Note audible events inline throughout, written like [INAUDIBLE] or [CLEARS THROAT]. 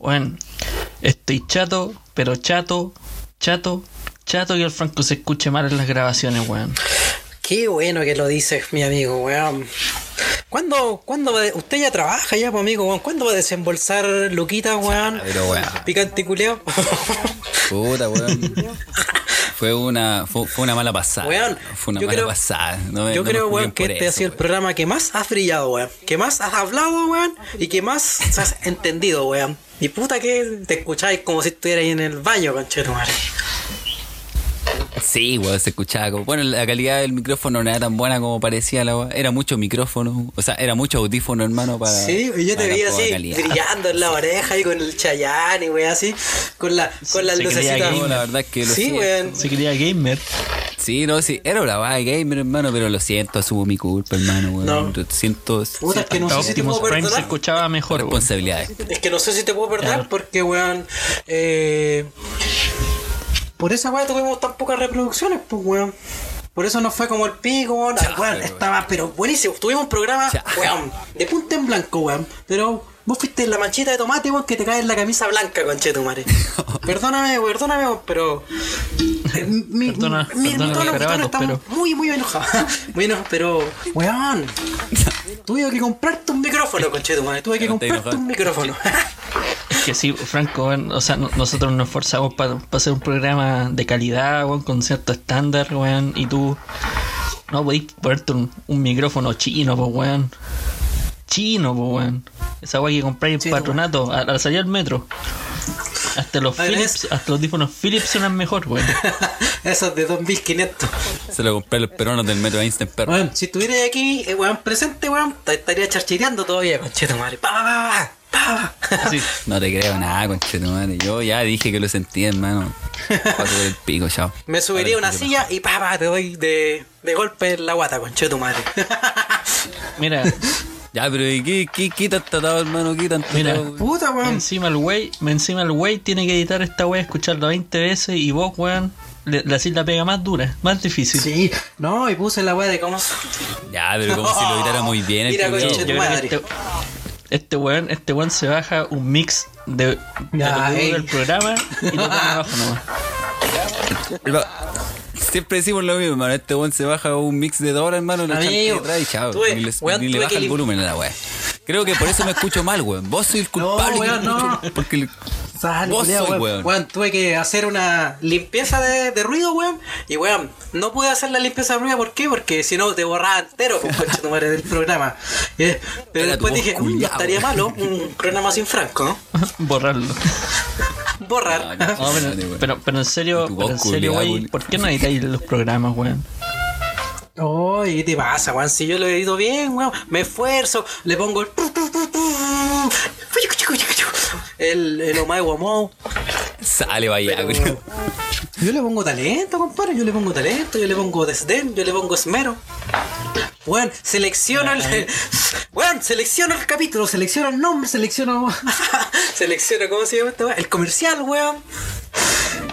Weón, estoy chato, pero chato, chato, chato que el Franco se escuche mal en las grabaciones, weón. Qué bueno que lo dices, mi amigo, weón. ¿Cuándo, cuándo va de- usted ya trabaja ya, pues, amigo, weón? ¿Cuándo va a desembolsar Luquita, weón? Pero weón, Picante y culeado. puta weón. [LAUGHS] Fue una, fue, fue una mala pasada. Weón, fue una mala creo- pasada. No me- Yo no creo, weón, que este ha sido el programa que más has brillado, weón. Que más has hablado, weón. Y que más has entendido, weón. Y puta que te escucháis como si estuvierais en el baño, conchetumare. Sí, weón, se escuchaba como. Bueno, la calidad del micrófono no era tan buena como parecía la weón. Era mucho micrófono, o sea, era mucho audífono, hermano, para. Sí, y yo te la poca así, calidad. brillando en la oreja y con el Chayanne, y weón, así. Con la, con las lucecitas. la verdad es que lo Sí, weón. Se quería gamer. Sí, no, sí, era una vaga gamer, hermano, pero lo siento, asumo mi culpa, hermano, weón. No. Siento Puta, es que no sé si te Optimus puedo Prime se perdonar. escuchaba mejor, responsabilidades. Es que no sé si te puedo perdonar porque, weón. Eh, por esa weón tuvimos tan pocas reproducciones, pues, weón. Por eso no fue como el pico, weón. Ah, weón, estaba, pero buenísimo. Tuvimos un programa, weón, de punta en blanco, weón. Pero vos fuiste la manchita de tomate, weón, que te cae en la camisa blanca, conchetumare. [LAUGHS] perdóname, perdóname, weón, pero. eh, Mi, Perdona- mi, mi perdona los mi garabatos, pero- muy, muy enojado. muy [LAUGHS] enojado, pero, weón. Tuve que comprarte un micrófono, conchetumare. Tuve que comprarte un micrófono. Que sí, Franco, weón, o sea, no- nosotros nos esforzamos para hacer un programa de calidad, weón, con cierto estándar, weón, y tú no podís ponerte un, un micrófono chino, pues, weón. Chino, pues, weón. Esa weá que compráis en patronato al, al salir al metro. Hasta los ver, Philips, hasta los audífonos Philips suenan mejor, weón. [LAUGHS] Esos de 2500. Se lo compré a los peruanos del metro Einstein, perro. Weón, si estuvieras aquí, eh, weón, presente, weón, te estaría charchireando todavía, concheto madre. Pa, pa, pa, pa. Sí. [LAUGHS] No te creo nada, conchetumare. Yo ya dije que lo sentía, hermano. Paso por el pico, chao. Me subiría a una silla y pa, pa, te doy de, de golpe en la guata, concheto madre. [LAUGHS] Mira, Ya, pero ¿y qué, qué, qué hermano? ¿Qué tan Mira. Puta, weón. encima el wey, encima el wey tiene que editar esta weá, escucharla 20 veces y vos, weón, le, le hacís la pega más dura, más difícil. Sí, no, y puse la weá de cómo. Ya, pero como si lo editara muy bien el Mira, que madre. este, este weón, este weón se baja un mix de, de lo que dura ey. el programa y lo pone [LAUGHS] abajo nomás. Siempre decimos lo mismo, hermano. Este weón se baja un mix de dos horas, hermano, lo y chao. tuve- ni le, weón, ni le baja que el volumen a la weá. Creo que por eso me escucho mal, weón. Vos sois el culpable No, weón, no. Porque le- Sale, Vos culiao, soy, weón. weón. Weón, tuve que hacer una limpieza de, de ruido, weón. Y weón, no pude hacer la limpieza de ruido, ¿por qué? Porque si no te borraba entero, [LAUGHS] pues, tu madre, del programa. Eh, pero Era después dije, "Mm, no culiao, estaría weón". malo un programa sin Franco, ¿no? [LAUGHS] Borrarlo. Borrar. No, no. No, pero, pero, pero en serio, pero en serio, weón. ¿por qué no editáis los programas, weón? Oye, ¿qué te pasa, weón? Si yo lo edito bien, weón, me esfuerzo, le pongo el. El, el Omae Guamou. Sale, vaya, Pero-. Yo le pongo talento, compadre. Yo le pongo talento, yo le pongo desdén, yo le pongo esmero. Weón, selecciono el. [LAUGHS] Weón, selecciono el capítulo, selecciono el nombre, selecciono. [LAUGHS] selecciono, ¿cómo se llama esta weón? El comercial, weón.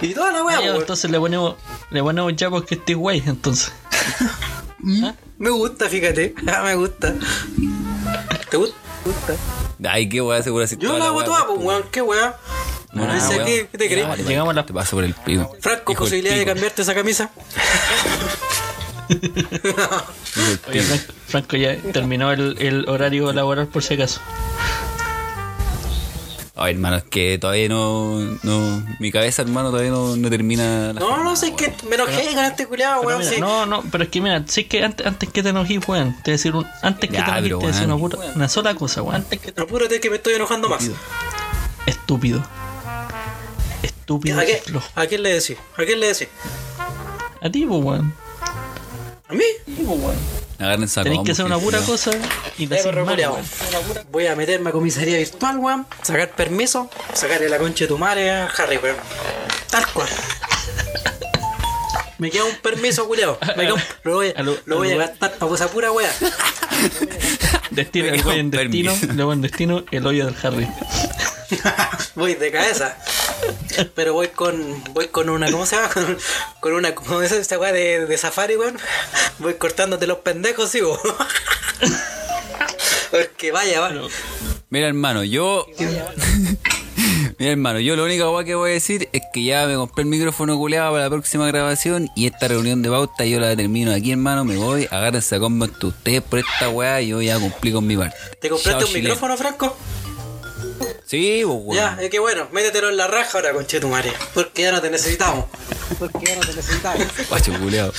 Y toda la weón, entonces le ponemos, le ponemos ya porque estoy wey, entonces. Me gusta, fíjate. [LAUGHS] Ah, me gusta. ¿Te gusta? ¿Te gusta? Ay, qué weá, seguro así. Yo la hago weá, toda, pues, pues, weón. ¿Qué Pensé weón. que- ¿qué te crees? vale, Llegamos a la- Te paso por el pico. Franco, Hijo posibilidad de cambiarte esa camisa. Oye. Franco, Franco ya terminó el, el horario laboral por si acaso. Ay, hermano, es que todavía no, no. Mi cabeza, hermano, todavía no, no termina. La No, jornada, no sé, es que me enojé con este culiado, Pero weón. mira, sí. No, no, pero es que mira, si es que antes, antes que te enojes, weón, te voy a decir un, antes que Ya, te enojes, te pero, a decir una, weón. pura- una sola cosa, weón. Antes que Apúrate que me estoy enojando más. Estúpido. Estúpido ¿A, qué? ¿A quién le decís? ¿A quién le decís? A ti, pues, weón. ¿A mí? Agárrense a Tenés que hacer una pura cosa y weón. Voy a meterme a comisaría virtual, weón. Sacar permiso. Sacarle la concha de tu madre a Harry, weón. Tal cual. Me queda un permiso, culiao. Me queda un- Lo voy, A lo- lo voy a gastar para esa pura wea. Destino, el weón en destino, luego en destino, el hoyo del Harry. voy de cabeza. [LAUGHS] Pero voy con. Voy con una. ¿Cómo se llama? Con, [LAUGHS] con una. ¿Cómo es esta weá de, de safari, weón? Voy cortándote los pendejos, sí, weón. [LAUGHS] Porque vaya, va. Mira, hermano, yo. Mira, hermano, yo lo único que voy a decir es que ya me compré el micrófono culeado para la próxima grabación y esta reunión de pauta yo la termino aquí, hermano. Me voy, agárrense a combo entre ustedes por esta weá y yo ya cumplí con mi parte. ¿Te compraste Chao, un micrófono, Franco? Sí, pues, weón. Ya, es que bueno, métetelo en la raja ahora, conchetumare. Porque ya no te necesitamos. Porque ya no te necesitamos. [LAUGHS] Guacho culeado.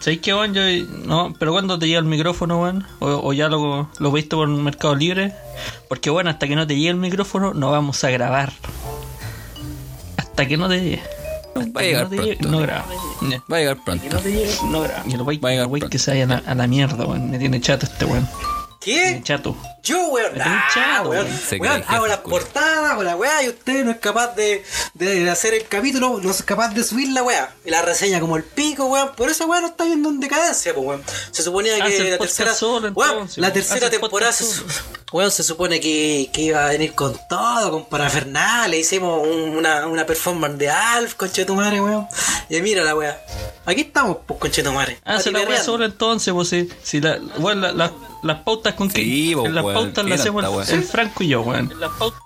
¿Sabes qué, weón? Yo, no, pero ¿cuándo te llega el micrófono, weón? O, o ya lo, lo viste por Mercado Libre? Porque, bueno, hasta que no te llegue el micrófono, no vamos a grabar. Hasta que no te llegue. Va a llegar no pronto. no grabamos. Ya. Va a llegar pronto. No grabamos. Y el wey, Va a llegar el wey pronto. que se vaya a la, a la mierda, weón. Me tiene chato este weón. ¿Qué? chato. Yo, weón, ah, hinchado, weón, hago las portadas, hago la weá y usted no es capaz de, de hacer el capítulo, no es capaz de subir la weá. Y la reseña como el pico, weón. Por eso, weón, no está viendo en decadencia, pues, weón. Se suponía que la tercera, solo, weón, entonces, la tercera temporada, se, weón, se supone que, que iba a venir con todo, con parafernales, hicimos un- una, una performance de Alf, conchetumare, weón. Y mira la weá. Aquí estamos, pues, conchetumare. Hace la weá Patiperreando. sola entonces, pues si, si la, weón, la- la- las pautas con que Sí, pues, las weón, pautas las hacemos el, weá. el Franco y yo, weón.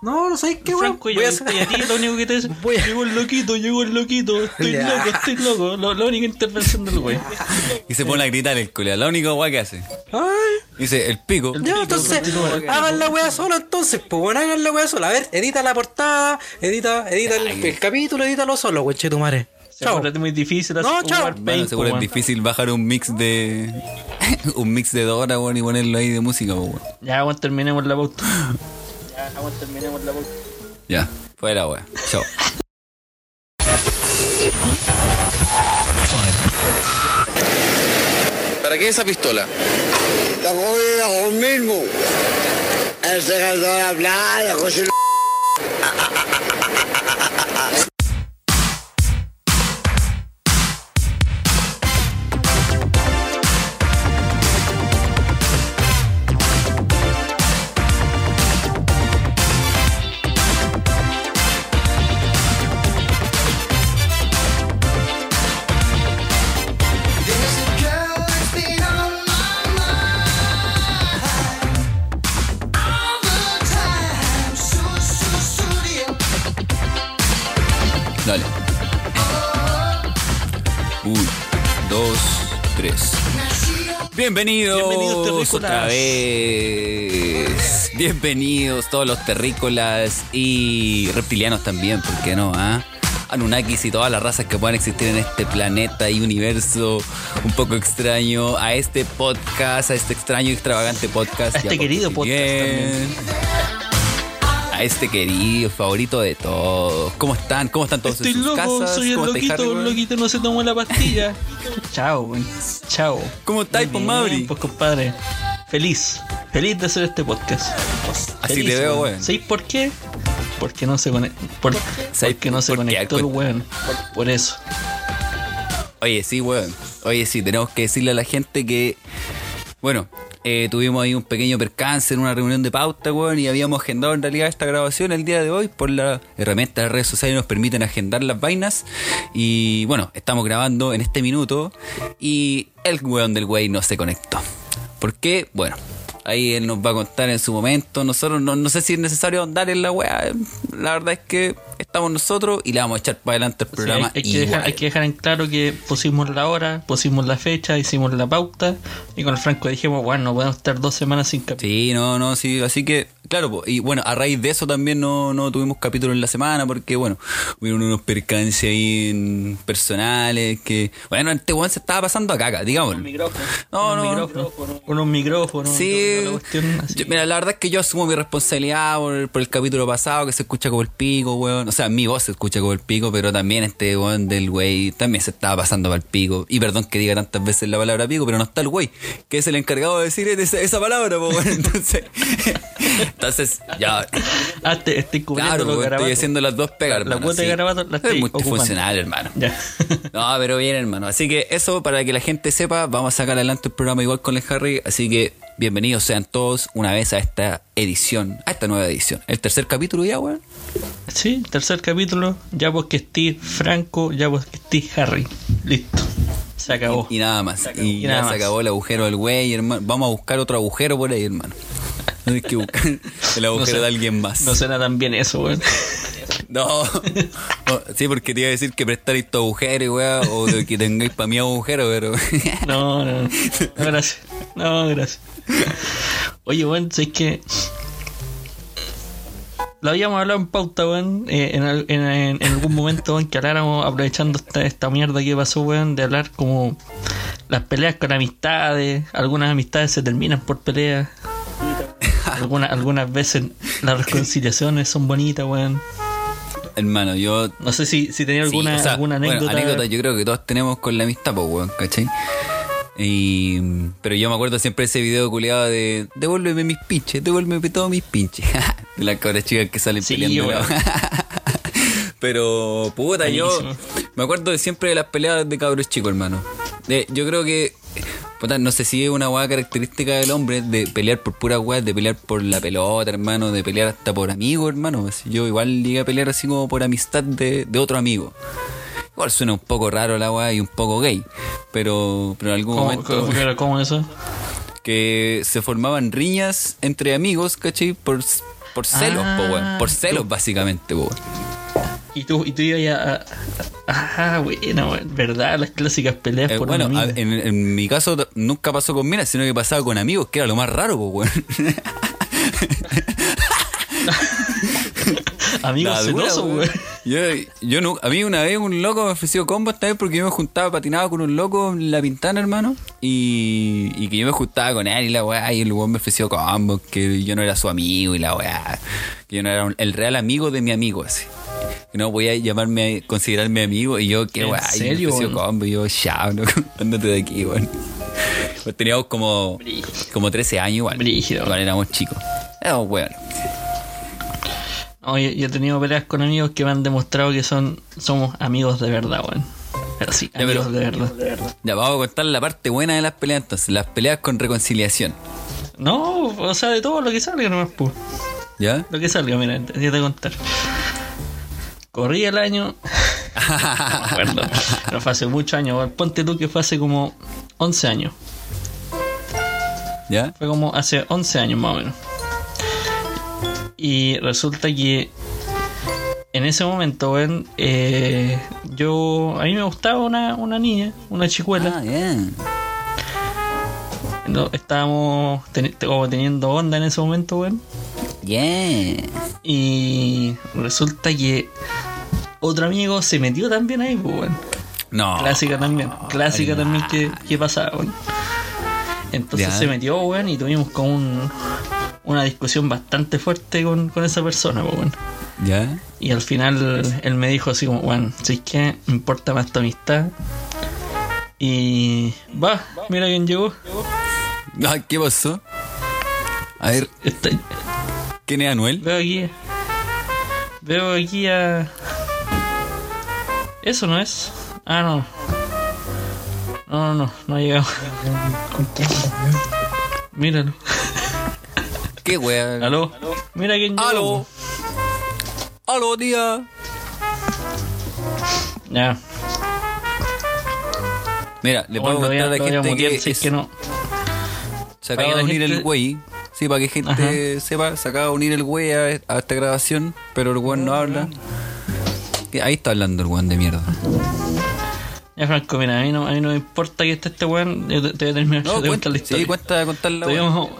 No, no sabéis qué, El weón. Franco y Voy yo, a y hacer- a ti lo único que te dice, Voy a- llegó el loquito, llegó el loquito, estoy loco, estoy loco. Lo- la única intervención del güey. Y se pone a gritar el culeado. La única weá que hace. Ay. Dice, el pico. Ya, entonces, hagan la wea sola entonces, pues bueno, hagan la wea sola. A ver, edita la portada, edita, edita el, el capítulo, edítalo solo, conchetumare. Chao. Es muy difícil No, hacer chao. Bueno, Paint, seguro es difícil bajar un mix de. [LAUGHS] un mix de dos horas, weón, y ponerlo ahí de música, weón. Ya, weón, terminemos la pauta. Ya, fuera, weón. Chao. ¿Para qué esa pistola? La comida con mismo. Este cantó la playa, Bienvenidos, Bienvenidos, terrícolas. otra vez. Bienvenidos todos los terrícolas y reptilianos también, ¿por qué no? ah? Anunnakis y todas las razas que puedan existir en este planeta y universo un poco extraño, a este podcast, a este extraño y extravagante podcast. A este Ya, querido podcast A este querido, favorito de todos. ¿Cómo están? ¿Cómo están todos Estoy en sus loco, casas? soy el ¿Cómo estáis, loquito, el loquito no se tomó la pastilla. [LAUGHS] Chao, weón. Chao. ¿Cómo estáis, pues, Mauri? Pues compadre, feliz, feliz de hacer este podcast. Así Feliz, te veo, weón. ¿Sabéis por qué? Porque no se conectó. Por, ¿Sabéis porque no se por qué? conectó el weón. Por, por eso. Oye, sí, weón. Oye, sí, tenemos que decirle a la gente que. Bueno, eh, tuvimos ahí un pequeño percance en una reunión de pauta, weón, y habíamos agendado en realidad esta grabación el día de hoy por la herramienta de redes sociales nos permiten agendar las vainas. Y bueno, estamos grabando en este minuto y el weón del wey no se conectó. ¿Por qué? Bueno. Ahí él nos va a contar en su momento. Nosotros no, no sé si es necesario andar en la weá. La verdad es que estamos nosotros y le vamos a echar para adelante el programa. hay, hay que dejar, igual. hay que dejar en claro que pusimos la hora, pusimos la fecha, hicimos la pauta y con el Franco dijimos, bueno, no podemos estar dos semanas sin capítulo. Sí, no, no, sí, así que, claro, y bueno, a raíz de eso también no, no tuvimos capítulo en la semana porque, bueno, hubieron unos percances ahí en personales que, bueno, este weón se estaba pasando a caca, digámoslo. No, unos no. micrófonos, unos micrófonos. Sí, cuestión así. yo- mira, la verdad es que yo asumo mi responsabilidad por el, por el capítulo pasado que se escucha como el pico, weón. O sea, mi voz se escucha como el pico, pero también este weón del güey también se estaba pasando para el pico. Y perdón que diga tantas veces la palabra pico, pero no está el güey, que es el encargado de decir esa, esa palabra, pues, weón. [LAUGHS] Entonces, entonces, ya. Ah, te, estoy cubriendo Claro, los estoy haciendo las dos pegas, La- cuota de sí. garabatos la Es estoy multifuncional, ocupando. hermano. Ya. No, pero bien, hermano. Así que eso, para que la gente sepa, vamos a sacar adelante el programa igual con el Harry. Así que bienvenidos sean todos una vez a esta edición, a esta nueva edición. El tercer capítulo ya, weón. Sí, tercer capítulo. Ya pues que esté Franco, ya pues que esté Harry. Listo. Se acabó. Y nada más. Y, Y ya nada se más. acabó el agujero del güey, hermano. Vamos a buscar otro agujero por ahí, hermano. Tienes que buscar el agujero sé. de alguien más. No suena tan bien eso, weón. No. No, Sí, porque te iba a decir que prestarais tu agujero, weá, o que tengáis para mi agujero, pero. [LAUGHS] No, no, no. No, gracias. No, gracias. Oye, weón, ¿sabes que Lo habíamos hablado en pauta, weón, eh, en algún momento, weón, que habláramos, aprovechando esta, esta mierda que pasó, weón, de hablar como las peleas con amistades. Algunas amistades se terminan por peleas. [LAUGHS] Algunas, algunas veces las reconciliaciones son bonitas, weón. Hermano, yo. No sé si, si tenía sí, alguna, o sea, alguna bueno, anécdota. anécdota yo creo que todos tenemos con la amistad, pues, weón, ¿cachai? Y, pero yo me acuerdo siempre de ese video culiado de devuélveme mis pinches, devuélveme todos mis pinches. [LAUGHS] de las cabras chicas que salen Sí, peleando. weón. [LAUGHS] pero, puta, yo me acuerdo de siempre de las peleas de cabros chicos, hermano. De- yo creo que, no sé si es una weá característica del hombre de pelear por pura weá, de pelear por la pelota, hermano, de pelear hasta por amigos, hermano. Así, Yo igual llegué a pelear así como por amistad de, de otro amigo. Igual suena un poco raro la weá y un poco gay, pero, pero en algún ¿Cómo, momento cómo- pero cómo eso? que se formaban riñas entre amigos, ¿cachai? Por, por celos, Ah, po, weón. Por celos, básicamente, po, weón. Y tú, y tú ibas a. a- Ah, bueno, ¿verdad? Las clásicas peleas Eh, por bueno, una en, en mi caso nunca pasó con minas, sino que pasaba con amigos, que era lo más raro, weón. [LAUGHS] La celosos, weón. weón. Yo, yo no, a mí una vez un loco me ofreció combo esta vez porque yo me juntaba, patinaba con un loco en la pintana, hermano. Y, y que yo me juntaba con él y la weá, y el weón me ofreció combo, que yo no era su amigo y la weá. Que yo no era un- el real amigo de mi amigo, así. Que no voy a llamarme, considerarme amigo, y yo, qué ¿En weá, y me serio, ofreció weón? combo, y yo, chao, no, [LAUGHS] ándate de aquí, weón. Pues teníamos como, como 13 años igual. Brígido. Igual éramos chicos. Éramos weón. Oye, yo he tenido peleas con amigos que me han demostrado que son somos amigos de verdad, weón. Pero sí, Ya, amigos pero- de verdad. Ya, vamos a contar la parte buena de las peleas entonces, las peleas con reconciliación. No, o sea, de todo lo que salga nomás, pues. ¿Ya? Lo que salga, mira, te voy a contar. Corrí el año. no me acuerdo. Pero fue hace muchos años. Ponte tú que fue hace como 11 años. ¿Ya? Fue como hace 11 años más o menos. Y resulta que en ese momento, weón, eh, yo. A mí me gustaba una, una niña, una chicuela. Ah, bien. No, estábamos como teniendo onda en ese momento, weón. Bien. Y resulta que otro amigo se metió también ahí, pues, weón. No. Clásica también. Clásica también que, que pasaba, weón. Entonces se metió, weón, y tuvimos como un, una discusión bastante fuerte con, con esa persona, pues, weón. ¿Ya? Y al final él me dijo así como, weón, ¿sabes qué? Me importa más tu amistad. Y va, mira quién llegó. Ah, ¿Qué pasó? A ver, Está- ¿quién es Anuel? veo aquí. Veo aquí a. Eso no es. Ah, no. No, no, no, no ha llegado. Míralo. ¿Qué wea? Aló. Mira quién llegó. Aló. Aló, tía. Ya. Mira, le puedo contar a la gente que, si es que no. se acaba de unir el güey. Sí, para que gente sepa, se acaba de unir el güey a, a esta grabación, pero el güey no habla. Que Ahí está hablando el güey de mierda. Ya, Franco, mira, a mí no, a mí no me importa que esté este weón. Yo te, te voy a terminar No, cuenta, contar la historia. sí, cuenta, contar la wea. Tuvimos-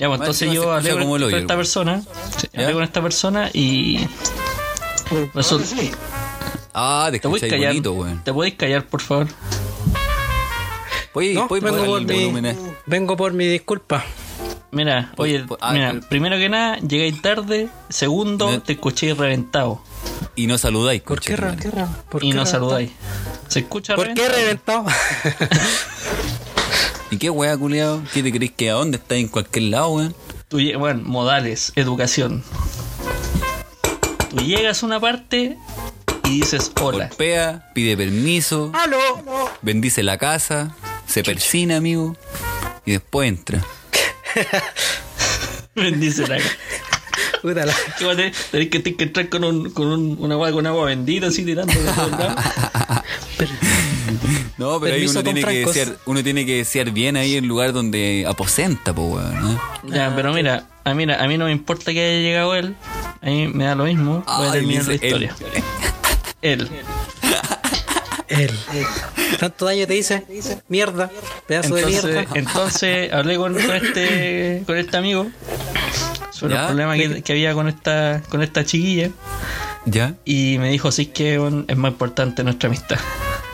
Ya, pues Más entonces yo hablé con, con esta persona. sí, hablé con esta persona y. Resulta. Ah, te ¿Te podéis escucháis callar? bonito, weón. ¿Te podéis callar, por favor? Oye, No, ¿puedes vengo por, mi, a- vengo por mi disculpa. Mira, oye, pues, ah, mira, el- primero que nada, llegáis tarde. Segundo, No. te escuché reventado. Y no saludáis, ¿Por qué, conchetumare. qué por Y no reventado? saludáis. ¿Se escucha ¿Por qué reventado? [LAUGHS] ¿Y qué wea, culiado? ¿Qué te crees que a dónde estás en cualquier lado, weón? Tú bueno, modales, educación. Tú llegas a una parte y dices hola. Golpea, pide permiso, ¡Aló! bendice la casa, se persina, amigo, y después entra. [LAUGHS] Bendice la Puta la- ¿Qué va a tener? Tenés que, tenés que entrar con, un, con un, una agua con agua bendita así tirando de. [LAUGHS] [LAUGHS] No, pero ahí uno tiene, que desear, uno tiene que desear bien ahí en el lugar donde aposenta, po, weón. ¿no? Ya, pero mira, a mí, a mí no me importa que haya llegado él. A mí me da lo mismo. Voy a terminar la historia. Él. [LAUGHS] Él. Tanto daño te dice. Mierda. Pedazo de Entonces, mierda. entonces hablé con, con este con este amigo sobre ¿Ya? el problema que, que había con esta con esta chiquilla ¿Ya? y me dijo sí que bueno, es más importante nuestra amistad.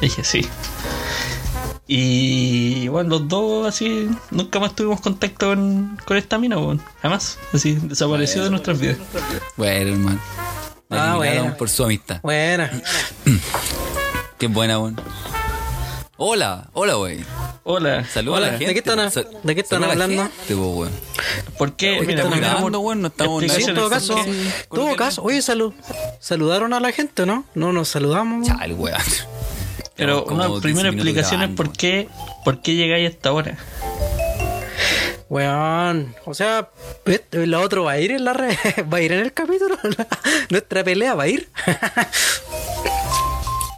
Dije sí. Y bueno, los dos así nunca más tuvimos contacto con, con esta mina, bueno, jamás. Así desapareció de nuestras vidas. Bueno, hermano. Ah, bueno. por su amistad. Buena. [CLEARS THROAT] Qué buena, weón. Hola, hola, güey. Hola. Saludos a ¿de qué están a- de qué están hablando? gente. ¿Por qué? Mira, están por- weón, no estamos Sí, en todo por caso, todo caso, oye, salud. Saludaron a la gente, ¿no? No nos saludamos. Chale, weón. Pero una 15 primera explicación es por qué, por qué llegáis a esta hora. Weón, o sea, ¿este- ¿la otro va a ir en la red? [LAUGHS] ¿Va a ir en el capítulo? [LAUGHS] ¿Nuestra pelea va a ir? [LAUGHS]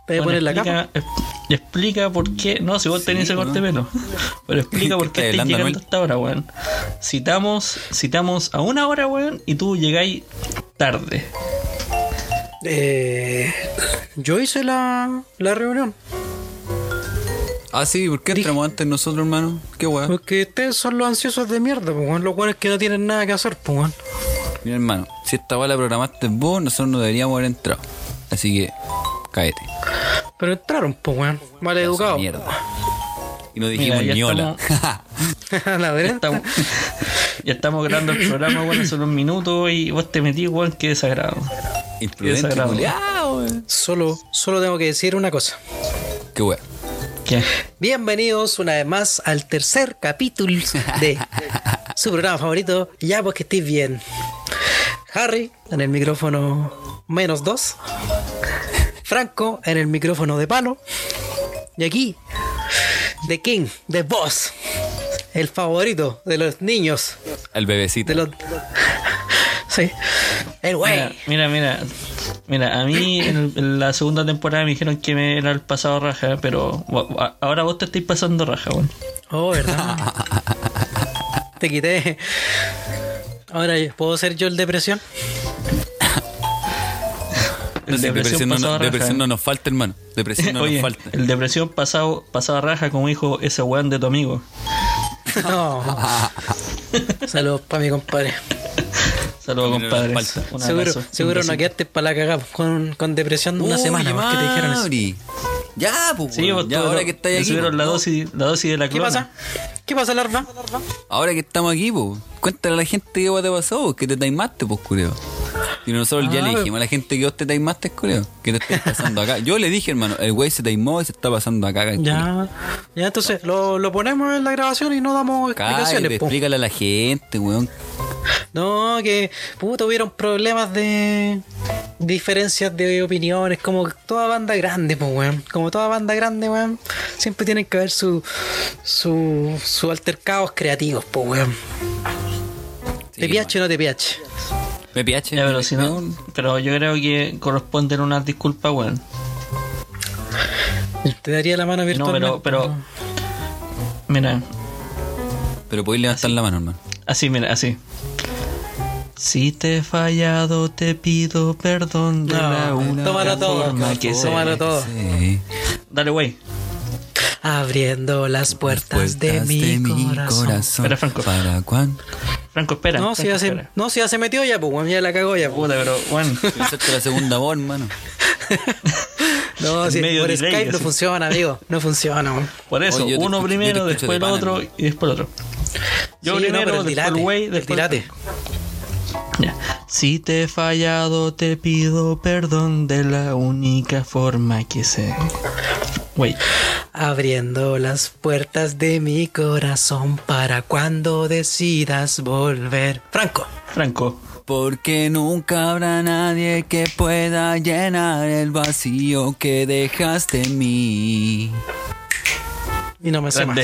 Te voy a Bueno, poner la explica, explica por qué. No, si vos Sí, tenés ese corte de pelo. Pero explica por ¿Qué estás llegando Noel? a esta hora, weón. Citamos, citamos a una hora, weón, y tú llegáis tarde. Eh, yo hice la, la reunión. Ah, sí, ¿por qué entramos antes nosotros, hermano? Qué weón. Porque ustedes son los ansiosos de mierda, pues, weón. Los buenos que no tienen nada que hacer, pues, weón. Mira, hermano, si esta bala programaste vos, nosotros no deberíamos haber entrado. Así que, cáete. Pero entraron, pues, weón. Mal educado. Mierda. Y no dijimos ya ni hola. [LAUGHS] la Ya verdad. estamos, ya estamos grabando el programa, weón, hace unos minutos y vos te metís, weón, qué desagrado. Imprudente, culiao. Solo, solo tengo que decir una cosa. Qué weón. ¿Qué? Bienvenidos una vez más al tercer capítulo de [LAUGHS] su programa favorito. Ya pues que estéis bien. Harry en el micrófono menos dos. Franco en el micrófono de palo. Y aquí, The King, The Boss. El favorito de los niños. El bebecito. De los... Sí. El güey. mira, mira. Mira, a mí en, la segunda temporada me dijeron que me era el pasado raja, pero ahora vos te estáis pasando raja, weón. Oh, ¿verdad? [LAUGHS] Te quité. Ahora, ¿puedo ser yo el depresión? El depresión, no, pasado no- raja. depresión no nos falta, hermano. Depresión no Oye, nos falta. el depresión pasado, pasado raja, como dijo ese weón de tu amigo. No. [LAUGHS] Saludos para mi compadre. Saludos, compadre. seguro no quedaste para la cagada con, con depresión una Uy, semana. ¿Por qué te dijeron eso? Ya, pues, Sí, vos ya ahora que estáis aquí. subieron la no, dosis, la dosis de la ¿Qué clona. pasa? ¿Qué pasa, Larva? Ahora que estamos aquí, pues, cuéntale a la gente qué te pasó, que te taimaste, pues, cureo. Y nosotros ya le dijimos a la gente que vos te taimaste, cureo, que te estás pasando acá. Yo le dije, hermano, el güey se taimó y se está pasando acá. acá Ya, ya entonces lo, lo ponemos en la grabación y no damos Cállate, explicaciones. explícale a la gente, weón. No, que puta hubieron problemas de diferencias de opiniones, como toda banda grande, pues weón. Como toda banda grande, weón. Siempre tienen que haber su su, su altercados creativos, pues weón. Sí, ¿Te piache o no te piache? Ya, pero si no, pero yo creo que corresponden unas disculpas, weón. Te daría la mano No, virtualmente. pero, pero, mira, Pero podéis levantar la mano, hermano. así, mira, así. Si te he fallado, te pido perdón de No, la única tómalo todo, forma que tómalo todo. Dale, güey. Abriendo las puertas, de, Puertas mi, corazón. Espera, Franco. ¿Para cuándo? Franco, espera. No, si Franco, ya, se, espera. no, si ya se metió ya, pues weón, ya la cagó ya. Puta, pero, weón. Pensaste [LAUGHS] la segunda voz, hermano. [LAUGHS] No, si por Skype no así. funciona, amigo. No funciona, weón. Por eso, Oye, uno escucho- primero, después de el otro y después el otro. Yo Sí, no, primero, pero el después dilate, el güey, el después dilate. Ya. Si te he fallado, te pido perdón de la única forma que sé. Abriendo las puertas de mi corazón para cuando decidas volver. Franco. Franco. Porque nunca habrá nadie que pueda llenar el vacío que dejaste en mí. Y no me sé más.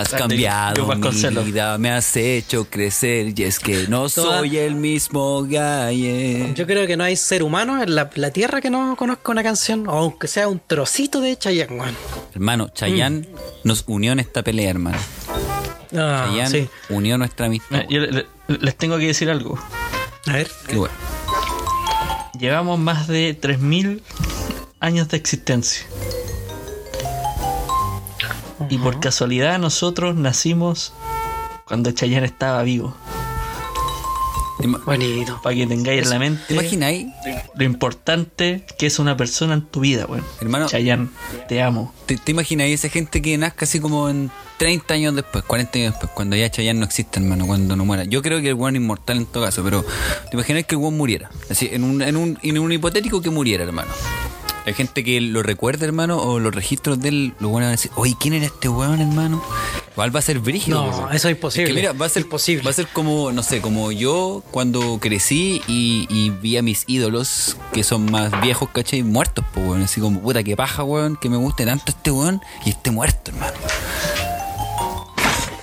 Has cambiado mi vida, me has hecho crecer y es que no Toda- soy el mismo Gaye. Yo creo que no hay ser humano en la, la tierra que no conozca una canción, o aunque sea un trocito de Chayanne, weón. Hermano, Chayanne nos unió en esta pelea, hermano. Ah, Chayanne sí. unió nuestra amistad. Eh, yo le- le- les tengo que decir algo. A ver. Qué bueno. Llevamos más de 3.000 años de existencia. Y por casualidad nosotros nacimos cuando Chayanne estaba vivo. ¿Te ima- Bonito. Para que tengáis en la ¿Te mente imagináis? lo importante que es una persona en tu vida, weón. Hermano. Chayanne, te amo. ¿Te, te imagináis esa gente que nazca así como en 30 años después, 40 años después, cuando ya Chayanne no existe, hermano, cuando no muera? Yo creo que el weón es inmortal en todo caso, pero ¿te imagináis que el weón muriera? Así, en un, en un, en un hipotético que muriera, hermano. Hay gente que lo recuerda, hermano, o los registros de él, lo van a decir, oye, ¿quién era este weón, hermano? Igual va a ser brígido. No, eso es imposible. que mira, va a ser Imposible. Va a ser como, no sé, como yo cuando crecí y, y vi a mis ídolos que son más viejos, ¿cachai? Muertos, pues, weón. Así como, puta, qué paja, weón, que me guste tanto este weón y esté muerto, hermano.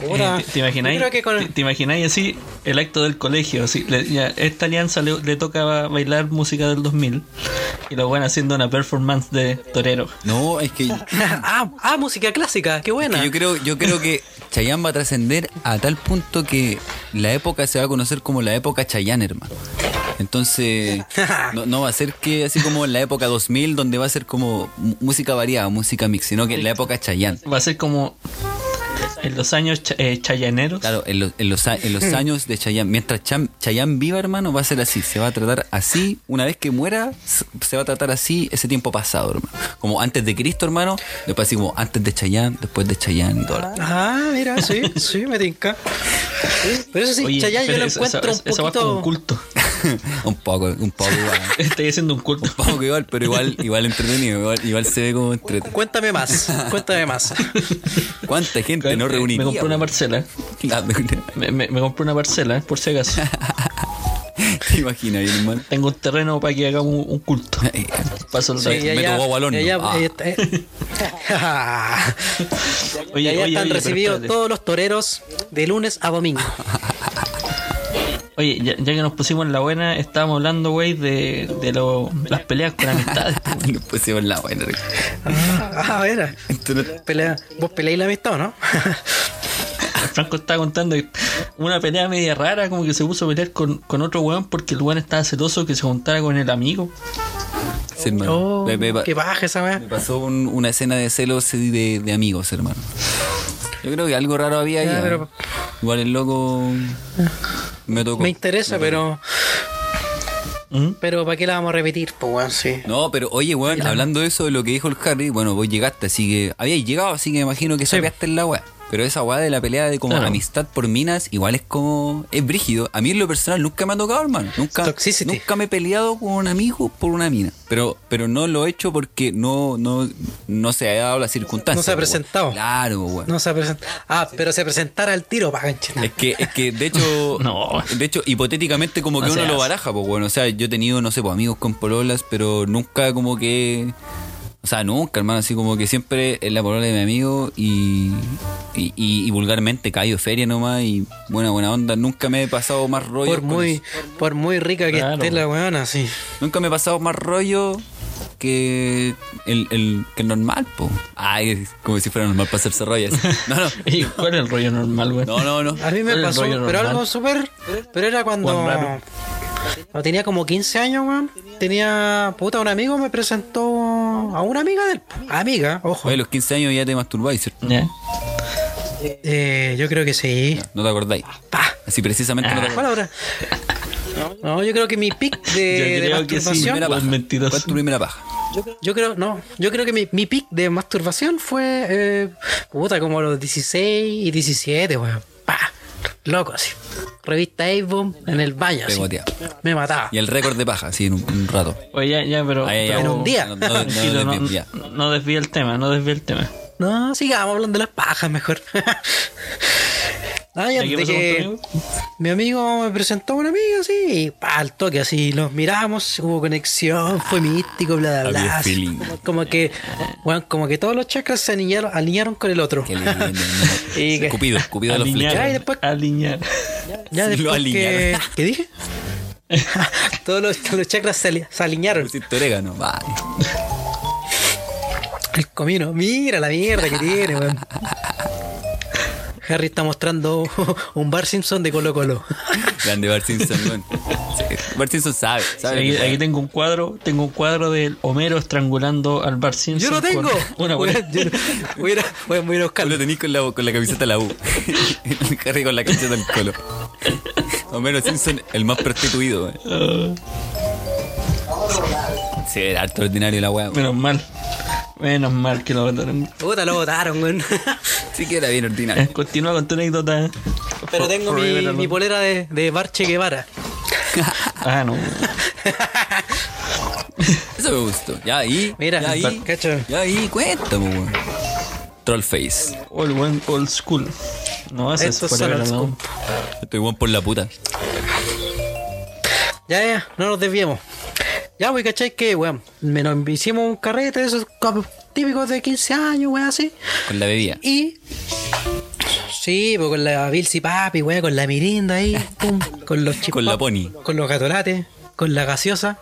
Puta, Eh, ¿Te, te imagináis? yo creo que con- te, imagináis así el acto del colegio? Así, le- ya, esta alianza le, le toca ba- bailar música del 2000 y lo van haciendo una performance de torero. No, es que, [LAUGHS] ah, ah, música clásica, qué buena. que yo creo, yo creo que Chayanne va a trascender a tal punto que la época se va a conocer como la época Chayanne, hermano. Entonces, [LAUGHS] no, no va a ser que así como en la época 2000, donde va a ser como música variada, música mix, sino que en la época Chayanne. Va a ser como en los años eh, chayaneros. Claro, en los, en los, en los años de Chayanne. Mientras Cham- Chayanne viva, hermano, va a ser así. Se va a tratar así. Una vez que muera, se va a tratar así ese tiempo pasado, hermano. Como antes de Cristo, hermano. Después así como antes de Chayanne, después de Chayanne y todo. Ah, mira, sí, sí, me tinca. Pero eso sí, Oye, Chayanne yo lo esa- encuentro esa- un esa va como un poquito... culto. [LAUGHS] un poco, un poco igual. [LAUGHS] Estoy haciendo un culto. Un poco igual, pero igual, igual entretenido. Igual, igual se ve como entretenido. Cuéntame más, cuéntame más. [LAUGHS] ¿Cuánta gente no Eh, reuniría? Me compré una parcela. Ah, me- Me, me- me compré una parcela, por si acaso. [LAUGHS] ¿Te imaginas, bien, hermano? Tengo un terreno para que hagamos un, un culto. Paso Sí, y meto allá- huevo al horno. y allá- Ah. está- eh. [LAUGHS] Oye, oye, están oye, recibidos todos los toreros de lunes a domingo. [LAUGHS] Oye, ya, ya que nos pusimos en la buena, estábamos hablando, güey, de, de lo- las peleas con amistades. [LAUGHS] Nos pusimos la buena. Ah, a ver, no- pelea, vos peleáis la amistad, ¿o ¿no? [LAUGHS] Franco estaba contando una pelea media rara, como que se puso a pelear con, con otro weón porque el weón estaba celoso que se juntara con el amigo. Sí, hermano. Oh, Me- me- qué baja esa weá. Me pasó un- una escena de celos y de, de amigos, hermano. Yo creo que algo raro había ahí. Ya, pero- Igual el loco me tocó. Me interesa, pero. ¿Mm? Pero ¿para qué la vamos a repetir? Pues weón, sí. No, pero oye, weón, hablando de eso, de lo que dijo el Harry, bueno, vos llegaste, así que habíais llegado, así que me imagino que sacaste en la weá. Pero esa weá de la pelea de como Claro. amistad por minas, igual es como. Es brígido. A mí en lo personal nunca me ha tocado, hermano. Nunca, Toxicity. nunca me he peleado con un amigo por una mina. Pero, pero no lo he hecho porque no, no, no se ha dado la circunstancia. No se ha presentado. Claro, weón. No se presenta. Ah, pero se presentara al tiro, pa' gancheta. Es que, es que de hecho, [LAUGHS] No. de hecho, hipotéticamente como que No uno lo baraja, pues bueno, o sea, yo he tenido, no sé, pues amigos con pololas, pero nunca como que, o sea, nunca, hermano, así como que siempre es la polola de mi amigo y, y, y- y vulgarmente caído feria nomás y buena, buena onda, nunca me he pasado más rollo. Por muy, por muy rica que Claro. esté la weona, sí. Nunca me he pasado más rollo que el, el, que el normal, po. Ay, como si fuera normal para hacerse rollo. así. No, no, [LAUGHS] ¿Y cuál es el rollo normal, güey? no, no, no. A mí me ¿Cuál es el pasó, pero normal? algo súper. Pero era cuando. Cuando tenía como 15 años, weón. Tenía. Puta, un amigo me presentó a una amiga del. Amiga, ojo. Oye, los 15 años ya te masturbáis, ¿cierto? Eh, yo creo que sí. No te acordáis. Pa. Así precisamente no te ¿Cuál acordáis. No, yo creo que mi pic de, de sí, masturbación. Mentiroso. ¿Cuál es tu primera paja? Yo creo, no, yo creo que mi, mi pic de masturbación fue, eh, puta, como a los 16 y 17, weón. Pa, loco, así. Revista Avon en el baño, así. Pegoteado. Me mataba. Y el récord de paja, sí, en un, un rato. Oye, ya, ya, pero. Ahí, pero- ya, En un día. No, no, [LAUGHS] no, Tranquilo, no, no, no, ya. no desvíe el tema, no desvíe el tema. No, sigamos hablando de las pajas mejor. [LAUGHS] Ah, mi amigo me presentó a un amigo así, y pa, al toque así, nos miramos, hubo conexión, fue místico, bla, bla, bla. así. Como, como que, bueno, como que todos los chakras se alinearon, alinearon con el otro. Qué lindo. [LAUGHS] Y que- Cupido, Cupido de los Alinear, flechas. Ya, y después- alinear. Ya Sí, después lo que, alinearon. ¿Qué dije? [LAUGHS] todos los, todos los chakras se, se alinearon. Pusiste orégano. Vale. El comino, mira la mierda que tiene, weón. [LAUGHS] Harry está mostrando [LAUGHS] un Bar Simpson de Colo Colo. Grande Bart Simpson, weón. Sí, Bart Simpson sabe. sabe Aquí, tengo un cuadro, tengo un cuadro del Homero estrangulando al Bart Simpson. Yo lo tengo. Una yo voy, a ir a, voy a- voy buscarlo. lo tenés con la, con la camiseta de la U. [LAUGHS] Harry con la camiseta del colo. Homero Simpson, el más prostituido, weón. Sí, era harto ordinario la weá. Menos mal. Menos mal que lo votaron. Puta, lo votaron, weón. [LAUGHS] Sí que era bien Eh, ordinario. Continúa con tu anécdota. Pero tengo mi, mi polera de, de Barche Guevara. [LAUGHS] Ah, no. [LAUGHS] Eso me gustó. Ya ahí. Mira, ya ahí. cacho. Ya ahí, cuéntame, weón. Trollface. Old, old school. No, ese es Estos forever alone. Estoy buen por la puta. Ya, ya, no nos desviemos. Ya, wey, ¿cachai? Que, weón, me nos hicimos un carrete de esos típicos de 15 años, weón, así. Con la bebida. Y. Sí, pues con la Bilsi Papi, weón, con la mirinda ahí, pum, con los chip Con la pony. Con los gatolates, con la gaseosa.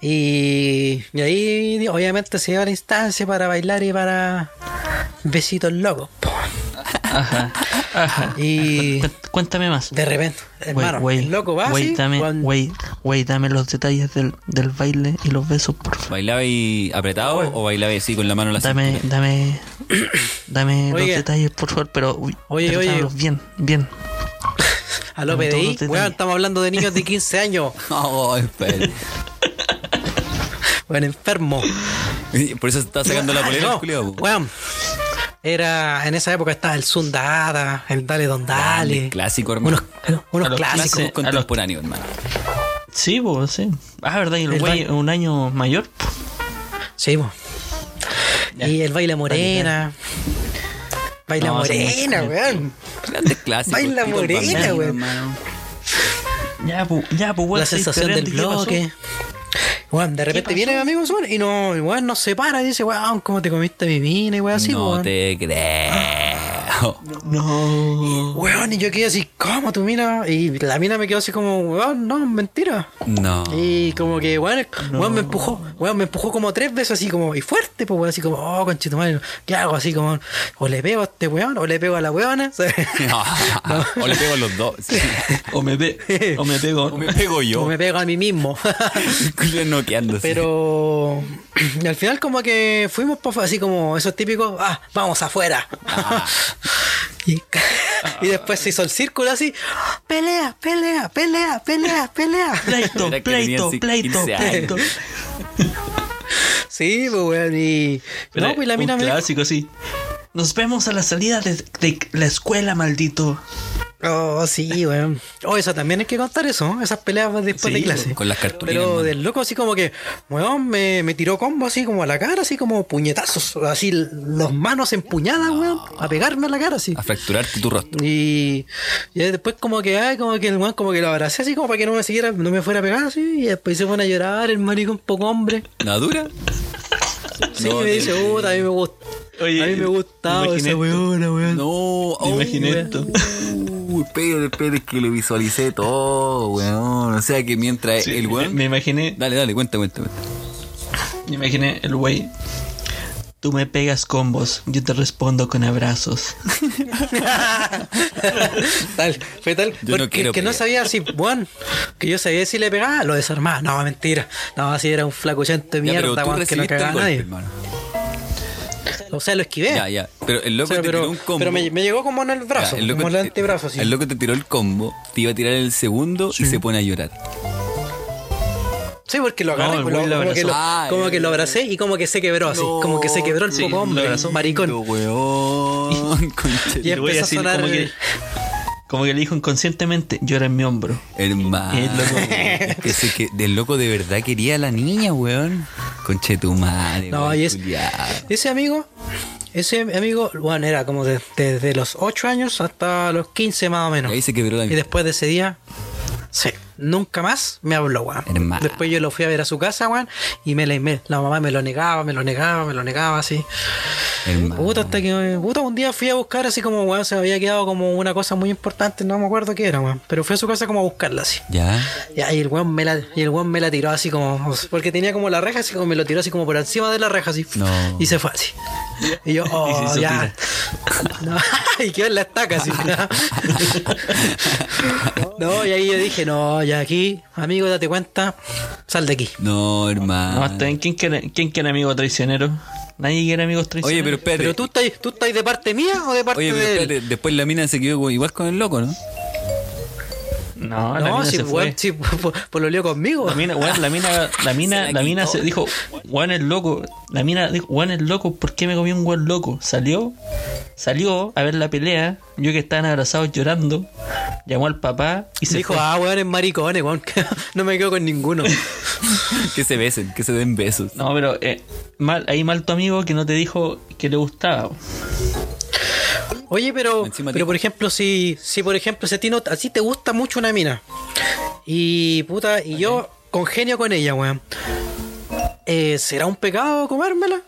Y, y ahí, obviamente, se lleva la instancia para bailar y para besitos locos. Ajá. Ajá. Y Cu- Cuéntame más. de repente, hermano, Güey, el loco va güey, así, dame, los detalles del, del baile y los besos, por favor. ¿Bailaba ahí apretado o bailaba así con la mano en la Dame, cintura? dame, dame los detalles, por favor, pero, uy, Oye, pero oye. bien, bien. a lo PDI, weón, estamos hablando de niños de 15 años, Oh, espera. weón, enfermo. [LAUGHS] Por eso está sacando la polera, No, weón. Era, en esa época estaba el Sundada, el Dale Don Dale. Grande, clásico, hermano. Unos, unos A clásicos. clases- Contemporáneo, hermano. Sí, pues, sí. Ah, ¿verdad? Y el El güey baile. un año mayor. Sí. Ya. Y el baile morena. Baila No, morena, weón. Grandes clásicos. Baila morena, weón. Ya, pues, ya, pues, La ¿sabes sensación del pasó? bloque. Weón, de repente viene mi amigo y no, weón, nos separa y dice, weón, ¿cómo te comiste mi mina y weón así, no weón? te creo. No. Weón, y yo quedé así, ¿cómo tu mina? Y la mina me quedó así como, weón, no, mentira. No. Y como que, weón, weón me empujó, weón, me empujó como tres veces así como, y fuerte, pues weón, así como, oh, conchetumadre, ¿qué hago? Así como, o le pego a este weón, o le pego a la weona. [LAUGHS] O le pego a los dos. Sí. O me, pe o me pego. O me pego o yo. me pego a mí mismo. [LAUGHS] Pero y al final como que fuimos así como esos típicos, ah, vamos afuera. Ah. Y, y después se hizo el círculo así, pelea, pelea, pelea, pelea, pelea. [LAUGHS] Pleito, pleito, pleito, 15 años. pleito. Sí, pues weón, y... Pero no, pues la un mina me dijo, clásico, sí. Nos vemos a la salida de, de la escuela, maldito. Oh, sí, weón. Oh, eso también hay que contar eso, esas peleas después Sí, de clase. con las cartulinas, Pero del loco así como que, weón, me, me tiró combo así como a la cara, así como puñetazos, así las manos empuñadas, weón, a pegarme a la cara así. A fracturarte tu rostro. Y, y después como que, ay, como que el weón como que lo abracé así como para que no me siguiera, no me fuera a pegar así, y después se pone a llorar el maricón poco hombre. ¿La dura? Sí, No, me dice, puta, a mí me gusta. Oye, a mí me gustaba esa weona, weón. No, Me oh, imaginé weón. esto. Uy, espera, espera, es que lo visualicé todo, weón. O sea que mientras Sí, el weón. me imaginé, Dale, dale, cuenta, cuenta, cuenta. me imaginé el güey. Tú me pegas combos, yo te respondo con abrazos. [LAUGHS] tal, fue tal, Yo porque que no sabía si, weón, que yo sabía si le pegaba, lo desarmaba. No, mentira. No, así era un flacuchento de Ya, mierda, pero tú weón, que no cagaba a nadie. hermano. O sea, lo esquivé. Ya, ya. Pero el O loco sea, te pero, tiró un combo. pero me, me llegó como en el brazo, Ya, el loco como en el te- antebrazo, así. El loco te tiró el combo, te iba a tirar el segundo y se pone a llorar. Sí, porque lo agarré, No, el lo- lo como, que lo, Ah, como eh. que lo abracé y como que se quebró así, No, como que se quebró el sí, poco lo hombre, abrazó. maricón. Weón, Y güey empezó a sonar como que, como que le dijo inconscientemente, llora en mi hombro. Hermano. El loco. Es [LAUGHS] que ese que del loco de verdad quería a la niña, weón. Conche tu madre, No, weón, y es-. Ese amigo, Ese amigo, bueno, era como de- desde los 8 años hasta los 15 más o menos. Y ahí se quebró la Y después de ese día, sí, nunca más me habló, weón. Después yo lo fui a ver a su casa, weón, y me, la- me- la mamá me lo negaba, me lo negaba, me lo negaba, así. Hermano. Puta, hasta que, puta, un día fui a buscar así como, weón, se me había quedado como una cosa muy importante, no me acuerdo qué era, weón. Pero fui a su casa como a buscarla así. Ya. Ya, y el weón me la, y el weón me la tiró así como, porque tenía como la reja, así como me lo tiró así como por encima de la reja, así. No. Y se fue así. Y yo, [LAUGHS] oh, Y ya. [LAUGHS] No, [LAUGHS] y quedó en la estaca así. No, y ahí yo dije, no, ya aquí, amigo, date cuenta, sal de aquí. No, hermano. No, está bien. ¿Quién quiere, ¿Quién quiere amigos traicioneros? Nadie quiere amigos Oye, traicioneros. pero espérate. Pero tú estás, tú estás de parte mía o de parte Oye, pero de él? espérate. Después la mina se quedó igual con el loco, ¿no? No, la No, mina si, se weón, fue. si, [LAUGHS] por, por lo lío conmigo. La mina, weón, la mina, la mina, Se la la mina se dijo, weón es loco. La mina dijo, weón es loco, ¿por qué me comí un weón loco? Salió, salió a ver la pelea, yo que estaban abrazados llorando, llamó al papá y se Dijo, fue. ah, weón, es maricones, weón. [LAUGHS] no me quedo con ninguno. [LAUGHS] que se besen, que se den besos. No, pero eh, mal, ahí mal tu amigo que no te dijo que le gustaba. Oye, pero, Encima pero por ejemplo, si, si por ejemplo, si a ti no, a ti te gusta mucho una mina y puta, y yo congenio con ella, weón. Eh, ¿Será un pecado comérmela?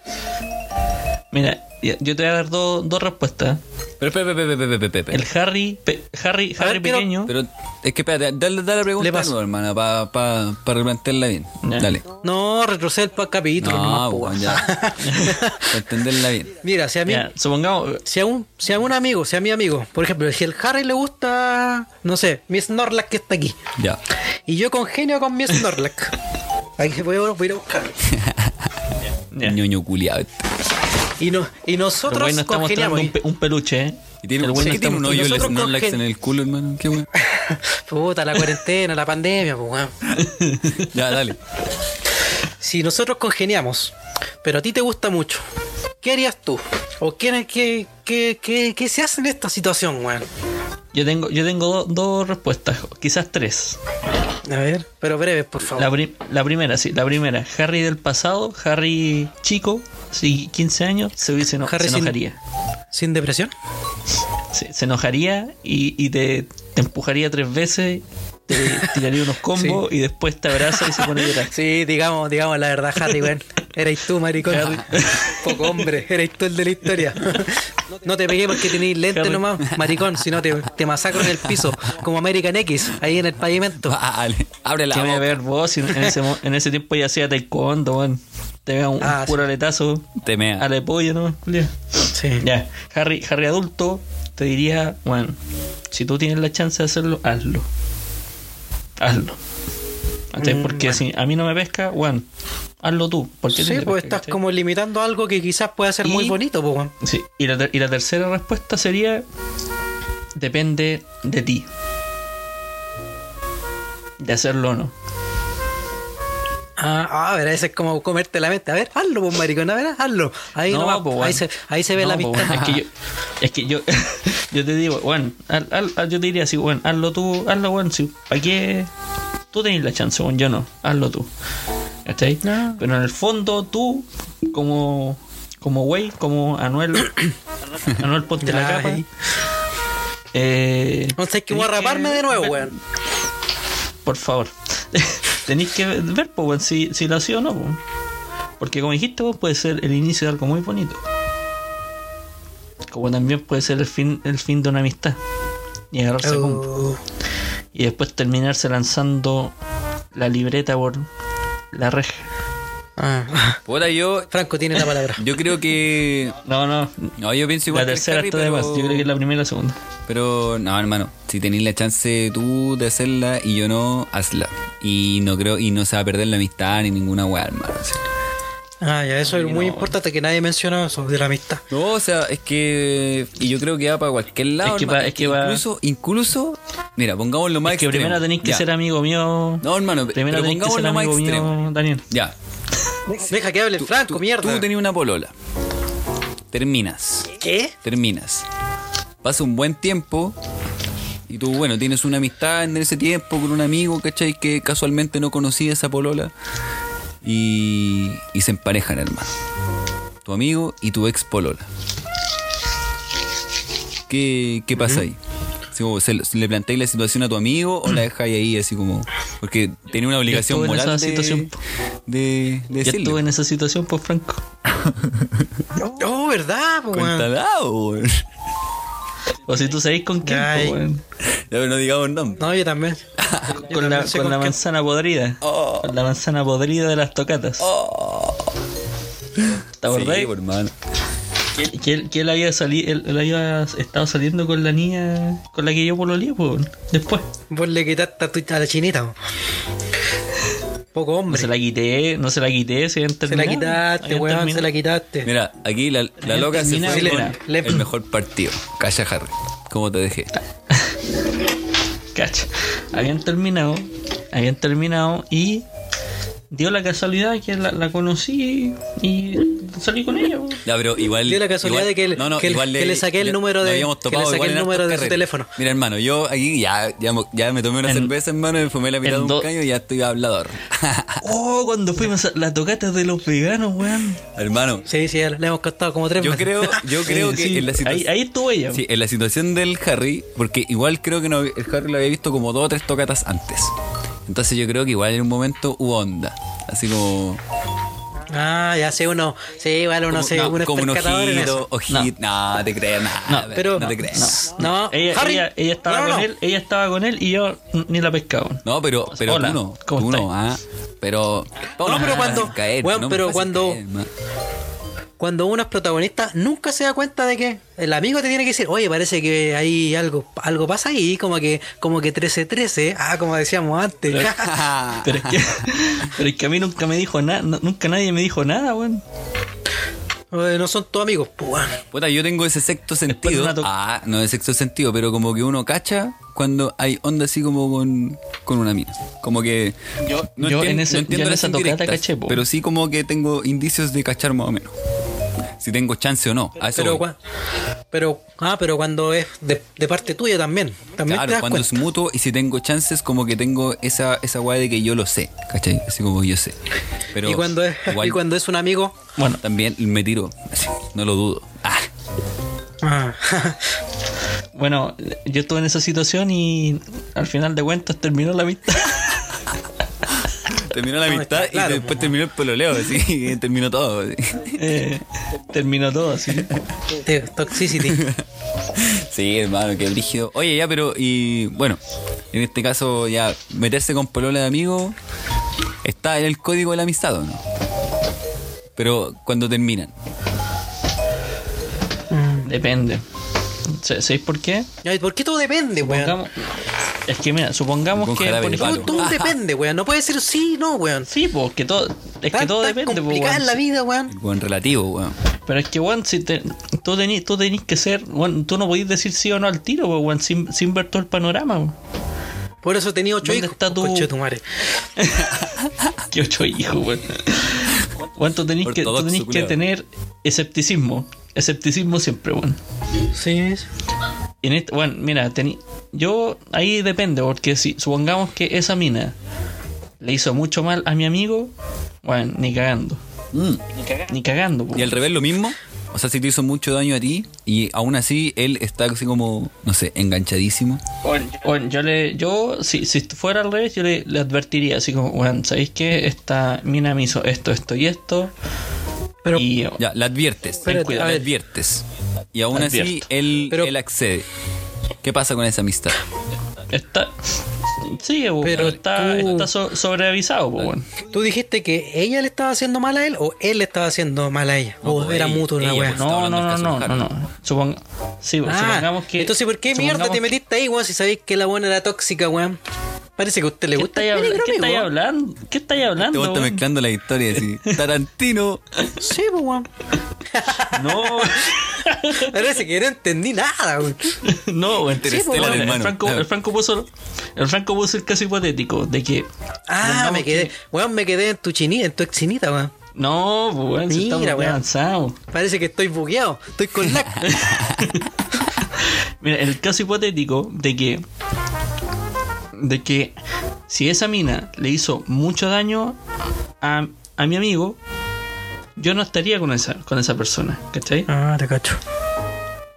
Mira, yo te voy a dar dos dos respuestas. Pero espera, espera, espera. El Harry, pe- Harry, A Harry ver, pequeño. Pero es que espérate, dale, dale la pregunta, Le paso. no, hermana, para pa, pa replantearla bien. Ya. Dale. No, retrocede el capítulo. No, weón. ya. [LAUGHS] para entenderla bien. Mira, si a mí, Ya, supongamos, si a un, si a un amigo, si a mi amigo, por ejemplo, si el Harry le gusta, no sé, mi Snorlax que está aquí, Ya. y yo congenio con mi Snorlax, [LAUGHS] ahí voy, a- voy a ir a buscarlo. [LAUGHS] Ñoño culiado. Y, no, y nosotros güey no está mostrando congeniamos. un, pe- un peluche, ¿eh? Y tiene, el un- güey no ¿qué está tiene un hoyo Snorlax en el culo, hermano. Qué weón. [LAUGHS] Puta, la cuarentena, la pandemia, pues, weón. [LAUGHS] Ya, dale. Si nosotros congeniamos, pero a ti te gusta mucho, ¿qué harías tú? ¿O qué, qué, qué, qué, qué se hace en esta situación, weón? Yo tengo, yo tengo do- dos respuestas, quizás tres. A ver, pero breves, por favor. La, pri- la primera, sí, la primera. Harry del pasado, Harry chico, sí, 15 años, se, hubiese eno- Harry se sin- enojaría. ¿Sin depresión? Sí, se enojaría y, y te, te empujaría tres veces, te [LAUGHS] tiraría unos combos y después te abraza y se pone a llorar. Sí, digamos, digamos la verdad, Harry, weón. Erais tú, maricón. [LAUGHS] Poco hombre, erais tú el de la historia. No te pegué porque tenéis lente Harry. nomás, maricón, si no te, te masacro en el piso, como American X, ahí en el pavimento. Vale. Abre la ¿Qué me voy a boca. ver vos? Si en, ese, mo- en ese tiempo ya hacía taekwondo, weón. Te veo un, un Ah, puro aletazo Te mea. a la polla, ¿no? Sí. Ya, Harry, Harry adulto, te diría, bueno, si tú tienes la chance de hacerlo, hazlo. Hazlo. Mm, Porque bueno. si a mí no me pesca, bueno, hazlo tú. Porque Sí, pues estás como limitando algo que quizás pueda ser muy bonito, pues, weón. Sí, y la, y la tercera respuesta sería, depende de ti. De hacerlo o no. Ah, a ver, ese es como comerte la mente. A ver, hazlo, pues, maricón, a ver, hazlo. Ahí, No, nomás, pues, ahí, se, ahí se ve No, la pues, amistad. bueno, es que yo, es que yo, [LAUGHS] yo te digo, bueno, yo te diría así, bueno, hazlo tú, hazlo, bueno, si, ¿para qué? Tú tenés la chance, bueno, yo no, hazlo tú. ¿Cachai? No. Pero en el fondo tú, como, como güey, como Anuel, [COUGHS] Anuel ponte la capa. ahí. Eh, Entonces hay que tenés raparme de nuevo, weón. Por favor. [LAUGHS] Tenéis que ver, weón, si, si lo hacía o no. Porque como dijiste vos, puede ser el inicio de algo muy bonito. Como también puede ser el fin, el fin de una amistad. Y agarrarse. Oh, Y después terminarse lanzando la libreta por la reja. ah. Puta, yo, Franco tiene la palabra. [LAUGHS] yo creo que. No, no. No, yo pienso La igual el tercera está de más. Yo creo que es la primera y la segunda. Pero no, hermano, si tenéis la chance tú de hacerla y yo no, hazla. Y no creo, y no se va a perder la amistad ni ninguna weá, hermano. Ah, ya, eso es muy importante que nadie menciona eso de la amistad. No, o sea, es que. Y yo creo que va para cualquier lado. Es que hermano. va- es que va- incluso, incluso. Mira, pongámoslo más Es que extremo. primero tenéis que Ya. ser amigo mío. No, hermano, Primero tenéis que ser pongámoslo más amigo extremo. mío, Daniel. Ya. Deja que hable el Franco, tú, mierda. Tú tenías una polola. Terminas. ¿Qué? terminas. Pasa un buen tiempo y tú, bueno, tienes una amistad en ese tiempo con un amigo, ¿cachai? Que casualmente no conocía esa polola y, y se emparejan, hermano. Tu amigo y tu ex polola. ¿qué, qué pasa ahí? Así como, ¿se- se ¿Le planteáis la situación a tu amigo o la dejáis ahí así como.? Porque tenía una obligación en moral esa de, situación. de, de estuve en esa situación, pues Franco. [LAUGHS] Oh, ¿verdad, po? Cuéntala. O si tú sabéis con quién, Ay. pues, weón. Ya, pero no digamos nombre. No, yo también. [LAUGHS] Yo Con la, también sé con la quién. manzana podrida. Oh. Con la manzana podrida de las tocatas. ¿Te acordás? Sí, hermano. que, él, que él había salido, él, él había estado saliendo con la niña con la que yo pololeé, pues, después. Vos le quitaste a, tu- a la chinita. po. Poco No hombre. se la quité, no se la quité, se habían Se la quitaste, weón, se la quitaste. Mira, aquí la, la loca se fue mira, con le- el mejor partido. Calla Harry. ¿Cómo te dejé? [LAUGHS] Cacha. Habían terminado, habían terminado y dio la casualidad que la, la conocí y salí con ella. pues. Ya, pero igual. Dio la casualidad igual- de que le- que le- que le saqué el número de- que le saqué el número de su teléfono. Mira, hermano, yo aquí ya, ya, me tomé una En- cerveza, hermano, me fumé la mitad de un caño y ya estoy hablador. [LAUGHS] Oh, cuando fuimos a la tocata de los veganos, weón. hermano, Sí, sí, le hemos costado como tres yo meses. creo, yo [LAUGHS] creo que Sí, en la situación. ahí, ahí estuvo ella. Sí, en la situación del Harry, porque igual creo que no, el Harry lo había visto como dos o tres tocatas antes. Entonces yo creo que igual en un momento hubo onda. Así como. Ah, ya sé uno. Sí, igual uno como, se no, uno como un ojito, ojito. No, te creas nada. No, pero- no te creas. No, Ella, Harry, ella, ella estaba no, no, con no. él, ella estaba con él y yo ni la pescaba. No, pero, pero Hola, tú no. ¿cómo tú no, ah. Pero. No, pero cuando- caer, no me pero cuando- caer. Cuando uno es protagonista, nunca se da cuenta de que el amigo te tiene que decir, oye, parece que hay algo, algo pasa ahí, como que, como que 13-13, ah, como decíamos antes. [LAUGHS] Pero es que, pero es que a mí nunca me dijo nada, nunca nadie me dijo nada, weón. No son tus amigos, pues. Puta, yo tengo ese sexto sentido. Ah, no es sexto sentido, pero como que uno cacha cuando hay onda así como con, con una mina. Como que. Yo- no yo entien- en ese- no entiendo yo en esa tocata caché, po. Pero sí como que tengo indicios de cachar más o menos. Si tengo chance o no. A eso Pero, cua- pero, ah, pero cuando es de, de parte tuya también. También te Claro, das cuando cuenta. es mutuo y si tengo chances, como que tengo esa, esa weá de que yo lo sé, ¿cachai? Así como yo sé. Pero y cuando es, igual y cuando es un amigo, Bueno, también me tiro, así, no lo dudo. Ah, ah, [LAUGHS] bueno, yo estuve en esa situación y al final de cuentas terminó la amistad. [LAUGHS] [LAUGHS] terminó la amistad claro, y después terminó el pololeo, así, [LAUGHS] terminó todo. así. Eh, terminó todo de [LAUGHS] toxicity. Sí, hermano, qué brígido. Oye, ya, pero, y bueno, en este caso, ya, meterse con polola de amigo está en el código de la amistad, ¿o no? Pero cuando terminan. Depende. ¿Sa- ¿Sabéis por qué? ¿Por qué todo depende, weón? Es que mira, supongamos Con que. por ejemplo-. Todo, todo depende, weón. No puede ser sí, no, weón. Sí, pues que todo. Es Tan- que todo tan depende, complicada weón. en la vida, weón. Buen relativo, weón. Pero es que, weón, si te, tú tenés tú tenés que ser, weón, tú no podés decir sí o no al tiro, weón, sin, sin ver todo el panorama, weón. Por eso tenía ocho ¿Dónde hijos. está tu- tu madre. [LAUGHS] Qué ocho hijos, weón. Weón, tú tenés, que, tú tenés que tener escepticismo. Escepticismo siempre, weón. Sí. En este, bueno, mira, tení- yo ahí depende, porque si supongamos que esa mina le hizo mucho mal a mi amigo, bueno, ni cagando. Ni cagando, po. Y al revés lo mismo. O sea, si te hizo mucho daño a ti y aún así él está así como, no sé, enganchadísimo. Bueno, yo le, yo, si, si fuera al revés, yo le, le advertiría así como, bueno, ¿sabéis qué? Esta mina me hizo esto, esto y esto. Pero, y Ya, la adviertes. Espérate, Ten cuidado, la ver. adviertes. Y aún así él, Pero- él accede. ¿Qué pasa con esa amistad? está. Sí, po, Pero está, tú- está so- sobreavisado, pues, bueno. ¿Tú dijiste que ella le estaba haciendo mal a él o él le estaba haciendo mal a ella? No, o pues, era ella- mutuo la ella, wea. No, no, no, no, no. Supong- sí, pues, Ah, supongamos que. entonces ¿por qué mierda te metiste ahí, weón, si sabéis que la buena era tóxica, weón? Parece que a usted le ¿Qué gusta ¿Qué estáis hablando? ¿Qué estáis Te hablando? está weón? mezclando la historia así. [LAUGHS] Tarantino. Sí, pues, weón. No, [LAUGHS] Parece que no entendí nada, weón. no, weón. Bueno, el. Franco, el Franco puso el Franco puso el caso hipotético de que Ah, me quedé, que- weón, me quedé en tu chinita, en tu exinita, weón. no, pues, weón, si Mira, estamos weón. avanzados. Parece que estoy bugueado, estoy con lag. [LAUGHS] Mira, el caso hipotético de que de que si esa mina le hizo mucho daño a, a mi amigo, yo no estaría con esa con esa persona, ¿cachai? ah, te cacho.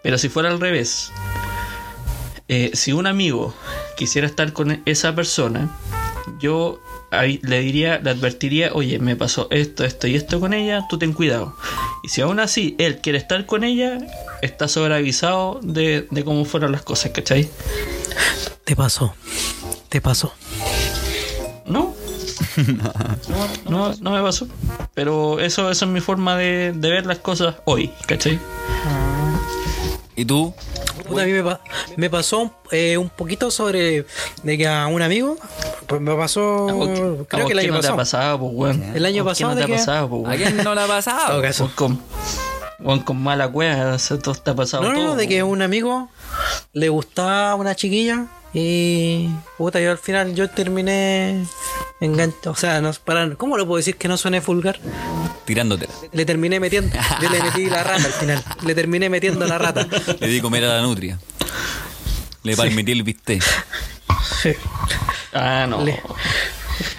Pero si fuera al revés, eh, si un amigo quisiera estar con esa persona, yo le diría, le advertiría, oye, me pasó esto, esto y esto con ella, tú ten cuidado. Y si aún así él quiere estar con ella, está sobreavisado de, de cómo fueron las cosas, ¿cachai? Te pasó. Te pasó. [LAUGHS] No. No, no me pasó. Pero eso, eso es mi forma de, de ver las cosas hoy, ¿cachai? ¿Y tú? Puta, a mí me, pa- me pasó eh, un poquito sobre de que a un amigo, pues me pasó, ¿A vos qué- a creo que el año no te ha pasado. pasado, pues, weón? El año ¿A pasado no te ha que- pasado, pues, ¿A weón? quién no le ha [LAUGHS] pasado? Vos con, weón, con mala cueva, eso todo te ha pasado No, no, todo. no, de que a weón. un amigo le gustaba una chiquilla y puta, yo al final yo terminé enganchado, o sea, no, para, ¿cómo lo puedo decir que no suene vulgar? Tirándotela. Le terminé metiendo, yo le metí la rata al final, le terminé metiendo la rata. Le di comer a la nutria. Le palmetí el bistec. Ah, no. Le-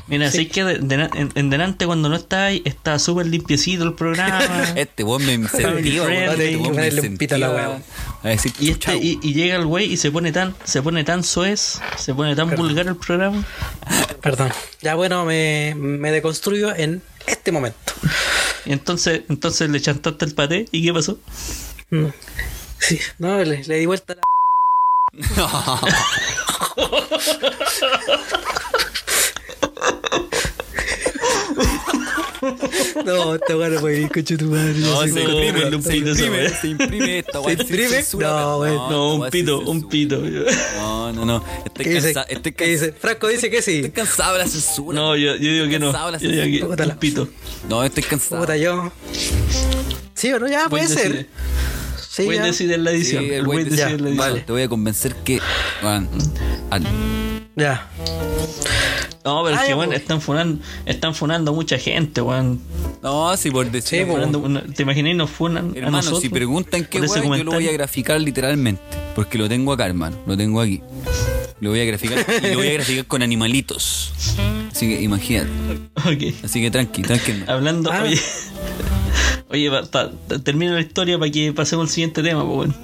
Mira, así que de- de- en, en delante cuando no está ahí, está súper limpiecito el programa. [LAUGHS] Este weón me incentiva. Este weón me a la incentiva. A decir, y, este, y, y llega el güey y se pone tan, se pone tan soez, se pone tan vulgar el programa. Perdón. Ya bueno, me, me deconstruyo en este momento. Y entonces, entonces le chantaste el paté y ¿qué pasó? Mm. Sí, no, le, le di vuelta la... No, [LAUGHS] [LAUGHS] esta weá no puede ir, coche tu madre. No, se imprime, no, se no, imprime, no, se imprime esta weá ¿Se imprime? No. No, un pito, un pito. No, no, no. Estoy cansado. ¿Qué dice? Franco dice que sí. Estoy cansado de la censura. No, yo, yo digo que no. Yo digo que un pito. No, estoy cansado. Puta, yo. Sí o no, ya puede Voy a ser. Sí, Voy a decidir en la edición. Sí, decide- decide en la edición. vale. Te voy a convencer que. al- Ya. No, pero Ah, es que, ya, bueno, pues. están funando, están funando mucha gente, weón. No, si por Sí, decir. pues. Funando una- ¿Te imaginas nos funan a Hermano, nosotros? si preguntan qué weón, yo lo voy a graficar literalmente. Porque lo tengo acá, hermano. Lo tengo aquí. Lo voy a graficar y lo voy a graficar con animalitos. Así que imagínate. Ok. Así que tranqui, tranqui. hermano. Hablando, Ah. oye. [LAUGHS] Oye, pa- pa- termina la historia para que pasemos al siguiente tema, pues, weón.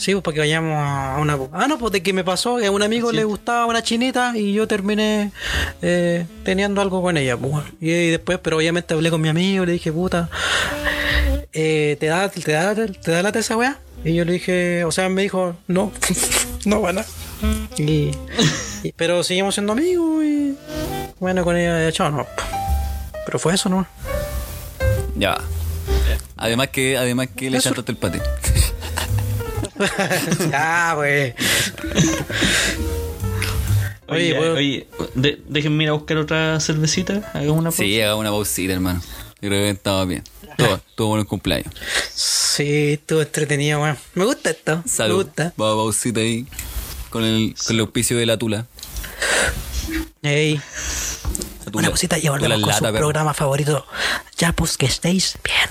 Sí, pues para que vayamos a una. Ah, no, pues de que me pasó que a un amigo le gustaba una chinita y yo terminé eh, teniendo algo con ella, pues. Y, después, pero obviamente hablé con mi amigo, le dije, puta, eh, ¿te da, te da, te da lata esa weá? Y yo le dije, o sea, me dijo, no, [LAUGHS] no van. Y, y- pero seguimos siendo amigos y bueno, con ella, chao, no. Pero fue eso, ¿no? Ya. Además que, además que le chantaste el pate. [LAUGHS] ya, pues. Oye, Oye, pues, oye, de- déjenme ir a buscar otra cervecita. Hagamos una pausa. Sí, haga una pausita, hermano. Yo creo que estaba bien. Todo, [LAUGHS] todo bueno el cumpleaños. Sí, estuvo entretenido, weón. Me gusta esto. Salud. Me gusta. Vamos a pausita ahí. Con el, con el auspicio de la tula. Ey, una cosita y volvemos con su perro. programa favorito. Ya, pues que estéis bien.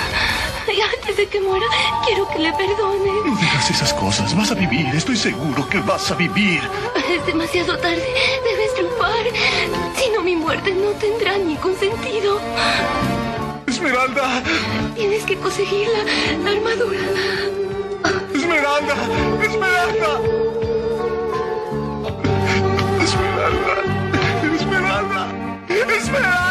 Antes de que muera, quiero que le perdone. No digas esas cosas. Vas a vivir. Estoy seguro que vas a vivir. Es demasiado tarde. Debes triunfar. Si no, mi muerte no tendrá ningún sentido. Esmeralda, Tienes que conseguir la, la armadura. Esmeralda, Esmeralda. Esmeralda, Esmeralda, Esmeralda.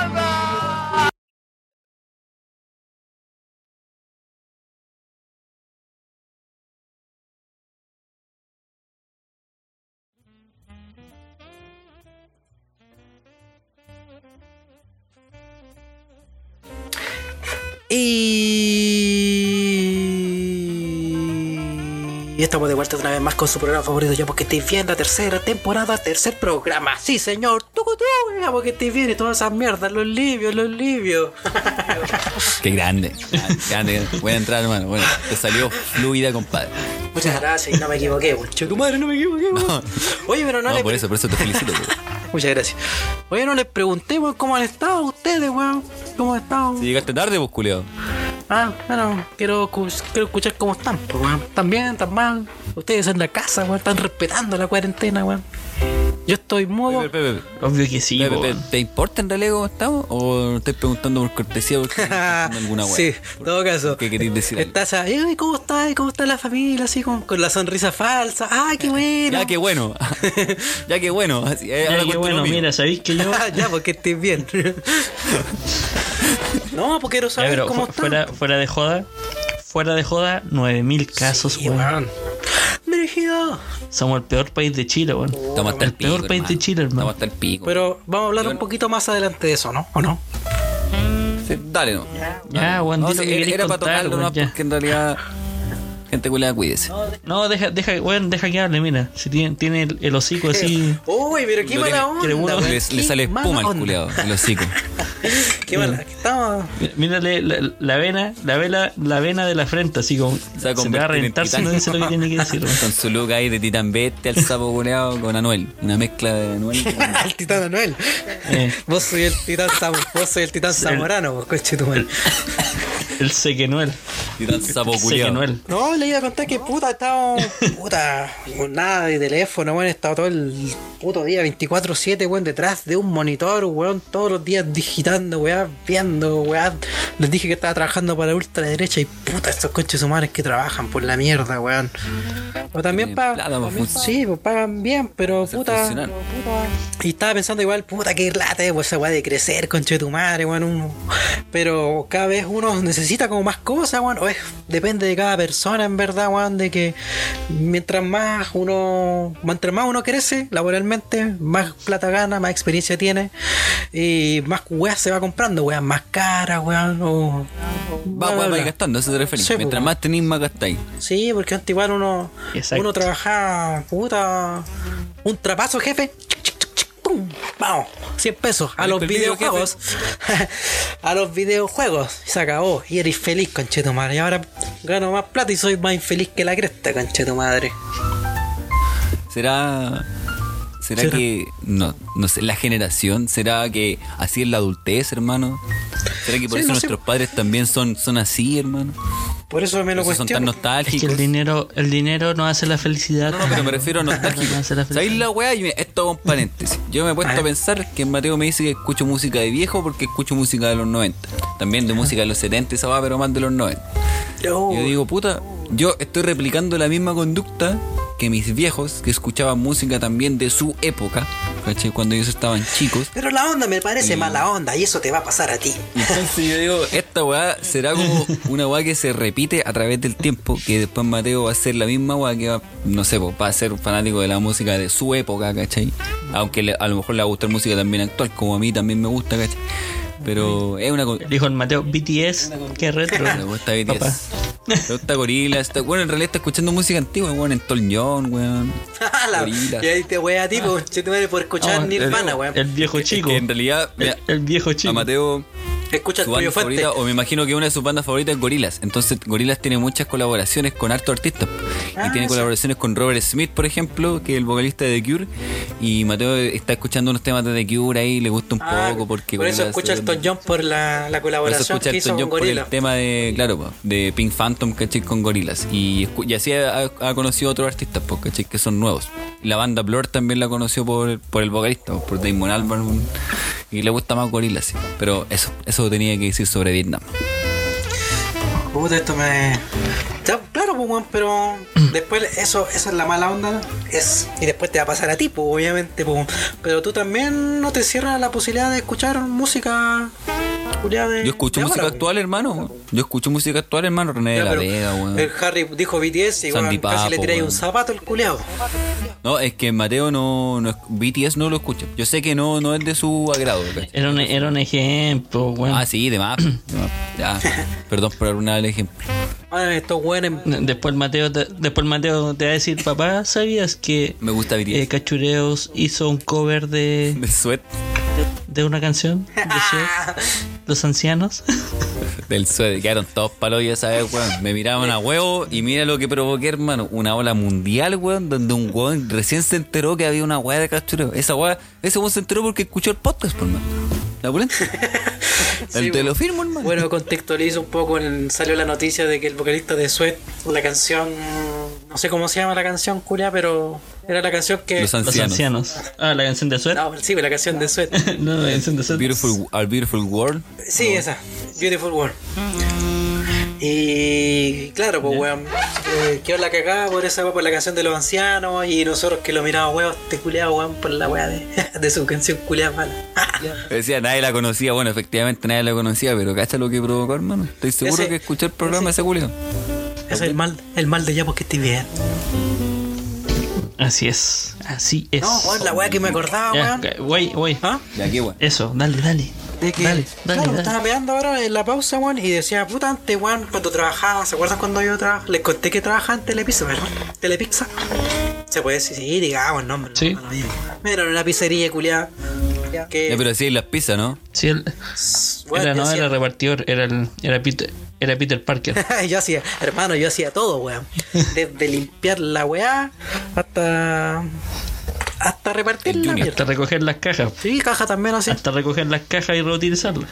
Y estamos de vuelta una vez más con su programa favorito, ya porque estáis bien la tercera temporada, tercer programa. Sí, señor. Tucutú. ya, porque estés bien y todas esas mierdas, los libios, los libios. [LAUGHS] Qué grande. Grande, grande. Buena entrada, hermano. Bueno, te salió fluida, compadre. Muchas gracias, y no me equivoqué, tu madre, no me equivoqué. Oye, pero no, No, le por eso, por eso te felicito. [LAUGHS] Muchas gracias. Oye, no les pregunté, weón, cómo han estado ustedes, weón. ¿Cómo han estado? Si llegaste tarde, pues, culiao. Ah, bueno, quiero, quiero escuchar cómo están, pues, weón. ¿Están bien? ¿Están mal? Ustedes en la casa, weón, están respetando la cuarentena, weón. Yo estoy modo. Pepe, Pepe, Pepe. Obvio que sí. ¿Te importa en realidad cómo estamos? ¿O estás preguntando por cortesía porque [LAUGHS] alguna weá? sí, en todo caso. ¿Qué querés decir? algo? Estás ahí, "Ay, ¿cómo estás? ¿Cómo está la familia? Así con, con la sonrisa falsa. ¡Ay, qué bueno! Ya que bueno. [LAUGHS] ya que bueno. Así, eh, Ya, ahora que cuento bueno, mira, ¿sabéis que yo... Ah, [LAUGHS] ya, porque estés bien. no, porque quiero Ya, saber pero cómo fu- están. fuera, fuera de joda, fuera de joda, 9000 casos, Sí, weón. Brígido. Somos el peor país de Chile, weón. Estamos hasta el El peor pico. país de hermano. Chile, hermano. Estamos hasta el pico. Pero vamos a hablar un poquito más adelante de eso, ¿no? ¿O no? Sí, dale, no. Ya, weón, No, que era, para tocarlo, no, ya. porque en realidad. Gente culiada, cuídese. No, deja, deja, weón, deja que hable, mira. Si tiene, tiene el, el hocico así. [LAUGHS] Uy, pero qué mala tiene- onda. weón, Le, le qué sale mala espuma al onda. culiado, el hocico. [LAUGHS] Qué mala. Estamos. Mírale la, la vena, la vela, la vena de la frente, así como. Se va a se me va a convertir en reventar si titán. no dice lo que tiene que decir, weón. [LAUGHS] Con su look ahí de titán bestia, el sapo culeado con Anuel. Una mezcla de Anuel. con- Al titán Anuel. Eh. Vos soy el titán, vos soy el titán zamorano, vos, coche tu madre. El sequenuel. Titán sapo El culeado. sequenuel. No, le iba a contar que puta, estaba. [LAUGHS] Puta, con nada de teléfono, weón. He estado todo el puto día 24-7, weón, detrás de un monitor, weón. Todos los días digitando, weón, viendo, weón. Les dije que estaba trabajando para la ultraderecha y puta, estos coches humanos que trabajan por la mierda, weón. O también pagan. Sí, pues pagan bien, pero puta. Y estaba pensando igual, puta, que eh, pues esa weá de crecer, conche de tu madre, weón. Pero cada vez uno necesita como más cosas, weón. O es, depende de cada persona, en verdad, weón, de que mientras más uno, mientras más uno crece laboralmente, más plata gana, más experiencia tiene. Y más weas se va comprando, weas más caras, weón. O, Va, bla. gastando, eso te referís. Sí, Mientras más tenéis, más gastáis. Sí, porque antes igual uno, Exacto. uno trabajaba, puta, un trapazo, jefe. ¡Pum! Vamos, 100 pesos a los video, videojuegos. [LAUGHS] a los videojuegos. Se acabó. Y eres feliz, conche madre. Y ahora gano más plata y soy más infeliz que la cresta, conche tu madre. ¿Será. ¿Será ¿Será? que.? No, no sé, la generación. ¿Será que así es la adultez, hermano? ¿Será que por Sí, eso no sé. nuestros padres también son, son así, hermano? Por eso me lo Por eso son tan cuestiono. Es que nostálgicos. el dinero, el dinero no hace la felicidad. No, no, pero me refiero a [LAUGHS] nostálgico. No ¿Sabéis la weá? Y me- Esto con paréntesis. Yo me he puesto A a pensar que Mateo me dice que escucho música de viejo porque escucho música de los 90. También de música de los 70 esa va, pero más de los 90. No. Yo digo, puta, yo estoy replicando la misma conducta que mis viejos, que escuchaban música también de su época, ¿cachai? Cuando ellos estaban chicos. Pero la onda me parece Y- mala onda y eso te va a pasar a ti. Entonces yo digo, [LAUGHS] esta weá será como una weá que se repite a través del tiempo, que después Mateo va a ser la misma weá que va, no sé, va a ser un fanático de la música de su época, ¿cachai? Aunque le- a lo mejor le va a gustar música también actual, como a mí también me gusta, ¿cachai? Pero es una. Dijo el Mateo, BTS, qué retro. [LAUGHS] Me gusta Papá. BTS. Me gusta Gorillaz. Está, bueno, en realidad está escuchando música antigua, weón, en Tol John, weón. [LAUGHS] La- Gorillaz. y ahí te wea a ti, por escuchar No, Nirvana, weón. el viejo Es chico. que en realidad, mira, el, el viejo chico. a Mateo Escucha su banda favorita, o me imagino que una de sus bandas favoritas es Gorillaz. Entonces, Gorillaz tiene muchas colaboraciones con hartos artistas. Ah, y tiene sí. colaboraciones con Robert Smith, por ejemplo, que es el vocalista de The Cure. Y Mateo está escuchando unos temas de The Cure ahí, le gusta un Ah, poco porque por eso escucha el Tom John por la, la por eso colaboración escucha que Elton John por el tema de, claro, de Pink Phantom, ¿cachai? Con Gorillaz. Y, y así ha, ha conocido otros artistas, ¿cachai? Que son nuevos. La banda Blur también la conoció por, por el vocalista, po, por Damon Albarn. Y le gusta más Gorillaz, sí. Pero eso, eso tenía que decir sobre Vietnam. Puta, esto me. Ya, claro, pues, pero [CLEARS THROAT] después eso, eso es la mala onda. Es, y después te va a pasar a ti, pues, obviamente, pues. Pero tú también no te cierras la posibilidad de escuchar música. De- Yo escucho música ahora, actual, hermano. Yo escucho música actual, hermano. René de la Vega, weón. El Harry dijo BTS y weón, casi le Papo, tiráis un zapato el culiado. No, es que Mateo no, no. BTS no lo escucha. Yo sé que no, no es de su agrado. Era un, era un ejemplo, weón. Ah, sí, de más. [CLEARS THROAT] Ya. Perdón por arruinar el ejemplo. Ay, estos weones. Después el Mateo te, después el Mateo te va a decir, papá, ¿sabías que Me gusta BTS. eh, Cachureos hizo un cover de, [LAUGHS] de Sweat. De una canción [LAUGHS] de Suez, Los Ancianos. [LAUGHS] Del suede, quedaron todos palos, ya sabes, weón. Me miraban a huevo y mira lo que provoqué, hermano. Una ola mundial, weón, donde un weón recién se enteró que había una weá de cachureo. Esa weá, ese weón se enteró porque escuchó el podcast, por mano. ¿La pulenta? [LAUGHS] El Sí, te lo firmo, hermano. Bueno, contextualizo un poco. en- salió la noticia de que el vocalista de Sweat, la canción. No sé cómo se llama la canción, culia, pero era la canción que. Los Los ancianos. Ah, la canción de Suez. No, sí, la canción de Sweat. [LAUGHS] No, la canción de Suez. Beautiful, Our Beautiful World. Sí, esa. Beautiful World. Y claro, pues weón, eh, quedó la cagada por esa weá, por la canción de los ancianos y nosotros que lo mirábamos weón, este culiado weón por la weá de, [LAUGHS] de su canción culiada mala. [LAUGHS] Decía, nadie la conocía. Bueno, efectivamente nadie la conocía, pero cacha lo que provocó, hermano. Estoy seguro Ese- que escuché el programa ese. Ese es el mal, el mal de ya porque estoy bien. Así es, así es. No, weón, la weá que me acordaba, weón. Güey, güey. ¿Ah? Ya, qué weón. Eso, dale, dale. De que, dale, dale, claro, dale. estaba mirando ahora en la pausa, weón, y decía, puta, antes, weón, cuando trabajaba, ¿se acuerdan cuando yo trabajaba? Les conté que trabajaba en Telepizza, ¿verdad? Telepizza. Se puede decir, sí, digamos el nombre. Sí. no, no, no, Era una pizzería, culiada. Que, Ya, pero sí, las pizzas, ¿no? Sí, él, weón, era, no, hacía- era repartidor, era, el, era, Peter, era Peter Parker. [LAUGHS] yo hacía, hermano, yo hacía todo, weón. Desde limpiar la weá hasta. hasta repartir El la Junior. Hasta mierda. recoger las cajas. Sí, caja también así. Hasta recoger las cajas y reutilizarlas.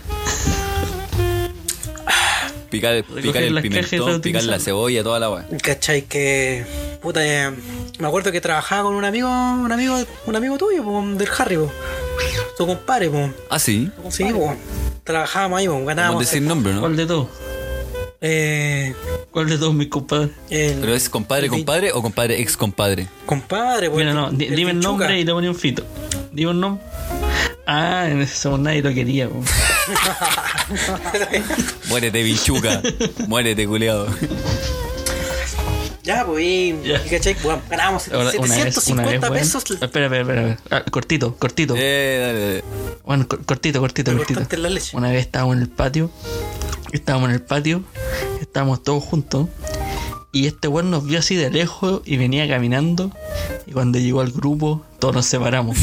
Picar, picar el cajas y pimentón, picar la cebolla, toda la weá. ¿Cachai? Que. Puta, eh, me acuerdo que trabajaba con un amigo, un amigo, un amigo tuyo, del Harry, po. Tu compadre, po. Ah, sí. Sí, po. Trabajábamos ahí, Ganábamos. decir nombre, ¿no? ¿Cuál de todos? Eh, ¿Cuál de todos mis compadres? el- ¿Pero es compadre, el compadre o compadre ex compadre? Compadre, po. Mira, no, el dime el nombre y le ponía un fito. Dime un nombre. Ah, en ese segundo nadie lo quería. po. Muérete, bichuca. [LAUGHS] Muérete, culeado. Ya, pues, y, Ya. y ¿cachai? Bueno, una 750 vez, weón. pesos. Espera, espera, espera. espera. Ah, cortito, cortito. Eh, dale, dale. Bueno, cor- cortito, cortito, cortito. cortaste la leche. Una vez estábamos en el patio. Estábamos en el patio. Estábamos todos juntos. Y este weón nos vio así de lejos y venía caminando. Y cuando llegó al grupo, todos nos separamos.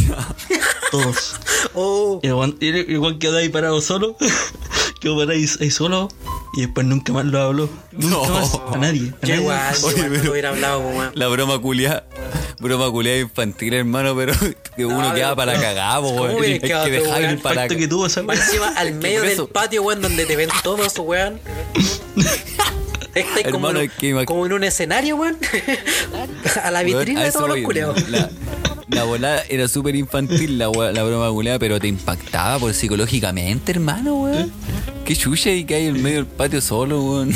[LAUGHS] todos. Oh, Y el weón, y el weón quedó ahí parado solo. Quedó parado ahí, ahí solo. Y después nunca más lo habló. Nunca No. más. A nadie. A nadie. igual, Oye, igual no pero- hubiera hablado, po, weón. La broma culiada. Broma culiada infantil, hermano, pero que uno No, queda pero- para cagar, po, ¿Cómo weón. Hay que dejar ir para que tuvo weón. encima, al medio por del patio, weón, donde te ven todos, [LAUGHS] weón. Estáis como, es que imag- como en un escenario, weón. [LAUGHS] a la Weón, vitrina a de todos los culeados. La, la volada era súper infantil, la, la broma culiada, pero te impactaba por psicológicamente, hermano, weón. Qué chucha y que hay en medio del patio solo, weón.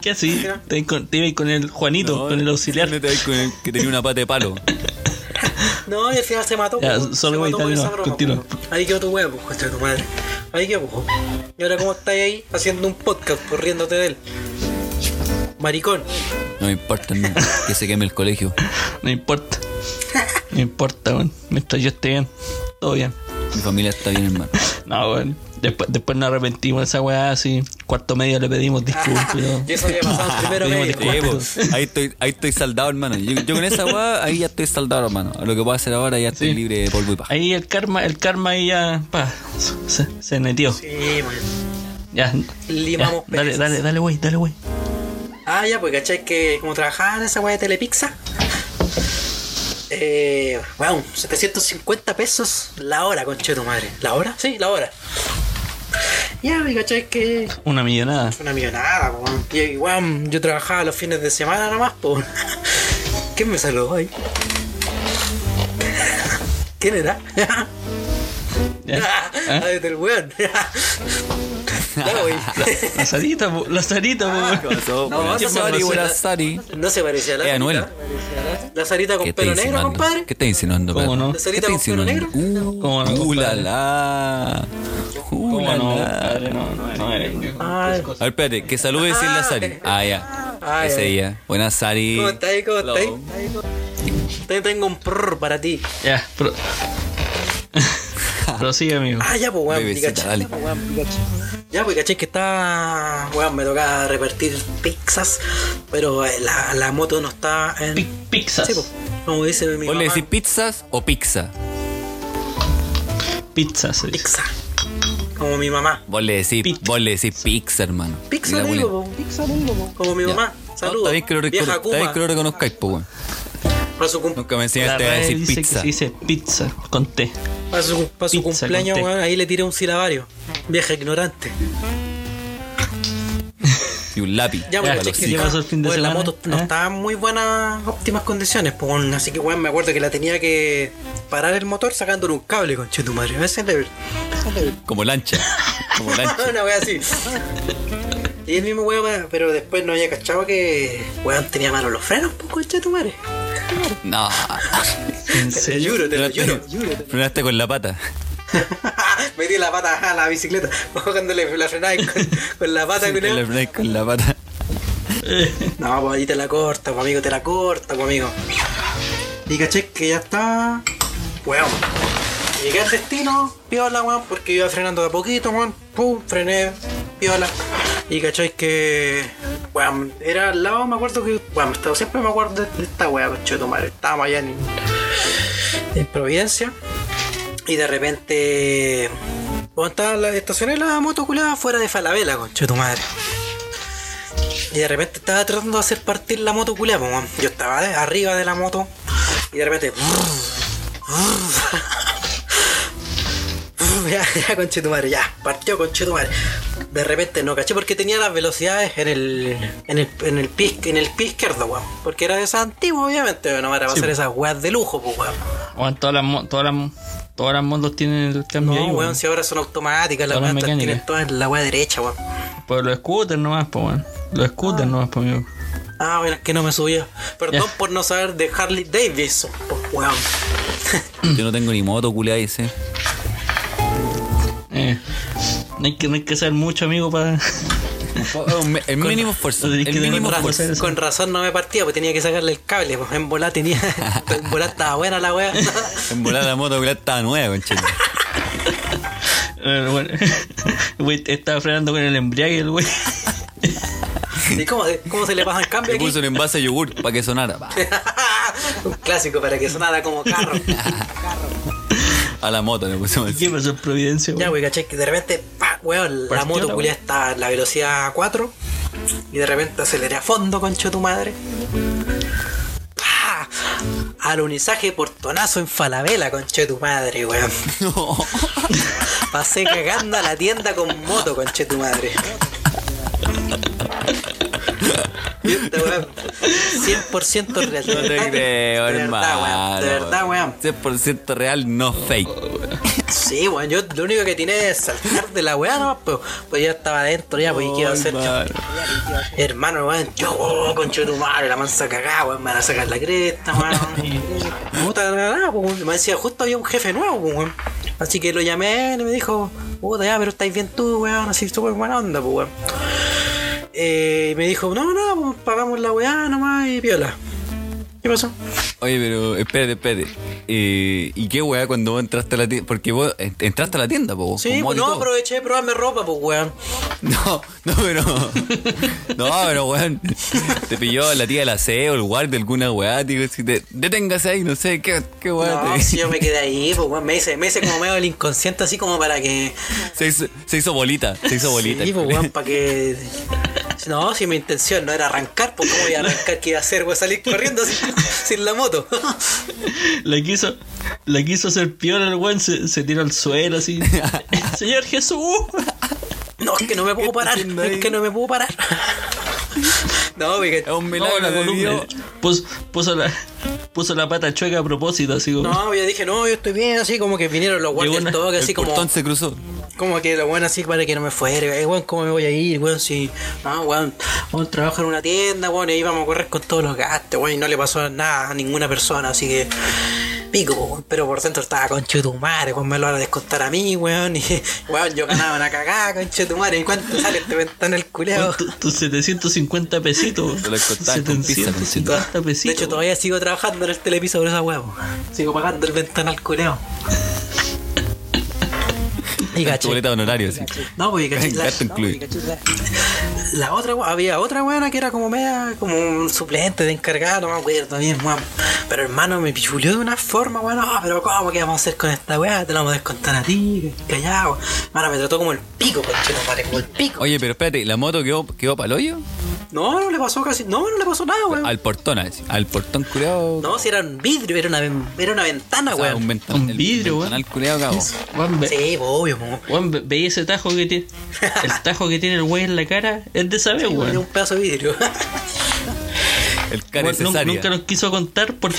¿Qué así? Te, ibas con- te ibas con el Juanito, con el auxiliar. Ahí con el que tenía una pata de palo. No, y al final se mató. Ya, solo voy, continúa. po. Ahí quedó tu weón, pues, contra tu madre. Ahí quedó. Y ahora, ¿cómo estáis ahí haciendo un podcast, por riéndote de él? Maricón. No me importa, no, que se queme el colegio. [LAUGHS] No importa. No importa, weón. Mientras yo esté bien, todo bien. Mi familia está bien, hermano. [LAUGHS] No, weón. Después, después nos arrepentimos de esa weá así. Cuarto medio le pedimos disculpas. y [LAUGHS] todo. Y eso había pasado en primero medio. Sí, po. ahí, estoy, ahí estoy saldado, hermano. Yo, yo con esa weá, ahí ya estoy saldado, hermano. Lo que puedo hacer ahora ya estoy Sí. libre de polvo y paja. Ahí el karma, el karma ahí ya, pa, se, se metió. Sí, man. Ya, Limamos ya, dale, perezas. dale, dale, wey, dale, wey. Ah, ya, pues, ¿cachai? Que como trabajaba en esa weá de Telepizza, eh, wow, 750 pesos la hora, conche tu madre. ¿La hora? Sí, la hora. Ya, pues, ¿cachai? Que Una millonada. una millonada, po, weón. Y igual yo trabajaba los fines de semana nomás, pues. [LAUGHS] ¿Quién me saludó ahí? [LAUGHS] ¿Quién era? Ya. [LAUGHS] Ah, ¿Ah? del weón. Ya. La Sarita, po, la Sarita, po, weón. pasó? No, Buenas no se Sari. No se parecía a la Eh, Sarita. Anuel. La Sarita con ¿Qué pelo negro, compadre. ¿Qué estás insinuando, ¿Cómo no? La ¿Qué Sarita con pelo negro. Uh, ¿Cómo no, uh, la la. Uh, ¿Cómo la no, la. compadre? No, no, A ver, espérate, que salude sin la Sari. Ah, ya. Ah, Ese día. Buenas Sari. ¿Cómo estás? ¿Cómo? Te tengo un prrr para ti. Ya, [LAUGHS] pro... Prosigue, amigo. Ah, ya, pues, weón. Bebecita, Pikachu. dale. Ya, pues, caché que está. Weón, me tocaba repartir pizzas, pero eh, la, la moto no está en. Pi- Pizzas. Sí, pues, como dice mi ¿Vos le decís pizzas o pizza? Pizza, se dice. Pizza. Como mi mamá. Vos le decís, Pizza. vos le decís pizza, hermano. Pizza digo. Pizza digo. Como mi Ya. mamá. No, Saludos. lo, Vieja que lo reconozcáis, po, weón. Para su, cum- Nunca me La enseñaste a RAE decir dice que pizza. se dice pizza con T. para su, para su Pizza cumpleaños, weón, ahí le tiré un silabario. Vieja ignorante. Y un lápiz. Ya, bueno, ¿qué chiquillos, pasó el fin de weón, la semana? moto no ¿Eh? estaba en muy buenas, óptimas condiciones, pues, así que weón, me acuerdo que la tenía que parar el motor sacándole un cable, con tu madre. Ese es el- Como lancha. Como [LAUGHS] lancha. Una wea así. Y el mismo weón, pero después no había cachado que weón tenía malos los frenos, pues conche tu madre. No. ¿En serio? juro, te lo juro. frenaste con la pata. [LAUGHS] Metí la pata a la bicicleta, bajándole la frenada y con, con la pata, Con la, frenaste con la pata. No, pues ahí te la corta, pues amigo, te la corta, pues amigo. Y caché que ya está. Weón. Llegué al destino, piola, weón, porque iba frenando de a poquito, weón. Pum, frené, piola. Y cachai que. Era al lado, me acuerdo que. Estaba, siempre me acuerdo de, de esta weá, coche tu madre. Estábamos allá en, en Providencia. Y de repente. Estaba la, estacioné la moto culada fuera de Falabella, conche tu madre. Y de repente estaba tratando de hacer partir la moto weón. Yo estaba arriba de la moto y de repente. [LAUGHS] Ya, ya, conchetumare, ya, partió conchetumare. De repente no caché porque tenía las velocidades en el en el, en el pie en el pie izquierdo, weón. Porque era de esa antigua, obviamente, no para pasar esas weas de lujo, pues weón. Todas las, todas las, todas las motos tienen el cambio No, ahí, weón, weón. si ahora son automáticas, las weas tienen todas en la wea derecha, weón. Pues los scooters nomás, pues, weón. Los scooters nomás, pues, amigo. Ah, bueno, es que no me subía. Perdón por no saber de Harley Davidson, pues weón. Yo no tengo ni moto, culiá, dice. Eh. No hay que, no hay que saber mucho, amigo, para. El mínimo esfuerzo. El mínimo esfuerzo. Con razón no me partía, pues tenía que sacarle el cable, pues en volar tenía. [LAUGHS] en volar estaba buena la wea. [LAUGHS] En volar la moto, estaba nueva. Eh, [LAUGHS] bueno, güey, estaba frenando con el embriague, el güey. ¿Y cómo, cómo se le pasa el cambio Le aquí? puso un envase de yogur para que sonara. Un clásico para que sonara como carro. A la moto le pusimos ¿Qué pasó en Providencia, ya, güey? wey, caché que de repente, pa, weón, la moto culia está en la velocidad 4 y de repente aceleré a fondo, concho tu madre. Pa, Alunizaje portonazo en Falabella, concho de tu madre, weón. [LAUGHS] Pasé cagando a la tienda con moto, conche tu madre. [LAUGHS] Y esta weón, 100% real. No te creo, De verdad, weón. hermano. De verdad, weón. 100% real, no fake. Sí, weón. Yo lo único que tiene es saltar de la weá nomás, pues, pues ya estaba adentro ya, pues, ¿y ¿qué iba a hacer? Hermano. Hermano, weón, yo, oh, concho de tu madre, la mansa cagada, weón, me van a sacar la cresta, weón. Puta, pues, me decía, justo había un jefe nuevo, pues, weón. Así que lo llamé y me dijo, puta, ya, pero estáis bien tú, weón, así súper buena onda, pues, weón. Eh, y me dijo, no, no, pues pagamos la weá nomás y piola. ¿Qué pasó? Oye, pero espérate, espérate. Eh, ¿Y qué weá cuando vos entraste a la tienda? Porque vos en- entraste a la tienda, po, Sí, pues no, aproveché de probarme ropa, pues, weón. No, no, pero. [LAUGHS] No, pero weón. Te pilló la tía del aseo, el guardia, alguna weá, tío. Si te, deténgase ahí, no sé, qué, qué weá. No, te- si yo me quedé ahí, pues, weón, me hice, me hice como medio el inconsciente, así como para que. se, hizo, se hizo bolita, se hizo bolita. Sí, pues, weón, para que. No, si mi intención no era arrancar, pues, ¿cómo iba a arrancar? ¿Qué iba a hacer, weón? Salir corriendo sin, [LAUGHS] sin la moto. [LAUGHS] La quiso, la quiso hacer piola el weón, se, se tiró al suelo así. [LAUGHS] Señor Jesús. No, es que no me puedo parar, es que no me puedo parar. No, porque. Es un milagro la de columna. Dios. Puso, puso, la, puso la pata chueca a propósito, así como. No, yo dije, no, yo estoy bien, así como que vinieron los guardias una- del toque, así como. se cruzó. Como que lo bueno así para que no me fuere, eh, weón, ¿cómo me voy a ir, weón? Si, no, weón, weón, trabajo en una tienda, weón, y ahí vamos a correr con todos los gastos, weón, y no le pasó nada a ninguna persona, así que, pico, weón, pero por dentro estaba con madre, weón, me lo van a descontar a mí, weón, y, [LAUGHS] weón, yo ganaba una cagada con madre, ¿y cuánto sale este ventana el culeo? Tu- Tus 750 pesitos. Te lo contaban con pizza, 750 De pesitos. hecho, todavía sigo trabajando en el televisor por esa weón, sigo pagando el ventana al culeo. Y boleta de honorario, sí. No, pues y caché. La, no, caché la- la otra, había otra weona que era como media, como un suplente de encargado, no me acuerdo bien, weón. Pero hermano, me pichuleó de una forma, weón. No, pero ¿cómo que vamos a hacer con esta weá? Te la vamos a descontar a ti, callado. Mano, me trató como el pico, conchero, madre, como el pico. Oye, pero espérate, ¿la moto quedó, quedó para el hoyo? No, no le pasó casi, no, no le pasó nada, weón. Al portón, así. Al portón culeado. No, si era un vidrio, era una, era una ventana, o sea, weón. un ventanal. Un vidrio, weón. Al culeado cabo. Weón, ve, Sí, pues, obvio. [LAUGHS] weón, ve- veía ese tajo que tiene. El tajo que tiene el güey en la cara es de saber, Era weón. un pedazo de vidrio. El cara nunca nos quiso contar por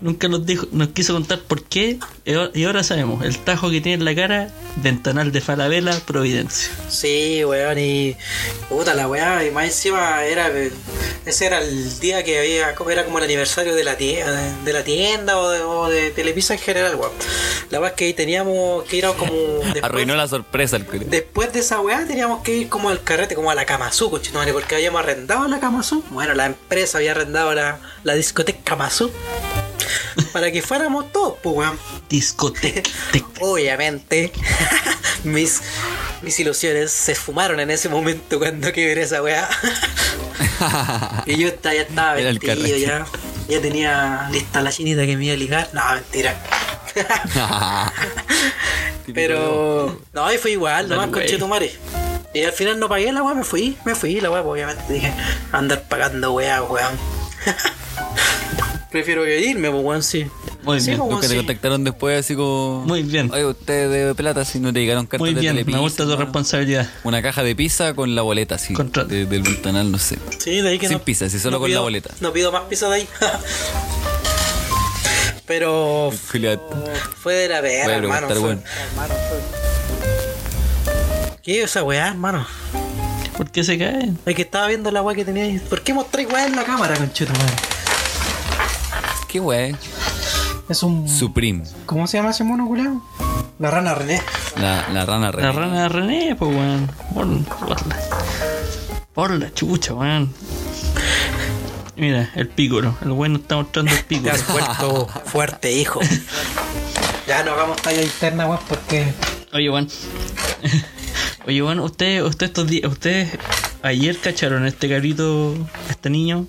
Nunca nos dijo, nos quiso contar por qué. Y ahora- sabemos, el tajo que tiene en la cara, ventanal de Falabella, Providencia. Sí, weón, y puta la weá, y más encima era ese era el día que había, como era como el aniversario de la tienda, de la tienda o de, o de Televisa en general, weón. La weá es que ahí teníamos que ir a como [LAUGHS] después, Arruinó la sorpresa el culeado. después de esa weá teníamos que ir como al carrete, como a la Kamazú, porque habíamos arrendado la Kamazú. Bueno, la empresa había arrendado la, la discoteca Kamazú. [LAUGHS] Para que fuéramos todos, pues weón. Discoteca. [LAUGHS] Obviamente, [LAUGHS] mis, mis ilusiones se esfumaron en ese momento cuando quebré esa weá. y yo estaba, ya estaba vestido, ya, ya tenía lista la chinita que me iba a ligar. No, mentira. Pero, no, y fue igual, nomás con. Chetumare. Y al final no pagué la weá, me fui, me fui la weá, pues, obviamente dije, andar pagando weá, weón. Prefiero que irme, pues, weón, sí. Muy Sí, bien. pues, Los que te sí. contactaron después así como... Muy bien. Oye, usted de plata si no te llegaron cartas Muy de bien, me Telepizza, gusta tu responsabilidad. Una caja de pizza con la boleta, así. Contra- de- del ventanal, no sé. Sí, de ahí que Sin no. pizza, sí, solo con pido- la boleta. No pido más pizza de ahí. [LAUGHS] Pero Julián, fue de la verga, hermano. Fue... bueno. ¿Qué es esa weá, hermano? ¿Por qué se cae? Es que estaba viendo la weá que tenía ahí. ¿Por qué mostráis weá en la cámara, conchito, madre? Qué wey. Es un. Supreme. ¿Cómo se llama ese mono, culiao? La rana René. La, la rana La René. rana de René, pues, weón. Por, por la, por la chucha, weón. Mira, el pícoro. El weón nos está mostrando el Te pícoro. [LAUGHS] has fuerte, hijo. ya no hagamos talla interna, weón, porque. Oye, weón. Oye, weón, ustedes usted estos días, ustedes ayer cacharon a este carito, este niño,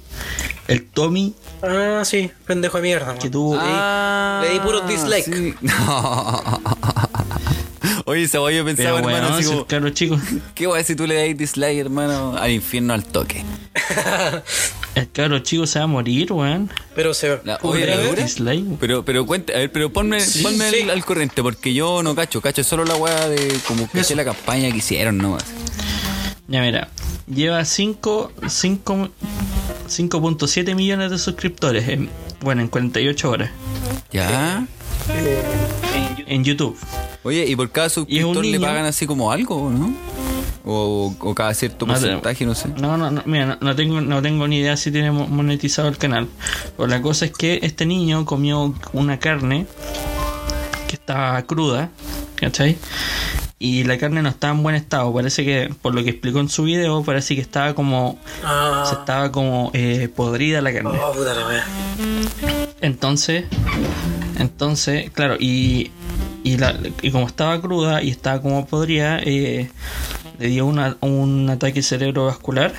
el Tommy, Ah, sí, pendejo de mierda, que tuvo. Ah, Le di puros dislike. sí. No. [LAUGHS] Oye, ese yo pensaba, pero hermano, así como, cabro chico. ¿qué wey si tú le das dislike, hermano? Al infierno al toque. [LAUGHS] El cabro chico se va a morir, weón. Pero se. La- ¿Cómo oye, que la. Pero, pero cuente, a ver, pero ponme, ponme sí. Al, al corriente, porque yo no cacho, cacho solo la weá de como caché Eso. la campaña que hicieron nomás. Ya mira, lleva 5 5 5.7 millones de suscriptores en, bueno, en 48 horas ¿Ya? en YouTube. Oye, ¿y por cada suscriptor le pagan así como algo, no? O, o cada cierto No, porcentaje, no sé. No, no, no, mira, no, no tengo, no tengo ni idea si tiene mo- monetizado el canal. Pero la cosa es que este niño comió una carne que estaba cruda, ¿cachai? Y la carne no estaba en buen estado. Parece que, por lo que explicó en su video, parece que estaba como. Se Ah. estaba como eh, podrida la carne. Oh, puta la. Entonces, entonces, claro, y, y, la- y como estaba cruda y estaba como podría, eh, le dio una- un ataque cerebrovascular.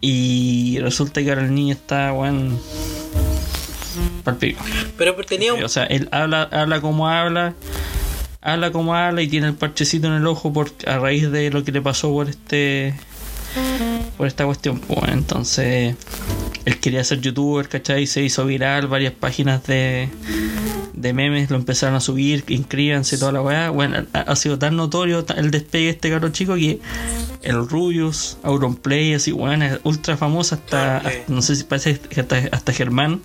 Y resulta que ahora el niño está, weón, pa'l pico. Pero tenía un. O sea, él habla, habla como habla, habla como habla y tiene el parchecito en el ojo por, a raíz de lo que le pasó por este por esta cuestión. Pues, entonces, él quería ser youtuber, ¿cachai? Se hizo viral, varias páginas de, de memes lo empezaron a subir, inscríbanse, toda la weá. Bueno, ha, ha sido tan notorio el despegue de este caro chico que el Rubius, Auronplay, así, weón, es ultra famosa hasta, Auronplay. hasta- no sé si parece que hasta, hasta Germán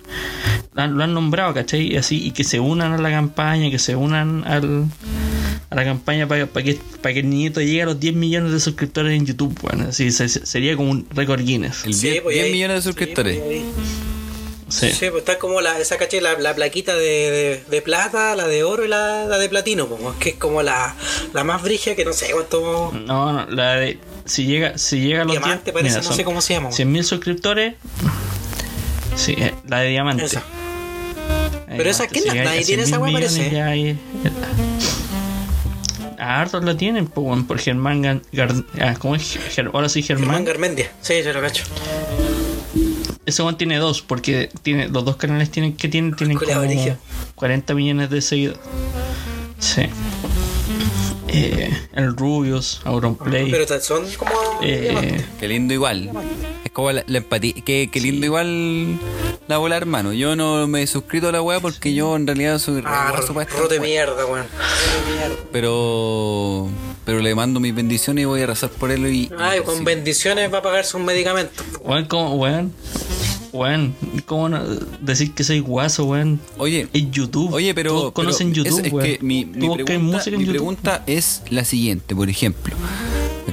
lo han, lo han nombrado, ¿cachai? Y así, y que se unan a la campaña, que se unan al, a la campaña para que, pa' que el niñito llegue a los 10 millones de suscriptores en YouTube, bueno, así se- se- sería como un récord Guinness. El Sí, 10, pues, 10 ahí- millones de sí, suscriptores. pues. Sí. Sí, pues está como la, esa caché, la, la plaquita de, de, de plata, la de oro y la, la de platino, pues, que es como la, la más brigia que no sé cuánto. No, no, la de. Si llega, si llega a los Diamante 10, parece, mira, no sé son cómo se llama. 100.000 suscriptores. Sí, eh, la de diamante. Esa. Pero esa, diamante. ¿quién la- llega nadie tiene 100.000 esa weá, parece? Ahí- hartos la tienen, weón, por Germán Gan- Gar- ah, ¿Cómo es? Ger- ahora sí, Germán Germán. Garmendia. Sí, yo lo cacho. Ese weón tiene dos, porque tiene los dos canales tienen que tienen, tienen como brígido. 40 millones de seguidores. Sí. Eh, el Rubius, Auronplay. Pero son como. Eh, Qué lindo igual. Es como la, la empatía. Qué, qué lindo igual la bola, hermano. Yo no me he suscrito a la weá porque yo en realidad soy ah, rote mierda, weón. Pero. Pero le mando mis bendiciones y voy a rezar por él y. Ay, y- con sí. bendiciones va a pagar sus medicamentos. weón, ¿cómo, weón? Weón, ¿cómo no decir que soy guaso, weón? Oye, En YouTube. Oye, pero. Todos conocen pero YouTube, es, es weón. que mi, mi buscas pregunta, música en mi YouTube. pregunta es la siguiente, por ejemplo.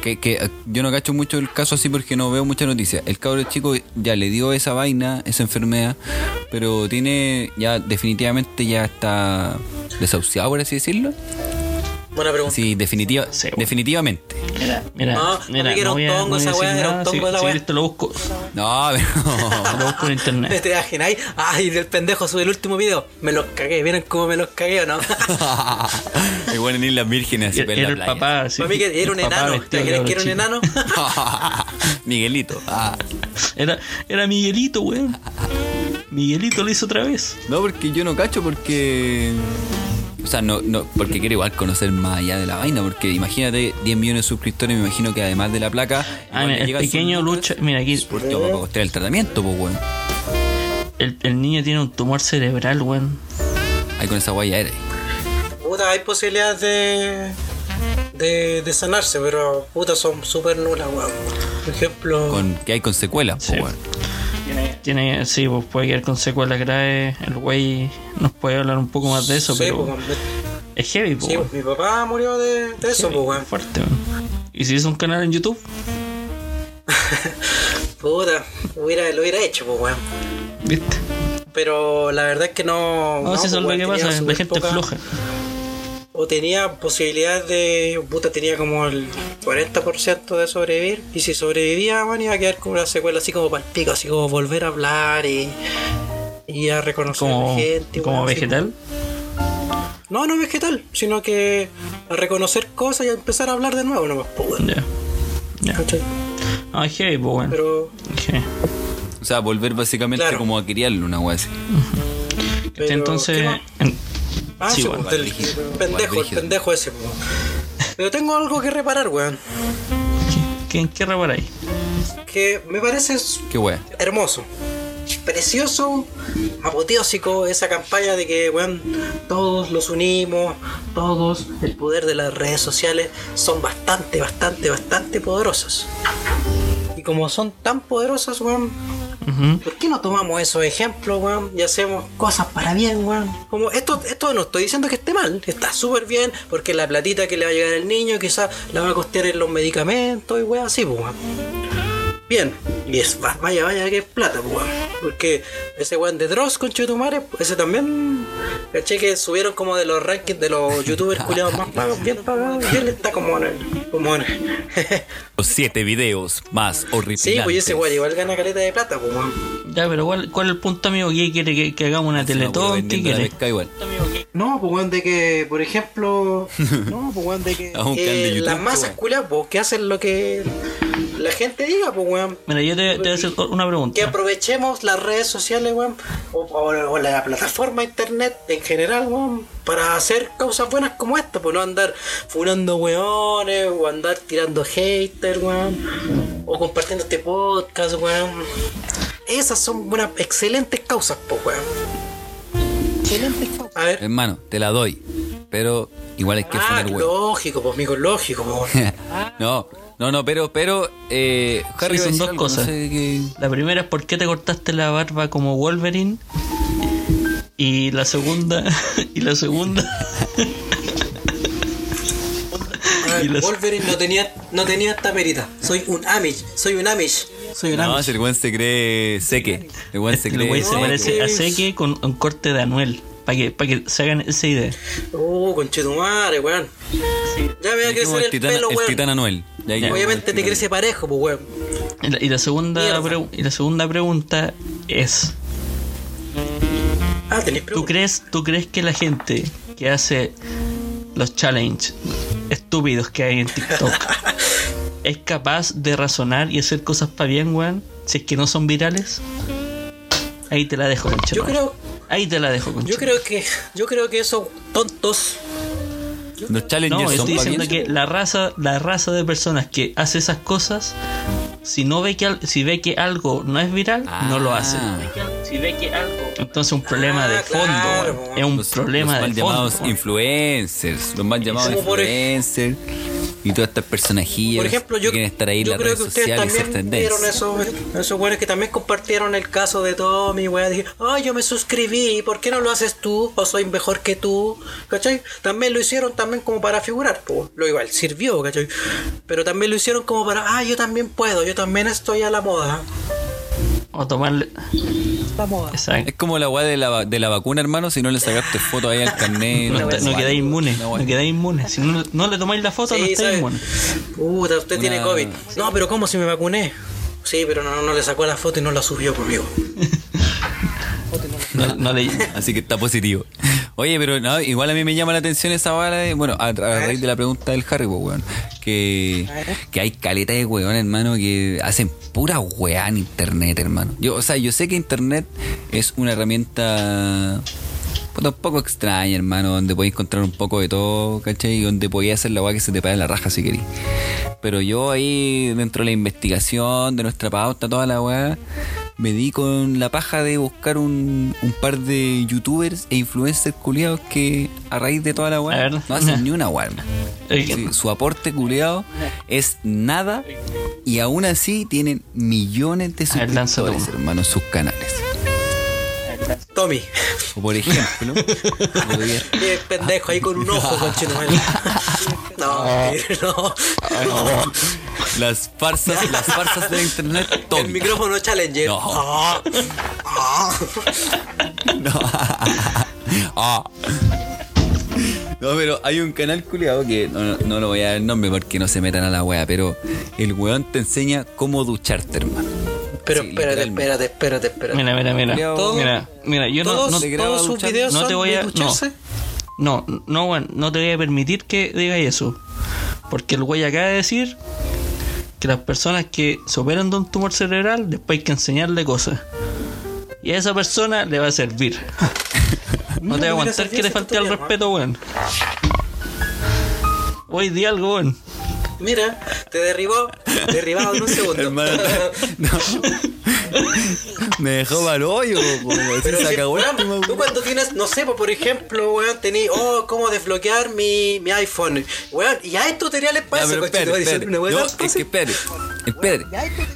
Que, que, eh, yo no cacho mucho el caso así porque no veo muchas noticias. El cabro chico ya le dio esa vaina, esa enfermedad, pero tiene ya definitivamente ya está desahuciado, por así decirlo. Buena pregunta. Sí, definitiva, Sí, bueno. definitivamente. Mira, mira, No, mira, no me quiero no voy a, un no tongo esa weá, era un tongo si- esa si weá. esto lo busco, No, pero. [LAUGHS] lo busco en internet. ¿Te imagináis? Ay, del pendejo sube el último video. Me los cagué. ¿Vieron cómo me los cagué o no? [LAUGHS] Igual en Islas Vírgenes, así Era, la el playa. papá, sí. Para mí que era un el papá enano. ¿Te de imaginas que era un enano? [LAUGHS] Miguelito. Ah. Era, era Miguelito, weón. Miguelito lo hizo otra vez. No, porque yo no cacho porque. O sea, no, no, porque quiero igual conocer más allá de la vaina, porque imagínate 10 millones de suscriptores, me imagino que además de la placa. Ah, mira, el pequeño lucha. Mira, aquí Porque vamos a costear el tratamiento, pues, weón. el, el niño tiene un tumor cerebral, weón. Ahí con esa guaya eres. Puta, hay posibilidades de, de, de sanarse, pero puta, son súper nulas, weón. Por ejemplo, Con, que hay con secuelas, pues, Sí. weón. Tiene, sí, pues puede quedar con secuelas graves. El güey nos puede hablar un poco más de eso, sí, pero pues, es heavy, pues. Sí, mi papá murió de, de eso, pues, weón. Fuerte, weón. ¿Y si es un canal en YouTube? [LAUGHS] Puta, hubiera, lo hubiera hecho, pues, weón. ¿Viste? Pero la verdad es que no. No, si eso es lo pues, que pasa, la gente es poca- floja. O tenía posibilidades de. Puta, tenía como el 40% de sobrevivir. Y si sobrevivía, bueno, iba a quedar con una secuela así como para el pico, así como volver a hablar y. Y a reconocer Como, gente. como así vegetal. No, no vegetal, sino que a reconocer cosas y a empezar a hablar de nuevo nomás, pues. Ya. Ya. Es heavy, pues, weón. Pero. O sea, volver básicamente Claro. como a criarlo, una weá así. pero Entonces, ¿qué más? Ah, Sí, sí, bueno, pues, del- pendejo, el pendejo ese, pues. Pero tengo algo que reparar, weón. ¿qué, qué, reparáis? Que me parece Qué hermoso, precioso, apoteósico esa campaña de que, weón, todos los unimos, todos, el poder de las redes sociales son bastante, bastante, bastante poderosos. Y como son tan poderosas, weón, ¿por qué no tomamos esos ejemplos, weón, y hacemos cosas para bien, weón? Como esto, esto no estoy diciendo que esté mal, está súper bien, porque la platita que le va a llegar al niño quizás la va a costear en los medicamentos y weón, así, pues, weón. Bien, y es va- vaya, vaya que es plata, pues. Porque ese weón de Dross con Chetumare, ese también, caché que subieron como de los rankings de los youtubers culiados más pagos, bien [LAUGHS] pagados, y él está como en el. Como en [LAUGHS] Los siete videos más horribles. sí, pues ese weón igual gana caleta de plata, pues, weón. Ya, pero ¿cuál, ¿cuál es el punto, amigo? ¿Qué quiere que, que hagamos una teletón? ¿Qué quiere? igual. No, pues weón, de que, por ejemplo. [LAUGHS] No, pues weón, de que. Eh, YouTube, las masas culiadas, pues, que hacen lo que la gente diga, pues weón. Mira, yo te, te voy a hacer una Que pregunta. aprovechemos las redes sociales, weón, o, o- o la plataforma internet en general, weón, para hacer cosas buenas como esta, pues no andar funando weones, o andar tirando haters, weón, o compartiendo este podcast, weón. Esas son buenas, excelentes causas, pues, weón. Excelentes causas. A ver. Hermano, te la doy. Pero igual hay que Ah, lógico, pues, amigo, lógico, pues, weón. [LAUGHS] no, no, no, pero, pero, eh, Harry Sí, son dos algo, no cosas. sé qué- La primera es por qué te cortaste la barba como Wolverine. Y la segunda. [LAUGHS] Y la segunda. Y Wolverine no tenía, no tenía esta perita. Soy un Amish, soy un Amish, soy un No, Amish. el weón se cree seque. El weón se El cree güey se seque. parece a Seque con un corte de Anuel. Para que, para que se hagan esa idea. Uh, conchetumare, weón. Ya me va a crecer el, titán, pelo, el weón. titán Anuel. Ya Obviamente te crece parejo, pues, weón. Y la, y la segunda y la segunda pregunta es: Ah, tenés ¿tú preguntas. crees, ¿tú crees que la gente que hace los challenge estúpidos que hay en TikTok [LAUGHS] es capaz de razonar y hacer cosas para bien, weón, si es que no son virales, ahí te la dejo, Yo creo, Ahí te la dejo, yo conchetumare. creo que, yo creo que esos tontos. Los challengers No, son estoy pa' diciendo que la raza, la raza de personas que hace esas cosas, si no ve que si ve que algo no es viral, no lo hace. Ah. Si ve que algo entonces un problema Ah, de fondo, claro, es un Los, problema los mal de llamados fondo. weón. influencers, los mal llamados por ej- influencers y todas estas personajillas Por ejemplo, yo, que quieren estar ahí en las creo redes que ustedes también vieron esos, esos güeyes que también compartieron el caso de Tommy, weá. Dije, ay, yo me suscribí, ¿por qué no lo haces tú? O soy mejor que tú, ¿cachai? También lo hicieron también como para figurar, pues. Lo igual, sirvió, ¿cachai? Pero también lo hicieron como para, ah, yo también puedo, yo también estoy a la moda. O tomarle. La moda. Exacto. Es como la weá de la, de la vacuna, hermano, si no le sacaste foto ahí al carnet. No, no quedáis inmune, no quedáis inmune. Si no, no le tomáis la foto, no Sí, estáis ¿sabe? inmune. Puta, usted tiene COVID. No, pero ¿cómo si me vacuné? Sí, pero no, no le sacó la foto y no la subió conmigo. [LAUGHS] No, no le, Así que está positivo. Oye, pero no, igual a mí me llama la atención esa bala de, bueno, a, a raíz de la pregunta del Harry, pues, weón, que, que hay caleta de weón, hermano, que hacen pura weá en internet, hermano. Yo, o sea, yo sé que internet es una herramienta puta, un poco extraña, hermano, donde podéis encontrar un poco de todo, ¿cachai? Y donde podías hacer la weá que se te pague la raja si querís. Pero yo ahí, dentro de la investigación, de nuestra pauta, toda la weá, me di con la paja de buscar un, un par de youtubers e influencers culiados que a raíz de toda la weá no hacen ni una weá, [LAUGHS] Sí, su aporte culiado es nada y aún así tienen millones de suscriptores, hermano, en sus canales. Tommy. O por ejemplo, [LAUGHS] Qué pendejo ahí con un ojo, conchetumare. No, no. las farsas, las farsas de internet, El Tommy. micrófono Challenger. No. Ah, ah. No. [LAUGHS] Ah. No, pero hay un canal culiado que no, no- no lo voy a dar el nombre porque no se metan a la wea, pero el weón te enseña cómo ducharte, hermano. Pero Sí, espérate, espérate, espérate, espérate. Mira, mira, mira. Todo- Mira, mira, yo no, ¿Todos, no, te graba todos sus videos No son te voy a- de ducharse? no, no, weón, no te voy a permitir que digas eso. Porque el güey acaba de decir que las personas que se operan de un tumor cerebral, después hay que enseñarle cosas. Y a esa persona le va a servir. [LAUGHS] No te voy a aguantar que le falte al respeto, weón. Hoy di algo, weón. Mira, te derribó, derribado en un segundo. [LAUGHS] Hermano, no. Me dejó mal hoyo. Pero se si, acabó weón, tú cuando tienes, no sé, por ejemplo, weón, tení, oh, cómo desbloquear mi, mi iPhone. Weón, y hay tutoriales para eso, No, es que. Espérate.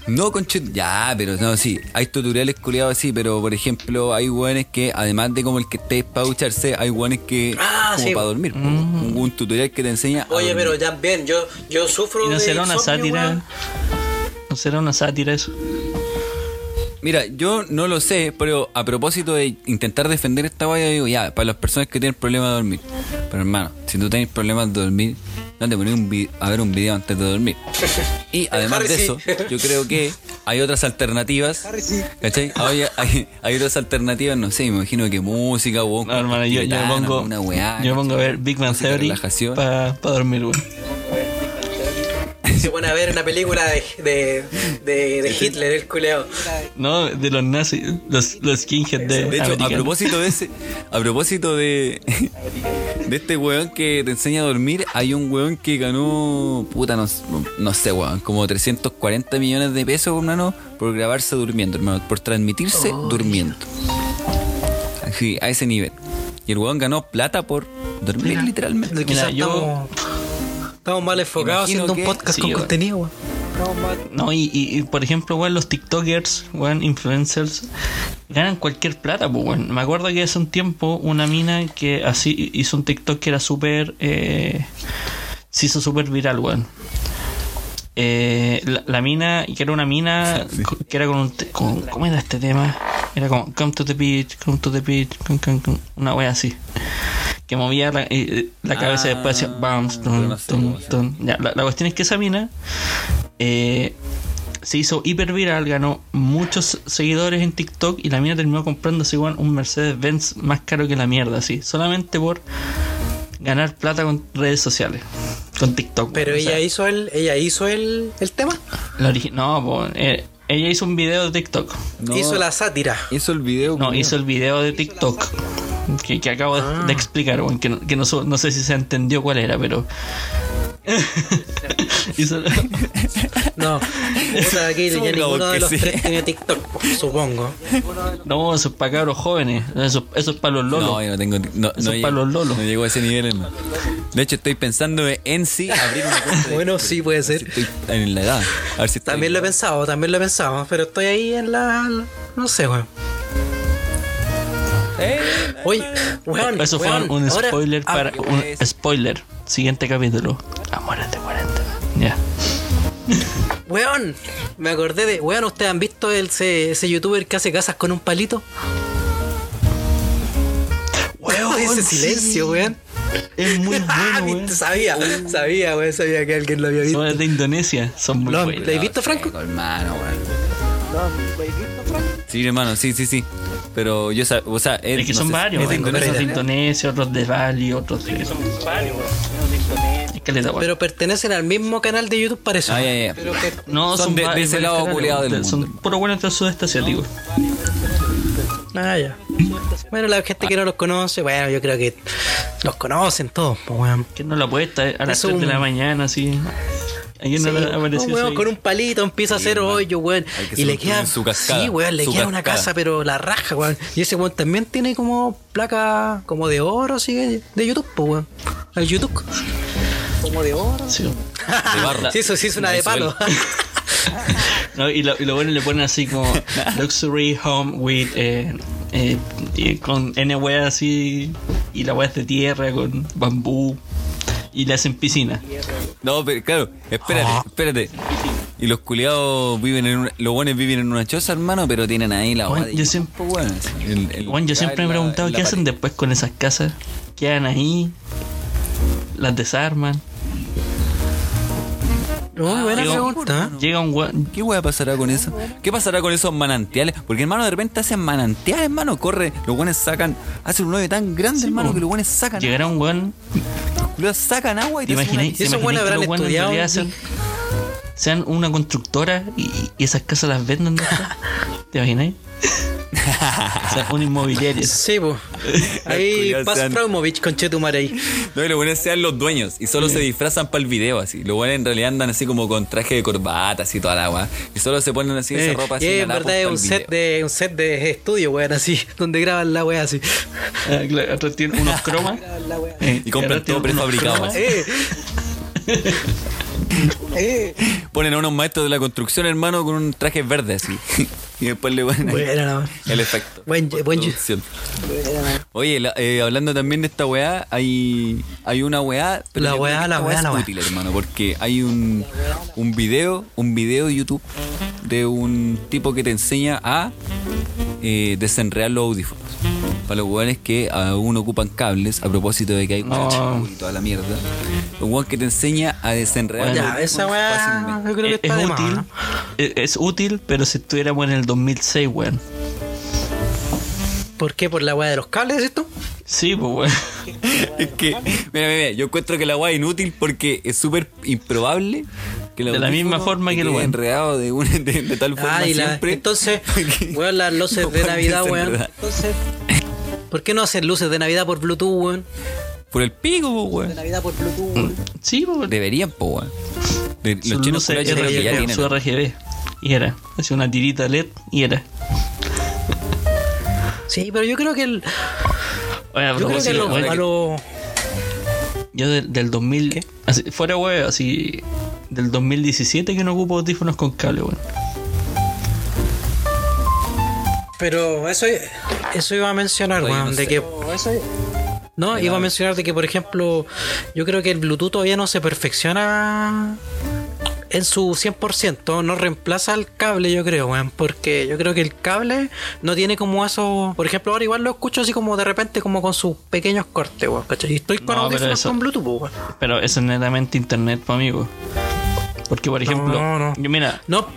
No, conche... Ya, pero no, sí. Hay tutoriales culiados así, pero por ejemplo, hay weones que, además de como el que estés para ducharse, hay weones que Ah, como sí. para dormir. po. Un, un tutorial que te enseña. Oye, pero ya bien, yo, yo sufro ¿Y no de será una insomnio, sátira? weón. ¿No será una sátira eso? Mira, yo no lo sé, pero a propósito de intentar defender esta guaya, digo, ya, para las personas que tienen problemas de dormir. Pero hermano, si tú tienes problemas de dormir, no te pones un a ver un video antes de dormir. [LAUGHS] Y además Harry de sí. eso, yo creo que hay otras alternativas. ¿Cachai? Hay, [LAUGHS] hay, hay otras alternativas, no sé, me imagino que música o No, hermano, yo, yo me pongo, una weá, yo pongo a ver Big de Theory para dormir, weón. Se pone a ver una película de, de, de, de Hitler, el culeo. No, de los nazis, los, los skinheads de, De hecho, a propósito de ese, a propósito de, de este weón que te enseña a dormir, hay un weón que ganó, puta, no, no sé, weón, como 340 millones de pesos, hermano, por grabarse durmiendo, hermano, por transmitirse durmiendo. Así, a ese nivel. Y el weón ganó plata por dormir, literalmente. Quizás yo- estamos, estamos mal enfocados Imagino haciendo un que- podcast sí, con weón. contenido, weón. No, y, y- y, por ejemplo, weón, los TikTokers, weón, influencers, ganan cualquier plata, pues, weón. Me acuerdo que hace un tiempo una mina que así hizo un TikTok que era súper. Eh, se hizo súper viral, weón. Eh, la, la mina, que era una mina que era con un. te- con- ¿Cómo era este tema? Era como Come to the beach, come to the beach, come, come, come", una wea así. Que movía la, eh, la cabeza y después hacía bounce, pero tun, no sé la, la cuestión es que esa mina eh, se hizo hiper viral, ganó muchos seguidores en TikTok y la mina terminó comprándose igual un Mercedes-Benz más caro que la mierda, así, solamente por ganar plata con redes sociales. con TikTok. Pero. O ella sea, hizo el, ella hizo el, el tema. la no, po, eh, ella hizo un video de TikTok. No, Hizo la sátira. hizo el video. No, hizo el video de TikTok que, que acabo de- Ah. de explicar, que, no, que no, no sé si se entendió cuál era, pero. [LAUGHS] No, puta, aquí ya ninguno de los sí. tres tiene TikTok, supongo. no, eso es para cabros jóvenes. Eso, eso es para los lolos. No, yo no tengo. No, Eso no es llego- para los lolos. No llego a ese nivel, hermano. De hecho, estoy pensando en sí abrir una cuenta. de- Bueno, sí puede ser. Estoy en la edad. A ver si estoy- También lo he pensado, también lo he pensado, pero estoy ahí en la. No sé, weón. Oye, weón. Eso fue weón, un ahora- spoiler ah, para. Un spoiler. Siguiente capítulo. Amores de 40. Ya. Weón, me acordé de. Weón, ¿ustedes han visto el, ese, ese youtuber que hace casas con un palito? Weón, [LAUGHS] ese sí. silencio, weón. Es muy [LAUGHS] Ah, bueno, weón. sabía, sabía, weón, sabía que alguien lo había visto. Son de Indonesia. Son muy ¿Lo, buenos. ¿lo has visto, Franco? Hermano, weón. Sí, hermano, sí, sí, sí. Pero yo, sab- o sea, es, Es que no son sé, varios. es de. Indonesia. Unos de Indonesia, otros de Bali, otros de. Son varios, Es caleta, weón. Pero pertenecen al mismo canal de YouTube, parece. Ah. Pero que- No, son son, de- de varios ese lado culiado del weón. Son mundo. puro buenos del sudeste asiático. Ah, ya. Bueno, la gente que no los conoce, bueno, yo creo que los conocen todos, pues, weón. Que no la apuesta a las Es 3 de la un- mañana, así. No Sí, le apareció un weón con un palito empieza a hacer hoyo, weón. Y le queda. su cascada, sí, weón, le su queda una casa, pero la raja, weón. Y ese weón también tiene como placa como de oro, así de- de YouTube, pues, weón. El YouTube. Como de oro. Sí. De [LAUGHS] barra. Sí, eso sí es una De de palo. [LAUGHS] [LAUGHS] No, y, lo, y lo bueno le ponen así como Luxury Home with. Eh, eh, con N wea así. Y la wea es de tierra con bambú. Y le hacen piscina. No, pero claro, espérate, Ah. espérate. Y los culiados viven en una, los buenos viven en una choza, hermano, pero tienen ahí la guada yo siempre- bueno, el- el- Bueno, yo siempre me he preguntado la qué hacen pared. después con esas casas. Quedan ahí. Las desarman. Muy buena Digo, pregunta. ¿eh? Llega un weón. ¿Qué hueá pasará con eso? ¿Qué pasará con esos manantiales? Porque hermano, de repente hacen manantiales, hermano, corre, los buenos sacan, hacen un hoyo tan grande, hermano, po. que los buenos sacan, Llegará un weón. los sacan agua y ¿Te te? ¿Te esos habrán weones en estudiado sean, una constructora y, y esas casas las venden después? ¿Te imagináis? [LAUGHS] o sea, una inmobiliaria. Sí, pues. [LAUGHS] Ahí sean- Fraumovich con Chetumare ahí. No, y los buenos sean los dueños y solo se disfrazan para el video así. Los buenos en realidad andan así como con traje de corbata, así toda la agua. Y solo se ponen así esa Eh, ropa así. y en verdad es un set, video. de, un set de estudio, weón, así, [LAUGHS] donde graban la weá así. Ah, claro, otros tienen unos cromas. eh, Y compran todo prefabricado. [LAUGHS] Ponen a unos maestros de la construcción, hermano, con un traje verde así. [LAUGHS] y después le ponen Bueno, no. el efecto. Buen, buen. Oye, la- eh, hablando también de esta weá, hay, hay una weá. La weá, la weá, es la weá. útil, hermano, porque hay un, un video, un video de YouTube de un tipo que te enseña a eh, desenredar los audífonos. Para los weones que aún ocupan cables, a propósito de que hay y toda la mierda. Un weón que te enseña a desenredar Ya, esa weá, fácilmente. yo creo que Es, está es de más, útil. ¿no? Es, es útil, pero si estuviéramos en el 2006, weón. ¿Por qué? ¿Por la weá de los cables, esto? Sí, pues, weón. [LAUGHS] Es que, mira, mira, mira, yo encuentro que la weá es inútil porque es súper improbable De la misma forma que el weón. enredado de, una- de, de tal forma Ah, y la, siempre. entonces, [LAUGHS] weón, las luces [LAUGHS] no de Navidad, weón. Entonces, ¿por qué no hacer luces de Navidad por Bluetooth, weón? Por el pico, po, weón. Navidad por Bluetooth. [CLEARS THROAT] Sí, pues. Deberían, po, weón. De- Su Los chinos creo que ya RGB, tienen. su RGB. Y era. Hacía una tirita LED y era. Sí, pero yo creo que el, Oye, yo creo que yo del, del 2000. así, fuera, weón, así. Del 2017 que no ocupo audífonos con cable, weón. Pero eso, eso iba a mencionar, weón, de que... No, iba a mencionar de que, por ejemplo, yo creo que el Bluetooth todavía no se perfecciona en su 100%, no reemplaza al cable, yo creo, weón, porque yo creo que el cable no tiene como eso, por ejemplo, ahora igual lo escucho así como de repente como con sus pequeños cortes, weón, ¿cachai? Y estoy con No, pero audífonos eso- con Bluetooth, weón. Pero eso es netamente internet, pues, amigo. Porque, por ejemplo, no, no. yo mira, No,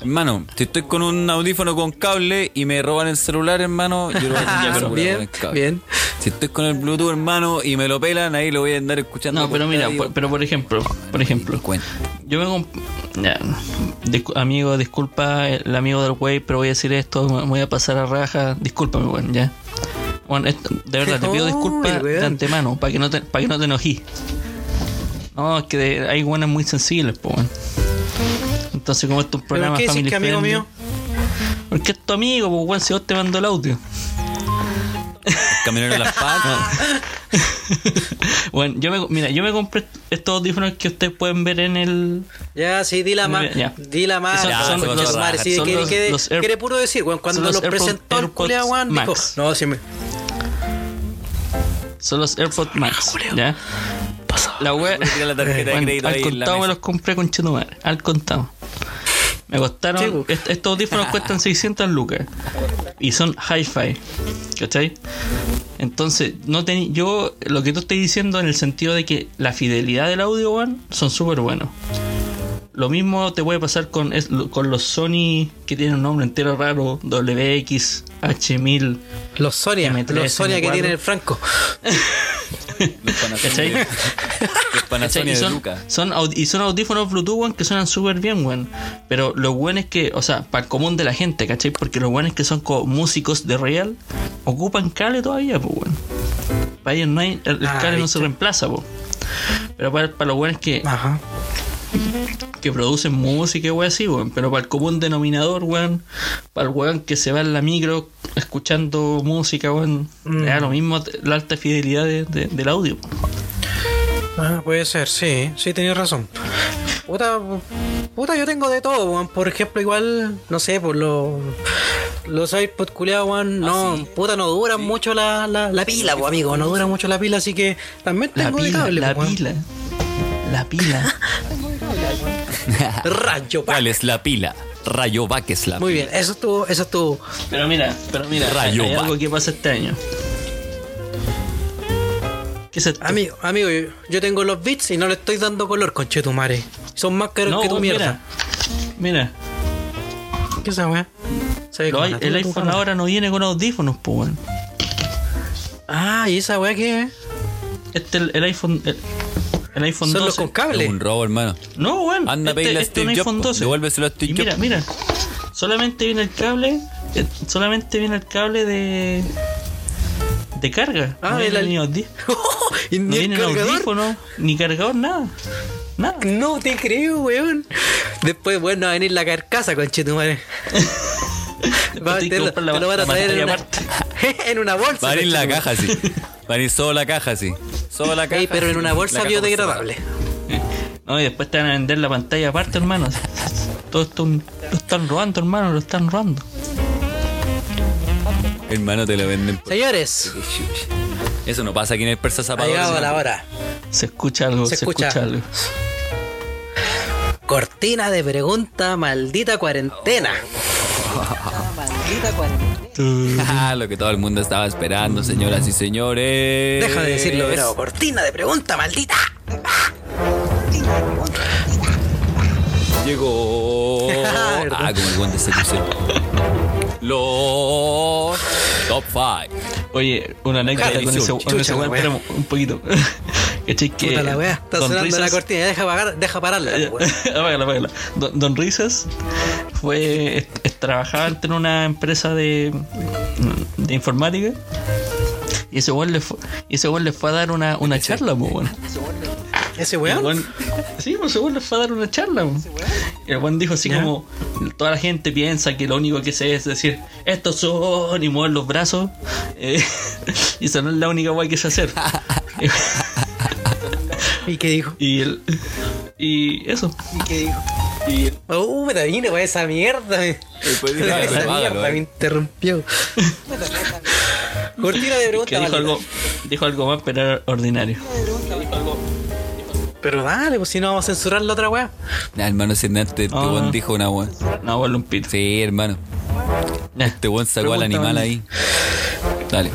Hermano, si estoy con un audífono con cable y me roban el celular, hermano, yo lo voy a [LAUGHS] tener Ah, asegurado con bien, el cable. bien. Si estoy con el Bluetooth, hermano, y me lo pelan, ahí lo voy a andar escuchando. No, pero mira, por- pero por ejemplo, por ejemplo, yo vengo, ya, discu- amigo, disculpa, el amigo del güey, pero voy a decir esto, me voy a pasar a raja, discúlpame, weón, ya. Bueno, esto- de verdad, te pido disculpas de antemano, para que no te, para que no te enojí. No, es que hay buenas muy sensibles, pues. Entonces, como esto es un ¿Pero programa qué decís family que amigo friendly- mío? Porque es tu amigo, pues, weón, si vos te mando el audio. Caminar en las [LAUGHS] patas. bueno, yo me, mira, yo me compré estos audífonos que ustedes pueden ver en el, Ya, sí, dila Muy más. Dila más. Son- los- madre, sí, son quiere, los- quiere- los Air- quiere puro decir, weón, cuando los los AirPod- presentó el weón, dijo. No, sí me. son los AirPods Max, ¿ya? La wea, la tarjeta de Bueno, crédito al ahí contado me los compré con Chetumare, al contado. Me costaron, pues. est- estos audífonos [LAUGHS] cuestan 600 lucas y son hi-fi, ¿cachai? Entonces, no teni- yo lo que tú estás diciendo en el sentido de que la fidelidad del audio, weón, son súper buenos. Lo mismo te puede pasar con, con los Sony que tienen un nombre entero raro, WX, H1000, Los Sonia, M3, los Sonia que M4. tiene el Franco. Los Panasonic. [LAUGHS] ¿cachai? Los. Panasonic Y de son, Luca. son aud- y son audífonos Bluetooth, weón, que suenan súper bien, weón. Pero lo bueno es que, o sea, para el común de la gente, ¿cachai? Porque lo bueno es que son como músicos de real, ocupan cable todavía, pues, weón. Para ellos no hay, el, el Ah, cable no se reemplaza, pues. Pero para, para lo bueno es que, Ajá. Que producen música y weón así, weón. Pero para el común denominador, weón, para el weón que se va en la micro escuchando música, weón, Mm. le da lo mismo la alta fidelidad de- de- del audio. Ah, puede ser, sí, sí, tenías razón. Puta, puta, yo tengo de todo, weón. Por ejemplo, igual, no sé, por los. Los iPod culiados, weón, no, puta, no duran mucho la, la, la pila, pues, amigo, no dura mucho la pila, así que también La tengo de pila, cable, la pues, weón. pila. La pila. [LAUGHS] [LAUGHS] Rayo, pa. ¿Cuál es la pila? Rayo es la Muy pila. bien, eso estuvo, eso estuvo. Pero mira, pero mira, Rayo hay algo que pasa este año. ¿Qué es esto? Amigo, amigo, yo, tengo los bits y no le estoy dando color, conchetumare. Son más caros no, que tu weón, mierda. Mira, mira ¿Qué es esa weá? El iPhone cámara. ahora no viene con audífonos, pues, weón. Ah, ¿y esa weá qué es? Este el, el iPhone el, el iPhone Son 12. los con cable. Es un robo, hermano. No, weón. Anda, este, a este Steve Jobs, iPhone po. 12. Devuélveselo a Steve Y mira, mira. Solamente viene el cable, eh, solamente viene el cable de de carga. Ah, no de viene la- ni, audi- [LAUGHS] y no ni el viene cargador. audífono, ni cargador, nada. Nada. No te creo, weón. Después, bueno, va a venir la carcasa, conchetumare. [LAUGHS] Va, tienes te, que lo, te lo van a traer en una, [LAUGHS] en una bolsa. Va a venir la caja, sí. Va a venir solo la caja, sí. Solo la caja. Ey, pero en sí. una bolsa biodegradable. No, y después te van a vender la pantalla aparte, hermano. Todo esto lo están robando, hermano, lo están robando. Hermano, te lo venden. por- Señores, Eso no pasa aquí en el Persa ha Zapador. la hora. Se escucha algo, Se se, escucha. escucha. algo. Cortina de pregunta, maldita cuarentena. [LAUGHS] [LAUGHS] Ah, lo que todo el mundo estaba esperando, señoras y señores. Deja de decirlo, bro. Cortina de pregunta, maldita. Llegó. [LAUGHS] Ah, como el buen de seducción. Los top 5. Oye, una anécdota con ese, con ese weón, espera un poquito. [LAUGHS] ¿Cachai? Que Puta la weá. Está Don sonando la Risas- cortina. Deja, pagar, deja pararla. [LAUGHS] Apágala, apágala. Don, Don Risas fue es- es- trabajaba en una empresa de, de informática y ese weón le fue, y ese le fue a dar una, una charla, pues weón. Ese weón. Sí, pues ese weón le fue a dar una charla. Y el weón dijo así ¿Ya? como: Toda la gente piensa que lo único que sé es decir, estos son y mover los brazos. eh, [LAUGHS] y esa no es la única weá que sé hacer. ¿Y qué dijo? y, el, y eso. ¿Y qué dijo? Uh, me vine con esa mierda. me- Después [LAUGHS] dijo, Esa "Apágalo, mierda eh". me interrumpió. Cortina de pregunta, Que dijo algo, dijo algo más, pero era ordinario. Pero dale, pues si no vamos a censurar la otra weá. Nah, hermano, si antes este Ah. weón dijo una weón. No, vuelve un pito. Sí, hermano. Este weón sacó al animal ahí. Dale.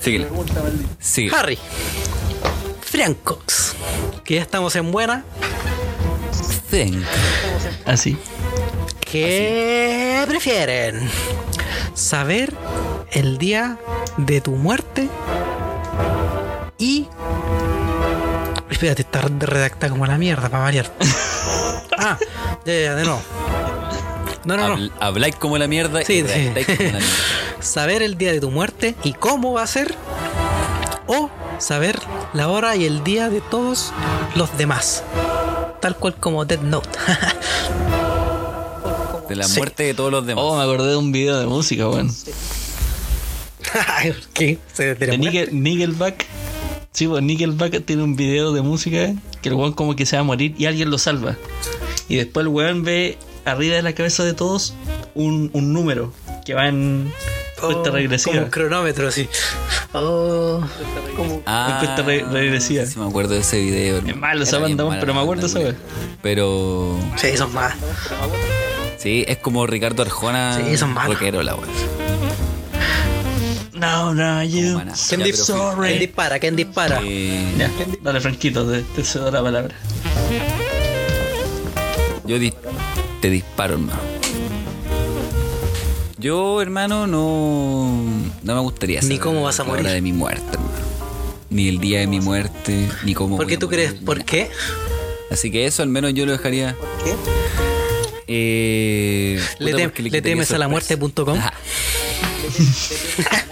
Síguele. Sigue. Harry. Francox. Que ya estamos en buena. Think. Así. ¿Qué prefieren? ¿Saber el día de tu muerte Y. Espérate, está redactada como la mierda para variar. [LAUGHS] ah, ya, ya, de nuevo. No, no, no. Habl- Habláis como la mierda Sí, y sí. como la mierda. [LAUGHS] Saber el día de tu muerte y cómo va a ser. O saber la hora y el día de todos los demás. Tal cual como Dead Note. [LAUGHS] De la Sí. muerte de todos los demás. Oh, me acordé de un video de música, weón. Ay, ¿Qué? ¿Se de Nickelback. Sí, pues Nickelback tiene un video de música que el weón como que se va a morir y alguien lo salva. Y después el weón ve arriba de la cabeza de todos un, un número que va en cuenta Oh, regresiva. Como un cronómetro, así. Oh, Ah, cuesta re- regresiva. Sí, me acuerdo de ese video. Es malo esa banda, pero me acuerdo güey. Pero sí, son más. sí, es como Ricardo Arjona. Sí, son malos. rockero la weón. No, no, you. ¿Quién, sorry. ¿Quién dispara? ¿Quién dispara? Eh, Ya, dale, Franquito, te, te cedo la palabra. yo di- te disparo, hermano. Yo, hermano, no, no me gustaría Ni saber cómo vas a la morir. hora de mi muerte, hermano. Ni el día de mi muerte, ni cómo. ¿Por voy qué a tú morir, crees? ni ¿Por nada. qué? Así que eso al menos yo lo dejaría. qué? Eh, Le, tem- temes a la muerte.com. [LAUGHS] [LAUGHS]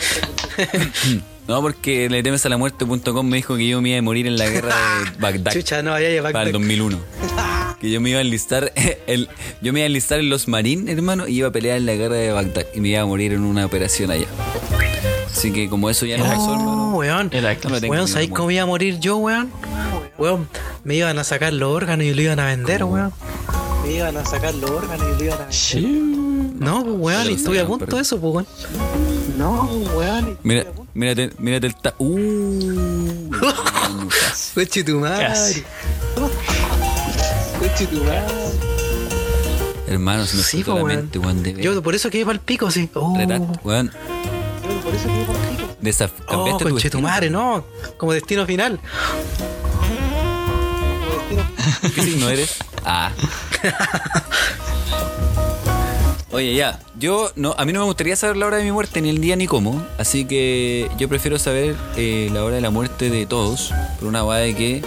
[LAUGHS] No, porque le temes a la muerte.com me dijo que yo me iba a morir en la guerra de [LAUGHS] Bagdad Chucha, no, ya, ya, para el Bagdad. [LAUGHS] 2001. Que yo me iba a enlistar, el, yo me iba a enlistar en los Marines, hermano, y iba a pelear en la guerra de Bagdad y me iba a morir en una operación allá. Así que como eso ya no pasó, Oh, hermano. weón. No Weón, ¿sabéis cómo iba a morir yo, weón? Weón, me iban a sacar los órganos y lo iban a vender, weón. Me iban a sacar los órganos y lo iban a vender. No, pues, weón, y estuve a punto pero- de eso, pues, weón. No, weón. Mira, mírate, mírate el ta. Uh, [LAUGHS] Coche tu madre. Coche tu madre. hermano, se me Sí, weón. mente, weón, de. Yo por eso quedé para el pico, sí. Oh, Retract, weón. Desaf oh tu madre, no. Como destino final. ¿Qué signo eres? Ah. [LAUGHS] Oye, ya, yo no, a mí no me gustaría saber la hora de mi muerte, ni el día ni cómo, así que yo prefiero saber eh, la hora de la muerte de todos, por una guada de que,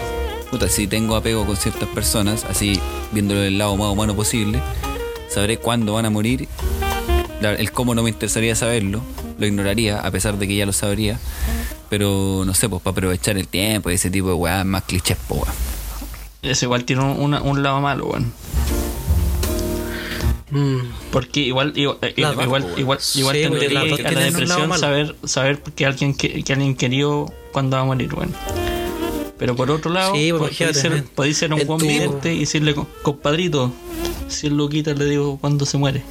puta, si tengo apego con ciertas personas, así viéndolo del lado más humano posible, sabré cuándo van a morir, el cómo no me interesaría saberlo, lo ignoraría, a pesar de que ya lo sabría, pero no sé, pues para aprovechar el tiempo y ese tipo de weas más clichés, pues weón. Eso igual tiene un, una- un lado malo, weón. Mm, Porque igual, igual, eh, igual, dos, igual, Sí, igual tendría que a la depresión saber, saber que alguien que, que alguien querido cuando va a morir, weón. Pero por otro lado, Sí, pues, podéis ser, podéis ser un en buen vidente y decirle, "Co- compadrito, si el loquita le digo cuando se muere.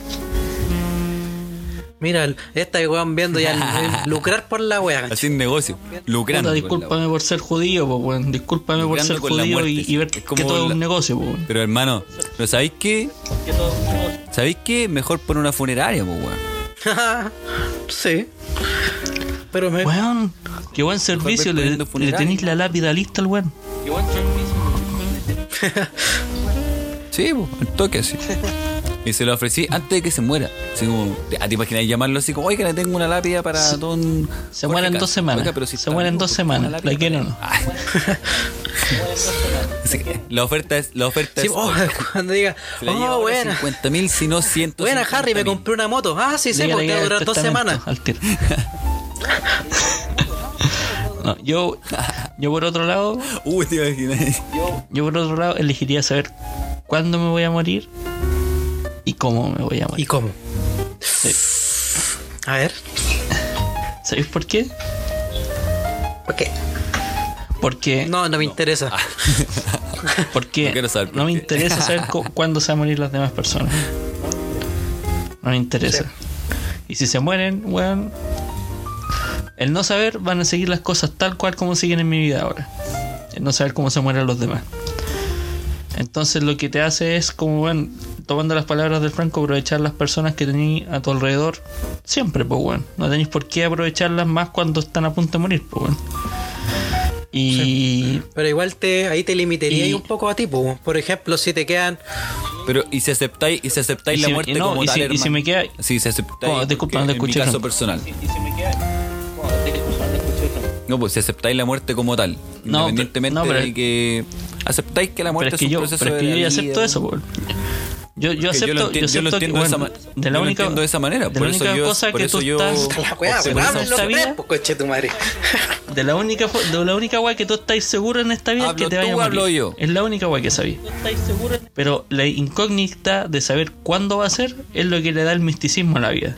Mira, el- esta weón viendo ya [LAUGHS] lucrar por la wea. Así en negocio, lucrando. Discúlpame por ser judío, pues, weón. Discúlpame por ser judío y, y ver Es que como todo es un negocio, pues, weón. Pero hermano, ¿pero sabéis qué? ¿Sabéis qué? Mejor poner una funeraria, pues, weón. [LAUGHS] sí. Pero me. Weón, qué buen servicio. Le, le tenéis la lápida lista al weón. Sí, pues, el toque así. [LAUGHS] Y se lo ofrecí antes de que se muera. Así como, ¿a te imaginas llamarlo así como, oiga, le tengo una lápida para don. Se muere en Castro"? dos semanas. Oiga, pero si se muere en dos ¿por qué una semanas. ¿La quieren o para no? [LAUGHS] La oferta es. La oferta Sí, es. oh, [LAUGHS] cuando diga, se oh, buena. 50 mil, si no 100. Buena, Harry, me compré una moto. Ah, sí, sí, porque que va a durar dos semanas. Al tiro. [LAUGHS] No, yo, yo por otro lado, Uy, te imaginas. yo por otro lado elegiría saber cuándo me voy a morir cómo me voy a ¿Y morir. cómo? A ver, ¿Sabéis por qué? ¿por qué? Porque No, no me interesa. [LAUGHS] Porque No quiero saber por no me qué. interesa saber cu- cuándo se van a morir las demás personas. No me interesa. Y si se mueren, weón. El no saber van a seguir las cosas tal cual como siguen en mi vida ahora. El no saber cómo se mueren los demás. Entonces lo que te hace es como, weón, tomando las palabras del Franco, aprovechar las personas que tenéis a tu alrededor. Siempre, pues, weón. No tenéis por qué aprovecharlas más cuando están a punto de morir, pues, weón. Y... Pero igual te, ahí te limitaría Y- un poco a ti, po. Por ejemplo, si te quedan. Pero, ¿y si aceptáis, y si aceptáis Y la si- muerte y no, como y tal, si- y si me queda- Sí, si aceptáis. ¿Cómo? Disculpa, no te en mi escuché, caso personal. No, pues si aceptáis la muerte como tal, No, pero- independientemente no, pero- de que aceptáis que la Pero muerte es que es un yo, proceso pero es que de yo la ya vida, acepto eso, weón. Yo, yo yo acepto, yo yo lo acepto que, entiendo de bueno, yo la única, entiendo de esa manera, de por la eso única yo- cosa por que eso tú yo- estás vida. [LAUGHS] de la única de la única weá que tú estás seguro en esta vida es ¿Hablo que te tú vaya a morir. hablo yo? Es la única weá que sabía. Pero la incógnita de saber cuándo va a ser es lo que le da el misticismo a la vida.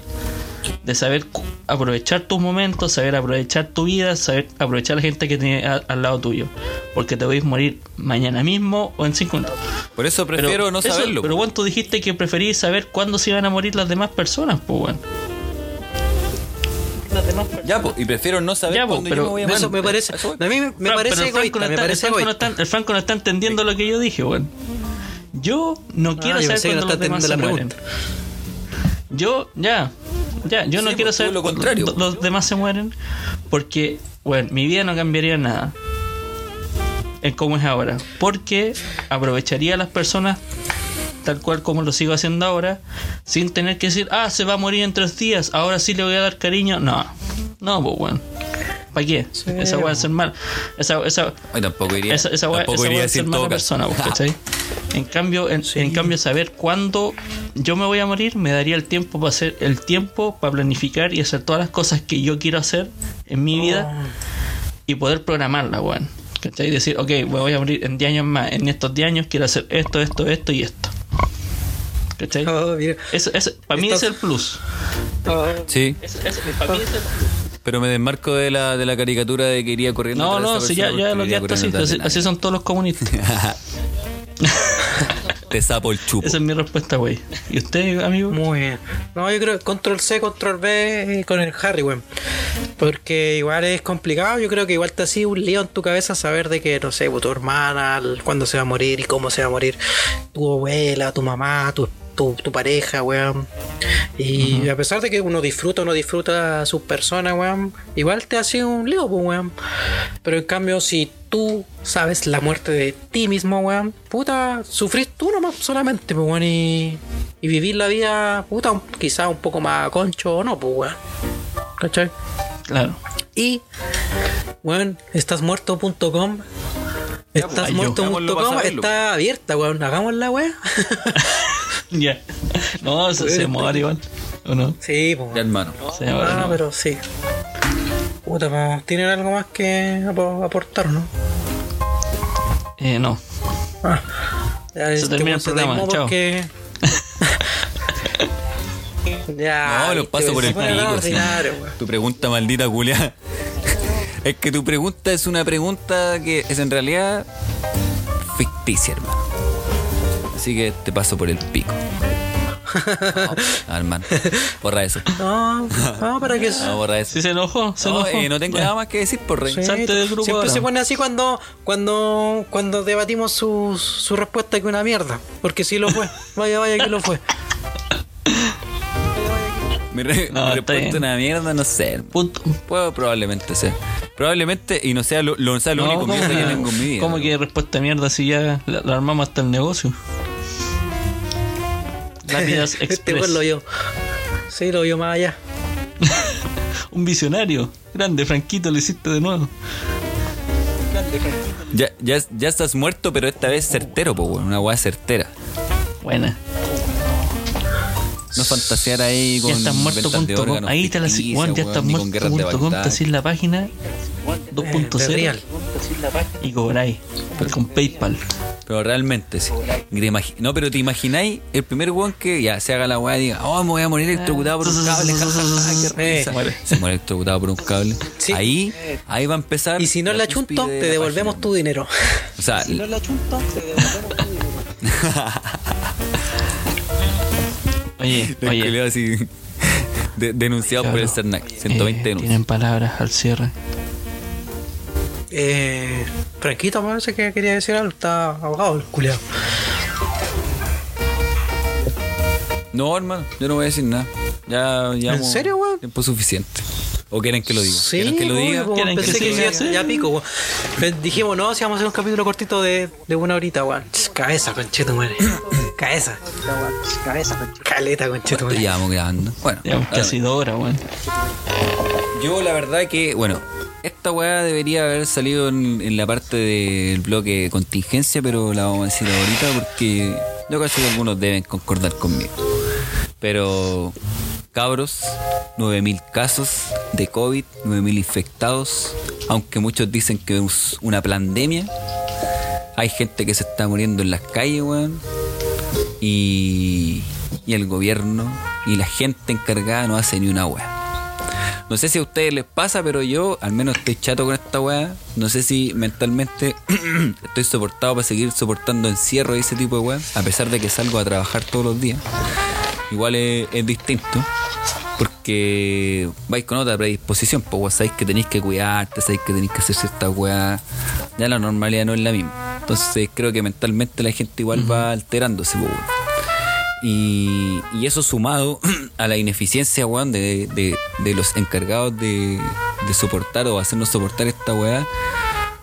De saber aprovechar tus momentos, saber aprovechar tu vida, saber aprovechar a la gente que tiene a- al lado tuyo. Porque te podéis morir mañana mismo o en cinco minutos. Por eso prefiero no eso- saberlo. Pero bueno, tú dijiste que preferís saber cuándo se iban a morir las demás personas, pues bueno. ya, pues, y prefiero no saber Ya, po, cuándo pero yo me voy a Eso me parece. Eso. A mí me, me Fra- parece pero el Franco no está- el parece Franco no está- el Franco no está entendiendo lo que yo dije, weón. Yo no quiero Ah, yo saber que no cuándo los demás se mueren. Yo, ya, ya, yo no quiero pues, saber lo cuándo contrario. los, los demás se mueren porque, bueno, mi vida no cambiaría nada en cómo es ahora. Porque aprovecharía a las personas tal cual como lo sigo haciendo ahora, sin tener que decir, ah, se va a morir en tres días, ahora sí le voy a dar cariño. No, no, pues bueno. ¿Para qué? esa weá es ser mal. Esa, esa, Ay, tampoco iría. esa, esa weá- es ser mala todo persona, pues, [LAUGHS] ¿cachai? En cambio, en, en cambio, saber cuándo yo me voy a morir me daría el tiempo para hacer el tiempo para planificar y hacer todas las cosas que yo quiero hacer en mi vida y poder programarla, weón. ¿Cachai? Y decir, ok, me voy a morir en 10 años más. En estos 10 años quiero hacer esto, esto, esto y esto. ¿Cachai? Oh. Eso, eso, para mí es el plus. Oh, Sí, Eso- eso- para mí es el plus. Pero me desmarco de la, de la caricatura de que iría corriendo. No, no, si ya, ya lo iría quedaste así, así, son todos los comunistas. [LAUGHS] Te sapo el chupo. Esa es mi respuesta, güey. ¿Y usted, amigo? Muy bien. No, yo creo que control C, control B eh, con el Harry, weón. Porque igual es complicado. Yo creo que igual te hacía un lío en tu cabeza saber de que, no sé, pues, tu hermana, cuándo se va a morir y cómo se va a morir tu abuela, tu mamá, tu, tu, tu pareja, weón. Y a pesar de que uno disfruta o no disfruta a sus personas, weón, igual te hace un lío, pues, weón. Pero en cambio, si tú sabes la muerte de ti mismo, weón, puta, sufrís tú nomás solamente, pues, weón, y, y vivir la vida, puta, un- quizá un poco más concho o no, pues, weón. ¿Cachai? Claro. Y, weón. Hagámoslo Estásmuerto.com para saberlo. está abierta, weón. Hagámosla, weón. [LAUGHS] [LAUGHS] Ya. No, eso se muere igual. ¿O no? sí, pues. Ya, hermano. Se muere, Ah, no. pero sí. Puta, pues, ¿tienen algo más que ap- aportar, no? Eh, no. Ah, ya, este termina el se programa, chao. porque- [LAUGHS] ya, No, lo viste, paso por se el pico. sí. Tu pregunta maldita, culia. [LAUGHS] Es que tu pregunta es una pregunta que es en realidad ficticia, hermano. Así que te paso por el pico. [LAUGHS] No, hermano. Borra eso. No, no, para que No, borra eso. Si se enojó, se No, enojó. eh, no tengo Ya. nada más que decir por rey. Sí, Salte del grupo Siempre ahora. se pone así cuando cuando cuando debatimos su, su respuesta que una mierda. Porque sí lo fue. Vaya, vaya que lo fue. [LAUGHS] Mi, re- No, mi está respuesta bien. es una mierda, no sé. Punto. Puedo probablemente ser. Probablemente, y no sea lo, lo- sea lo No, único ¿cómo, mierda que tengo en mi vida. ¿Cómo que respuesta mierda si ya la, la armamos hasta el negocio? [LAUGHS] Lápidas Este Express. weón lo vio. Sí, lo vio más allá. [LAUGHS] Un visionario. Grande, Franquito, lo hiciste de nuevo. Ya, ya, ya estás muerto, pero esta vez certero, po. Una weá certera. Buena. No fantasear ahí con Ya estás muerto.com. órganos Ahí te la Juan, ya estás muerto.com. Te haces la página Eh, 2.0 de real. y cobráis. Pero con PayPal. Pero realmente, sí. Te no, pero te imagináis el primer weón que ya se haga la weá y diga, oh, me voy a morir electrocutado por un cable, [LAUGHS] qué risa. [LAUGHS] Eh. Muere. Se muere electrocutado por un cable. Sí. Ahí, ahí va a empezar. Y si no la chunto, te la devolvemos página. tu dinero. O sea, [LAUGHS] Oye, [LAUGHS] así, [LAUGHS] de- denunciado por el CERNAC. 120 eh, denuncias. Tienen palabras al cierre. Eh, Franquito, parece que quería decir algo. Está ahogado el culiao. No, hermano, yo no voy a decir nada. Ya, ya. ¿En serio, weón? Tiempo suficiente. ¿O quieren que lo diga? Sí, ¿Quieren que lo obvio, diga? po, ¿Quieren que pensé que, siga? ya, Sí. ya pico, weón. Dijimos, no, si vamos a hacer un capítulo cortito de, de una horita, weón. Cabeza, concheto, madre. Cabeza. Cabeza, Caleta, concheto, madre. Ya vamos grabando. Bueno, Digamos, a ver, casi dos horas, weón. yo la verdad que, bueno, es- esta weá debería haber salido en, en la parte del bloque contingencia, pero la vamos a decir ahorita porque yo creo que algunos deben concordar conmigo. Pero, cabros, 9.000 casos de COVID, 9.000 infectados, aunque muchos dicen que es una pandemia. Hay gente que se está muriendo en las calles, weón. Y, el gobierno y la gente encargada no hace ni una weá. No sé si a ustedes les pasa, pero yo al menos estoy chato con esta weá. No sé si mentalmente [CLEARS THROAT] estoy soportado para seguir soportando encierro y ese tipo de weá. A pesar de que salgo a trabajar todos los días. Igual es, distinto. Porque vais con otra predisposición. Pues sabéis que tenéis que cuidarte, sabéis que tenéis que hacer ciertas weá. Ya la normalidad no es la misma. Entonces creo que mentalmente la gente igual va alterándose, pues, weón. Y, y eso sumado [CLEARS THROAT] a la ineficiencia, weón, de, de- de los encargados de, de soportar o hacernos soportar esta weá,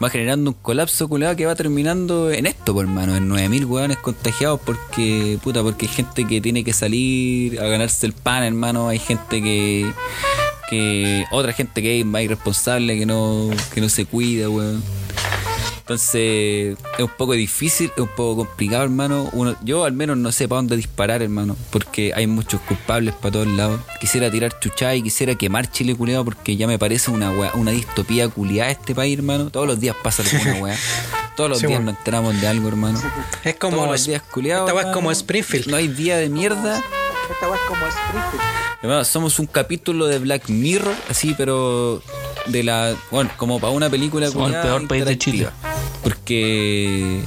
va generando un colapso culiado que va terminando en esto, por hermano, en 9000 weones contagiados porque, puta, porque hay gente que tiene que salir a ganarse el pan, hermano, hay gente que, que otra gente que es más irresponsable, que no, que no se cuida, weón. Entonces es un poco difícil, es un poco complicado, hermano. Uno, yo al menos no sé para dónde disparar, hermano, porque hay muchos culpables para todos lados. Quisiera tirar chuchá y quisiera quemar Chile culiado porque ya me parece una wea- una distopía culiada este país, hermano. Todos los días pasa alguna weá. Todos los Sí, días bueno. nos enteramos de algo, hermano. Es como. Todos los días culiados. Esta weá es como Springfield. No hay día de mierda. Esta weá es como Springfield. Hermano, somos un capítulo de Black Mirror, así, pero de la. Bueno, como para una película Somos el peor país de Chile. Porque.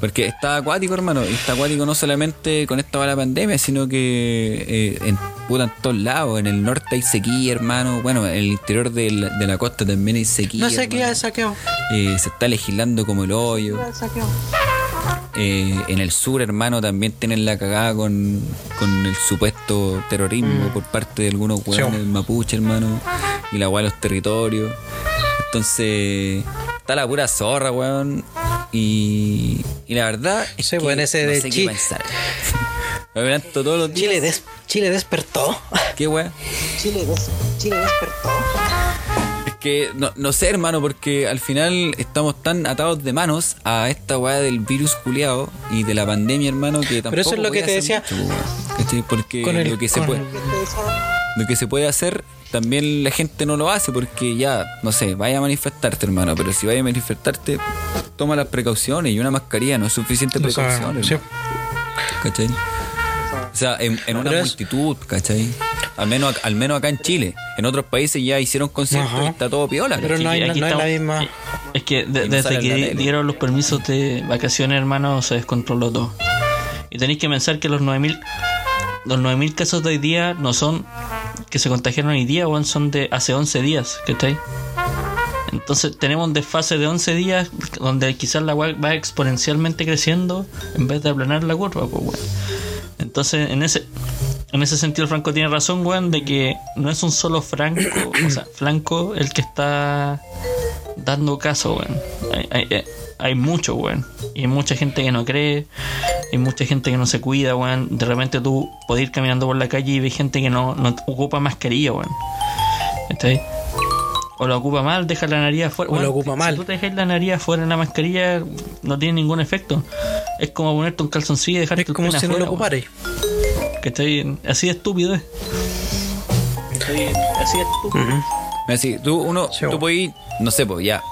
Porque está acuático, hermano. Y está acuático no solamente con esta mala pandemia, sino que eh, en, puta, en todos lados. En el norte hay sequía, hermano. Bueno, en el interior de la, de la costa también hay sequía. No hermano. es saqueo. Eh, se está legislando como el hoyo. Eh, en el sur, hermano, también tienen la cagada con, con el supuesto terrorismo por parte de algunos hueones mapuche, hermano, y la hueá de los territorios. Entonces, está la pura zorra, weón. Y, y la verdad es Sí, que bueno, ese no de sé qué Chi- pensar. Me levanto todos los días. Chile, des- Chile despertó. ¿Qué weá? Chile, des- Chile despertó. Es que no, no sé, hermano, porque al final estamos tan atados de manos a esta weá del virus culiado y de la pandemia, hermano, que tampoco. eso es lo que te decía. mucho, weón. Porque Con el- lo que se con- puede. Lo que se puede hacer, también la gente no lo hace porque ya, no sé, vaya a manifestarte, hermano, pero si vaya a manifestarte, toma las precauciones y una mascarilla no es suficiente O sea, precaución, sí. ¿cachai? O sea, en, en una es- multitud, ¿cachai? Al menos, al menos acá en Chile. En otros países ya hicieron conciertos y está todo piola. Pero no hay, aquí no hay la misma. eh, Es que de- desde que dieron los permisos de vacaciones, hermano, se descontroló todo. Y tenéis que pensar que los 9000 los 9000 casos de hoy día no son que se contagiaron hoy día, weón, son de hace 11 días, ¿cachai? Entonces tenemos un desfase de 11 días donde quizás la weá va exponencialmente creciendo en vez de aplanar la curva, pues, weón. Entonces, en ese en ese sentido, Franco tiene razón, weón, de que no es un solo Franco, o sea, Franco el que está dando caso, weón. Hay- hay mucho, weón. Y hay mucha gente que no cree, hay mucha gente que no se cuida, weón. De repente tú podés ir caminando por la calle y ves gente que no, no ocupa mascarilla, weón. ¿Está O lo ocupa mal, deja la nariz afuera. O lo Weón, ocupa si mal. tú te dejas la nariz afuera en la mascarilla, no tiene ningún efecto. Es como ponerte un calzoncillo y dejarte Es el como si no lo afuera, ocuparais. Que estoy así de estúpido, eh. Así de estúpido. Mira, si tú, uno, Sí, tú bueno. puedes, no sé, pues ya,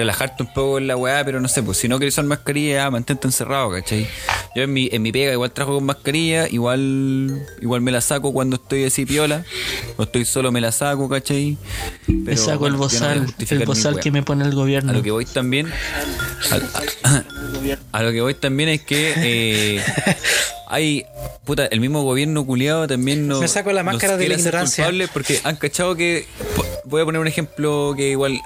relajarte un poco en la weá, pero no sé, pues si no quieres usar mascarilla, ya, mantente encerrado, ¿cachai? Yo en mi, en mi pega igual trabajo con mascarilla, igual igual me la saco cuando estoy así piola, o estoy solo me la saco, ¿cachai? Me saco bueno, el no bozal, el bozal que me pone el gobierno. A lo que voy también. A, a- a lo que voy también es que eh, hay. Puta, el mismo gobierno culiado también no. Me saco la máscara de la ignorancia. Porque han cachado que. Voy a poner un ejemplo que igual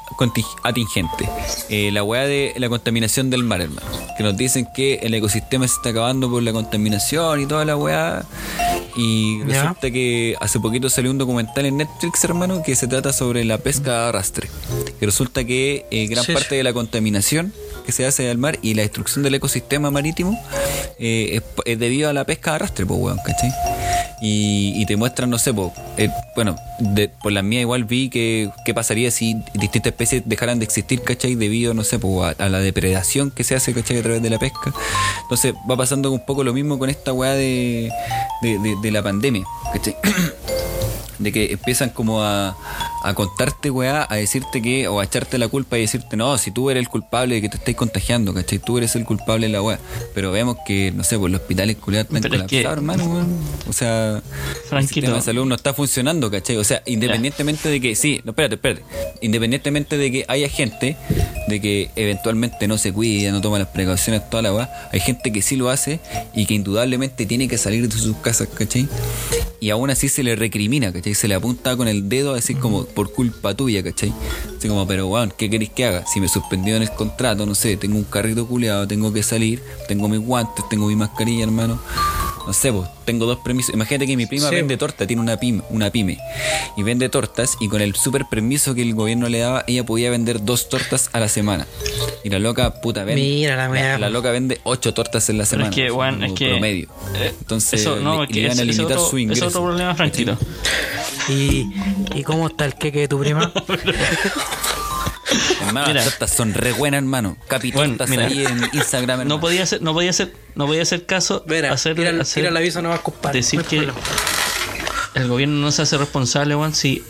atingente. Eh, la weá de la contaminación del mar, hermano. Que nos dicen que el ecosistema se está acabando por la contaminación y toda la weá. Y Ya. resulta que hace poquito salió un documental en Netflix, hermano, que se trata sobre la pesca a arrastre. Que resulta que eh, gran Sí, parte de la contaminación que se hace al mar y la destrucción del ecosistema marítimo eh, es, es debido a la pesca a arrastre, pues, weón, ¿cachai? Y, y te muestran, no sé, po, eh, bueno, de- por las mías igual vi que qué pasaría si distintas especies dejaran de existir, ¿cachai? Debido, no sé, po, a, a la depredación que se hace, ¿cachai? A través de la pesca. Entonces va pasando un poco lo mismo con esta weá de, de, de- de la pandemia, ¿cachai? [CLEARS THROAT] de que empiezan como a, a contarte, weá, a decirte que, o a echarte la culpa y decirte, no, si tú eres el culpable de que te estés contagiando, ¿cachai? Tú eres el culpable de la weá. Pero vemos que, no sé, pues los hospitales culiados están Pero es que- colapsados, hermano, weón. O sea, el sistema de salud no está funcionando, ¿cachai? O sea, independientemente de que, sí, no, espérate, espérate. Independientemente de que haya gente, de que eventualmente no se cuida, no toma las precauciones, toda la weá, hay gente que sí lo hace y que indudablemente tiene que salir de sus casas, ¿cachai? Y aún así se le recrimina, ¿cachai? Se le apunta con el dedo así como por culpa tuya, ¿cachai? Así como, pero weón, ¿qué queréis que haga? Si me suspendió en el contrato, no sé, tengo un carrito culeado, tengo que salir, tengo mis guantes, tengo mi mascarilla, hermano. No sé, pues, tengo dos permisos. Imagínate que mi prima Sí. vende torta, tiene una pyme, una pyme. Y vende tortas y con el super permiso que el gobierno le daba, ella podía vender dos tortas a la semana. Y la loca, puta, vende. Mira la weá. la, loca vende ocho tortas en la Pero semana. es que, como es que. promedio. eh, Entonces, eso, no, le, es le a limitar otro- su ingreso. otro problema, Franquito. ¿Y, ¿Y cómo está el queque de tu prima? [LAUGHS] Hermano, [LAUGHS] Mira. son re buenas, hermano. Capitortas Bueno, mira. ahí en Instagram. No podía ser, no podía ser, no podía ser caso Mira, hacer, tira, el- hacer- tira el aviso nomás, compadre. decir No que problema. el gobierno no se hace responsable, weón, si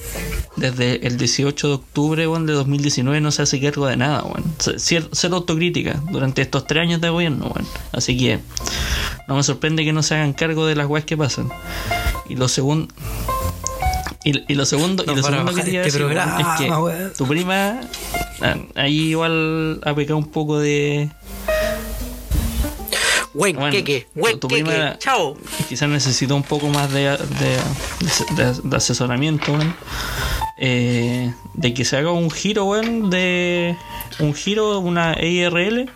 desde el 18 de octubre, weón, de 2019 no se hace cargo de nada, weón. Ser, ser autocrítica durante estos tres años de gobierno, weón. Así que no me sorprende que no se hagan cargo de las weas que pasan. Y lo segundo... Y, y lo segundo, y lo segundo que quería este programa, es que tu prima ah, ahí igual ha pecado un poco de Buen Bueno, queque, buen tu queque. prima- Chao. quizás necesita un poco más de, de, de- de asesoramiento, weón. Eh, de que se haga un giro, weón, de un giro, una EIRL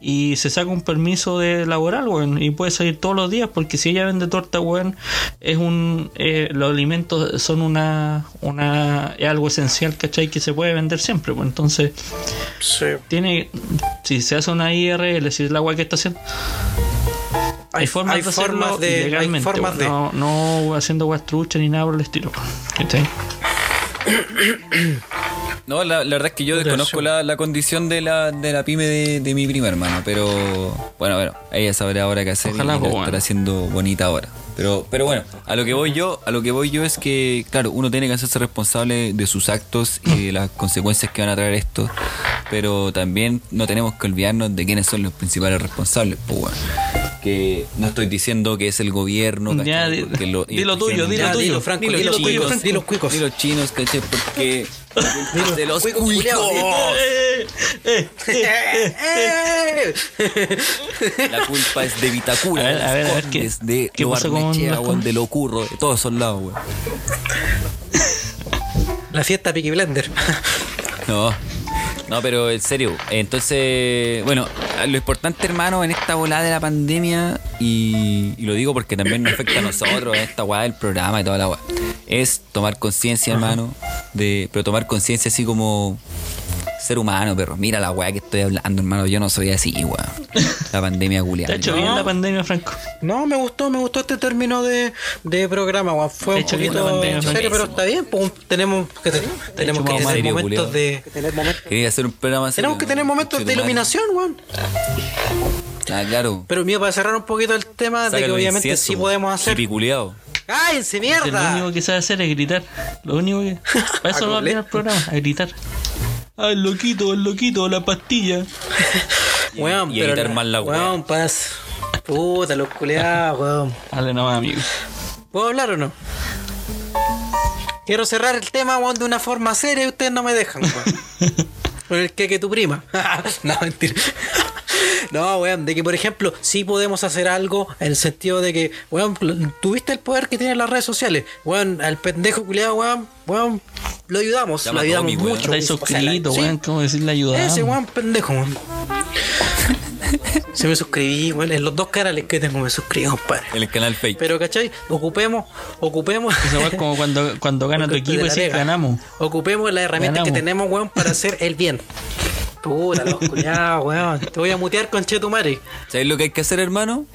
y se saca un permiso de laboral, weón, y puede salir todos los días porque si ella vende torta, weón, es un eh, los alimentos son una una es algo esencial, ¿cachai? Que se puede vender siempre, pues entonces Sí. tiene si se hace una IRL, si es la agua que está haciendo hay, formas hay de hacerlo formas de- hay ilegalmente, formas weón. no, no haciendo guas truchas ni nada por el estilo ¿cachai? [COUGHS] No, la, la verdad es que yo desconozco la, la condición de la, de la pyme de, de mi prima hermano, pero bueno, bueno, ella sabrá ahora qué hacer Ojalá, y bueno. estará haciendo bonita ahora. Pero, pero bueno, a lo que voy yo, a lo que voy yo es que, claro, uno tiene que hacerse responsable de sus actos y de las consecuencias que van a traer esto, pero también no tenemos que olvidarnos de quiénes son los principales responsables, pues bueno. Que no estoy diciendo que es el gobierno, di- Porque lo- di lo estoy tuyo, diciendo- di lo Ya, tuyo. dilo, Franco, Ni los dilo chinos, cuicos. Ni los chinos, ¿cachai? Porque [LAUGHS] de los cuicos cuicos. culiados. [LAUGHS] Eh, ¡Eh! La culpa es de Vitacura, A ver, de a ver, a ver, los ¿qué- Condes, de qué Lo pasó con de lo curro, de todos esos lados, weón. La fiesta Peaky Blender. No, no, pero en serio. Entonces, bueno, lo importante, hermano, en esta volada de la pandemia, y, y lo digo porque también nos afecta a nosotros, en esta weá del programa y toda la weá, es tomar conciencia, hermano, de, pero tomar conciencia así como ser humano, perro. Mira la weá que estoy hablando, hermano. Yo no soy así, weón. La pandemia ¿Te culiada. [LAUGHS] ha hecho bien la pandemia, Franco? No, me gustó, me gustó este término de, de programa, weón. Fue un poquito pandemia, serio, pero está bien, pues tenemos que, tener- tenemos que tener serio, momentos culiao. de. que tener momentos- Quería hacer un programa serio, Tenemos que tener momentos de iluminación, weón. Ah, claro. Pero mío, para cerrar un poquito el tema de que obviamente incienso, sí podemos hacer. hippie culiao. ¡Cállense, Lo mierda! único que sabe hacer es gritar. Lo único que. [LAUGHS] Para eso no va a el programa, a gritar. Ah, el loquito, el loquito, la pastilla. [LAUGHS] Weón, y evitar mal la weá. Weón, paz. Puta, los culeados, weón. Dale nomás, amigo. ¿Puedo hablar o no? Quiero cerrar el tema, weón, de una forma seria y ustedes no me dejan, weón. [LAUGHS] Con el que que tu prima. [LAUGHS] no, mentira. No, weón, de que por ejemplo, sí podemos hacer algo en el sentido de que, weón, tuviste el poder que tienen las redes sociales. Weón, al pendejo culiado, weón, weón, lo ayudamos, Llama lo ayudamos Tommy, mucho. La- suscrito, sí, weón. ¿Cómo decirle ayuda? Ese weón pendejo, weón. Se me suscribí, weón, en los dos canales que tengo me suscribí, compadre. En el canal fake. Pero, ¿cachai? Ocupemos, ocupemos. Weá es como cuando, cuando gana tu [LAUGHS] equipo y decís ganamos. Ocupemos las herramientas que tenemos, weón, para hacer el bien. Puta, los culiados, weón. Te voy a mutear con Chetumare. ¿Sabes lo que hay que hacer, hermano?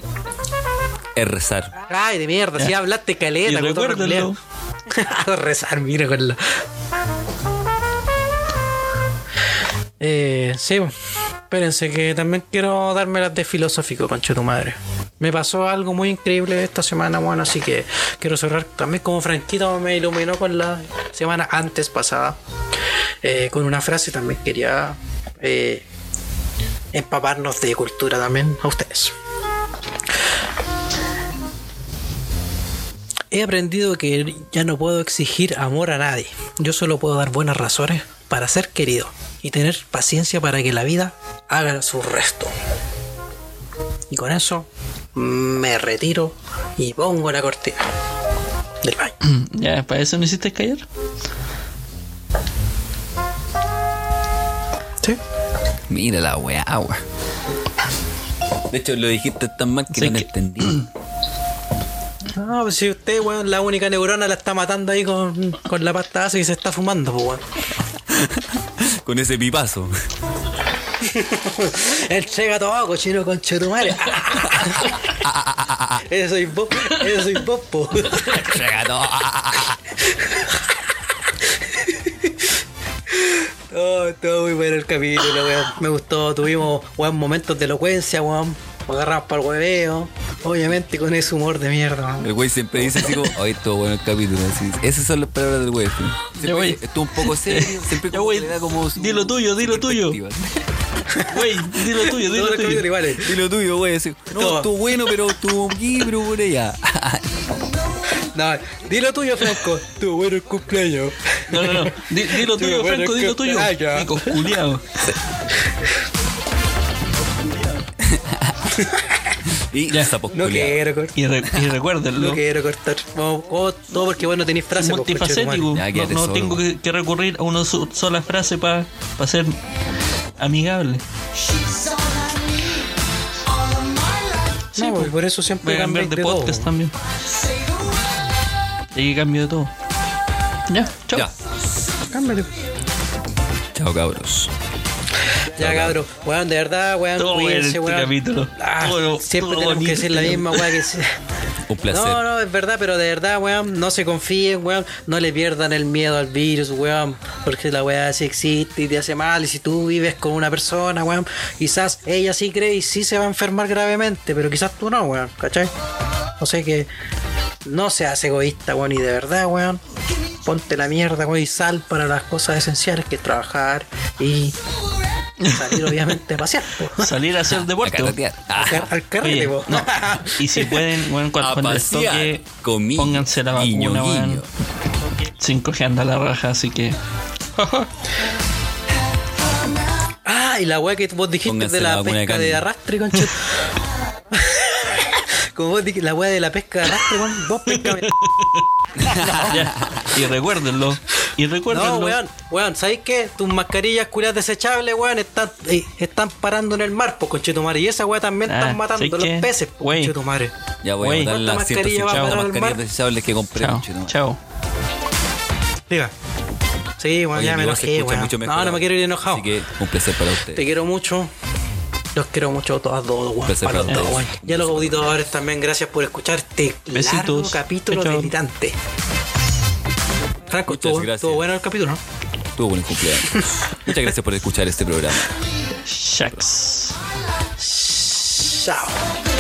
es rezar. Ay, de mierda, si hablaste caleta, culiao. [LAUGHS] Rezar, mira con la. Eh, sí, espérense que también quiero darme las de filosófico, conche tu madre. Me pasó algo muy increíble esta semana, bueno, así que quiero cerrar también como Franquito me iluminó con la semana antes pasada. Eh, con una frase también quería eh, empaparnos de cultura también a ustedes. He aprendido que ya no puedo exigir amor a nadie. Yo solo puedo dar buenas razones para ser querido y tener paciencia para que la vida haga su resto. Y con eso me retiro y pongo la cortina del baño. [CLEARS THROAT] Ya, para eso no hiciste callar. Sí. Mira la weá, weá. De hecho, lo dijiste tan mal que Sí, no que- entendí. [CLEARS THROAT] No, pues si usted, weón, la única neurona la está matando ahí con, con la pasta y se está fumando, pues, weón. [LAUGHS] Con ese pipazo. [LAUGHS] El chega todo cochino con chetumare. [LAUGHS] Ese soy vos, ese soy vos, po. Oh, estuvo muy bueno el capítulo, weón. Me gustó, tuvimos weón, momentos de elocuencia, weón. Nos agarramos para el hueveo. Obviamente con ese humor de mierda, weón. El güey siempre dice así como, hoy estuvo bueno el capítulo. Así. Esas son las palabras del güey. Siempre Ya, güey. dice, Estuvo un poco serio, [LAUGHS] siempre Ya, como le da como su- Dilo tuyo, dilo tuyo. [LAUGHS] Güey, dilo tuyo, Todos dilo los tuyo. iguales. Dilo tuyo, güey. así, No, estuvo bueno, pero estuvo aquí, pero por allá. No, dilo tuyo, Franco. Estuvo bueno el cumpleaños. No, no, no. Di- Dilo tuyo, bueno, Franco, dilo tuyo. Ya. Pico culiao. Y Ya. sapos No culiados. quiero cortar. Y, re- y recuérdenlo. No quiero cortar. Vamos, todo porque bueno tenéis frases. pues, multifacético. Ya, No, no solo, tengo que, que recurrir a una so- sola frase para ser amigable. Sí, pues, por eso siempre Voy a cambiar de de todo. podcast también. Y cambio de todo. Ya, chao. Ya. Cámbiale. Chao, cabros. Ya, cabrón. Weón, de verdad, weón, Todo cuídense, este weón. capítulo. Ah, Todo- siempre todo tenemos que decir la misma, weón. Que [LAUGHS] Un placer. No, no, es verdad, pero de verdad, weón, no se confíen, weón. No le pierdan el miedo al virus, weón. Porque la weá sí existe y te hace mal. Y si tú vives con una persona, weón, quizás ella sí cree y sí se va a enfermar gravemente, pero quizás tú no, weón, ¿cachai? O sea que no seas egoísta, weón, y de verdad, weón. Ponte la mierda, weón, y sal para las cosas esenciales que es trabajar y salir, obviamente, a pasear, po. [LAUGHS] Salir a hacer A deporte. carretear. Ah, Al- al carrete, Oye, po. no. [LAUGHS] Y si pueden, bueno, cuando, cuando les toque, conmigo. pónganse la Guiño, vacuna, guiño. 5G anda la raja, así que. Ah, y la weá que vos dijiste Pónganse de la de pesca de, carne. arrastre, conchet. [LAUGHS] Como vos dijiste, la weá de la pesca de arrastre, weón. Vos pescame. Ya. Y recuérdenlo. Y recuérdenlo. No, weón, weón, ¿sabéis qué? Tus mascarillas culiadas desechables, weón, están, eh, están parando en el mar, pues, conchetumare. Y esa weá también Ah, están matando ¿sabes los qué? peces, pues, Wey. conchetumare. Ya voy Güey. a botar ¿Cuánta las mascarilla va a 150 parar al mascarillas desechables que compré. Chao. Chao. Diga. Sí, weón, Oye, ya me enojé, weón. mucho mejor No, no me quiero ir enojado. Así que un placer para Te ustedes. quiero mucho. Los quiero mucho a todas dos, weón. Placer Para los para dos, todos. weón. Y a los auditores también, gracias por escuchar este largo Besitos. capítulo delirante. Franco, Muchas estuvo, estuvo bueno el capítulo, ¿no? Tuvo buen cumpleaños. Muchas gracias por escuchar este programa. Shucks. Chao.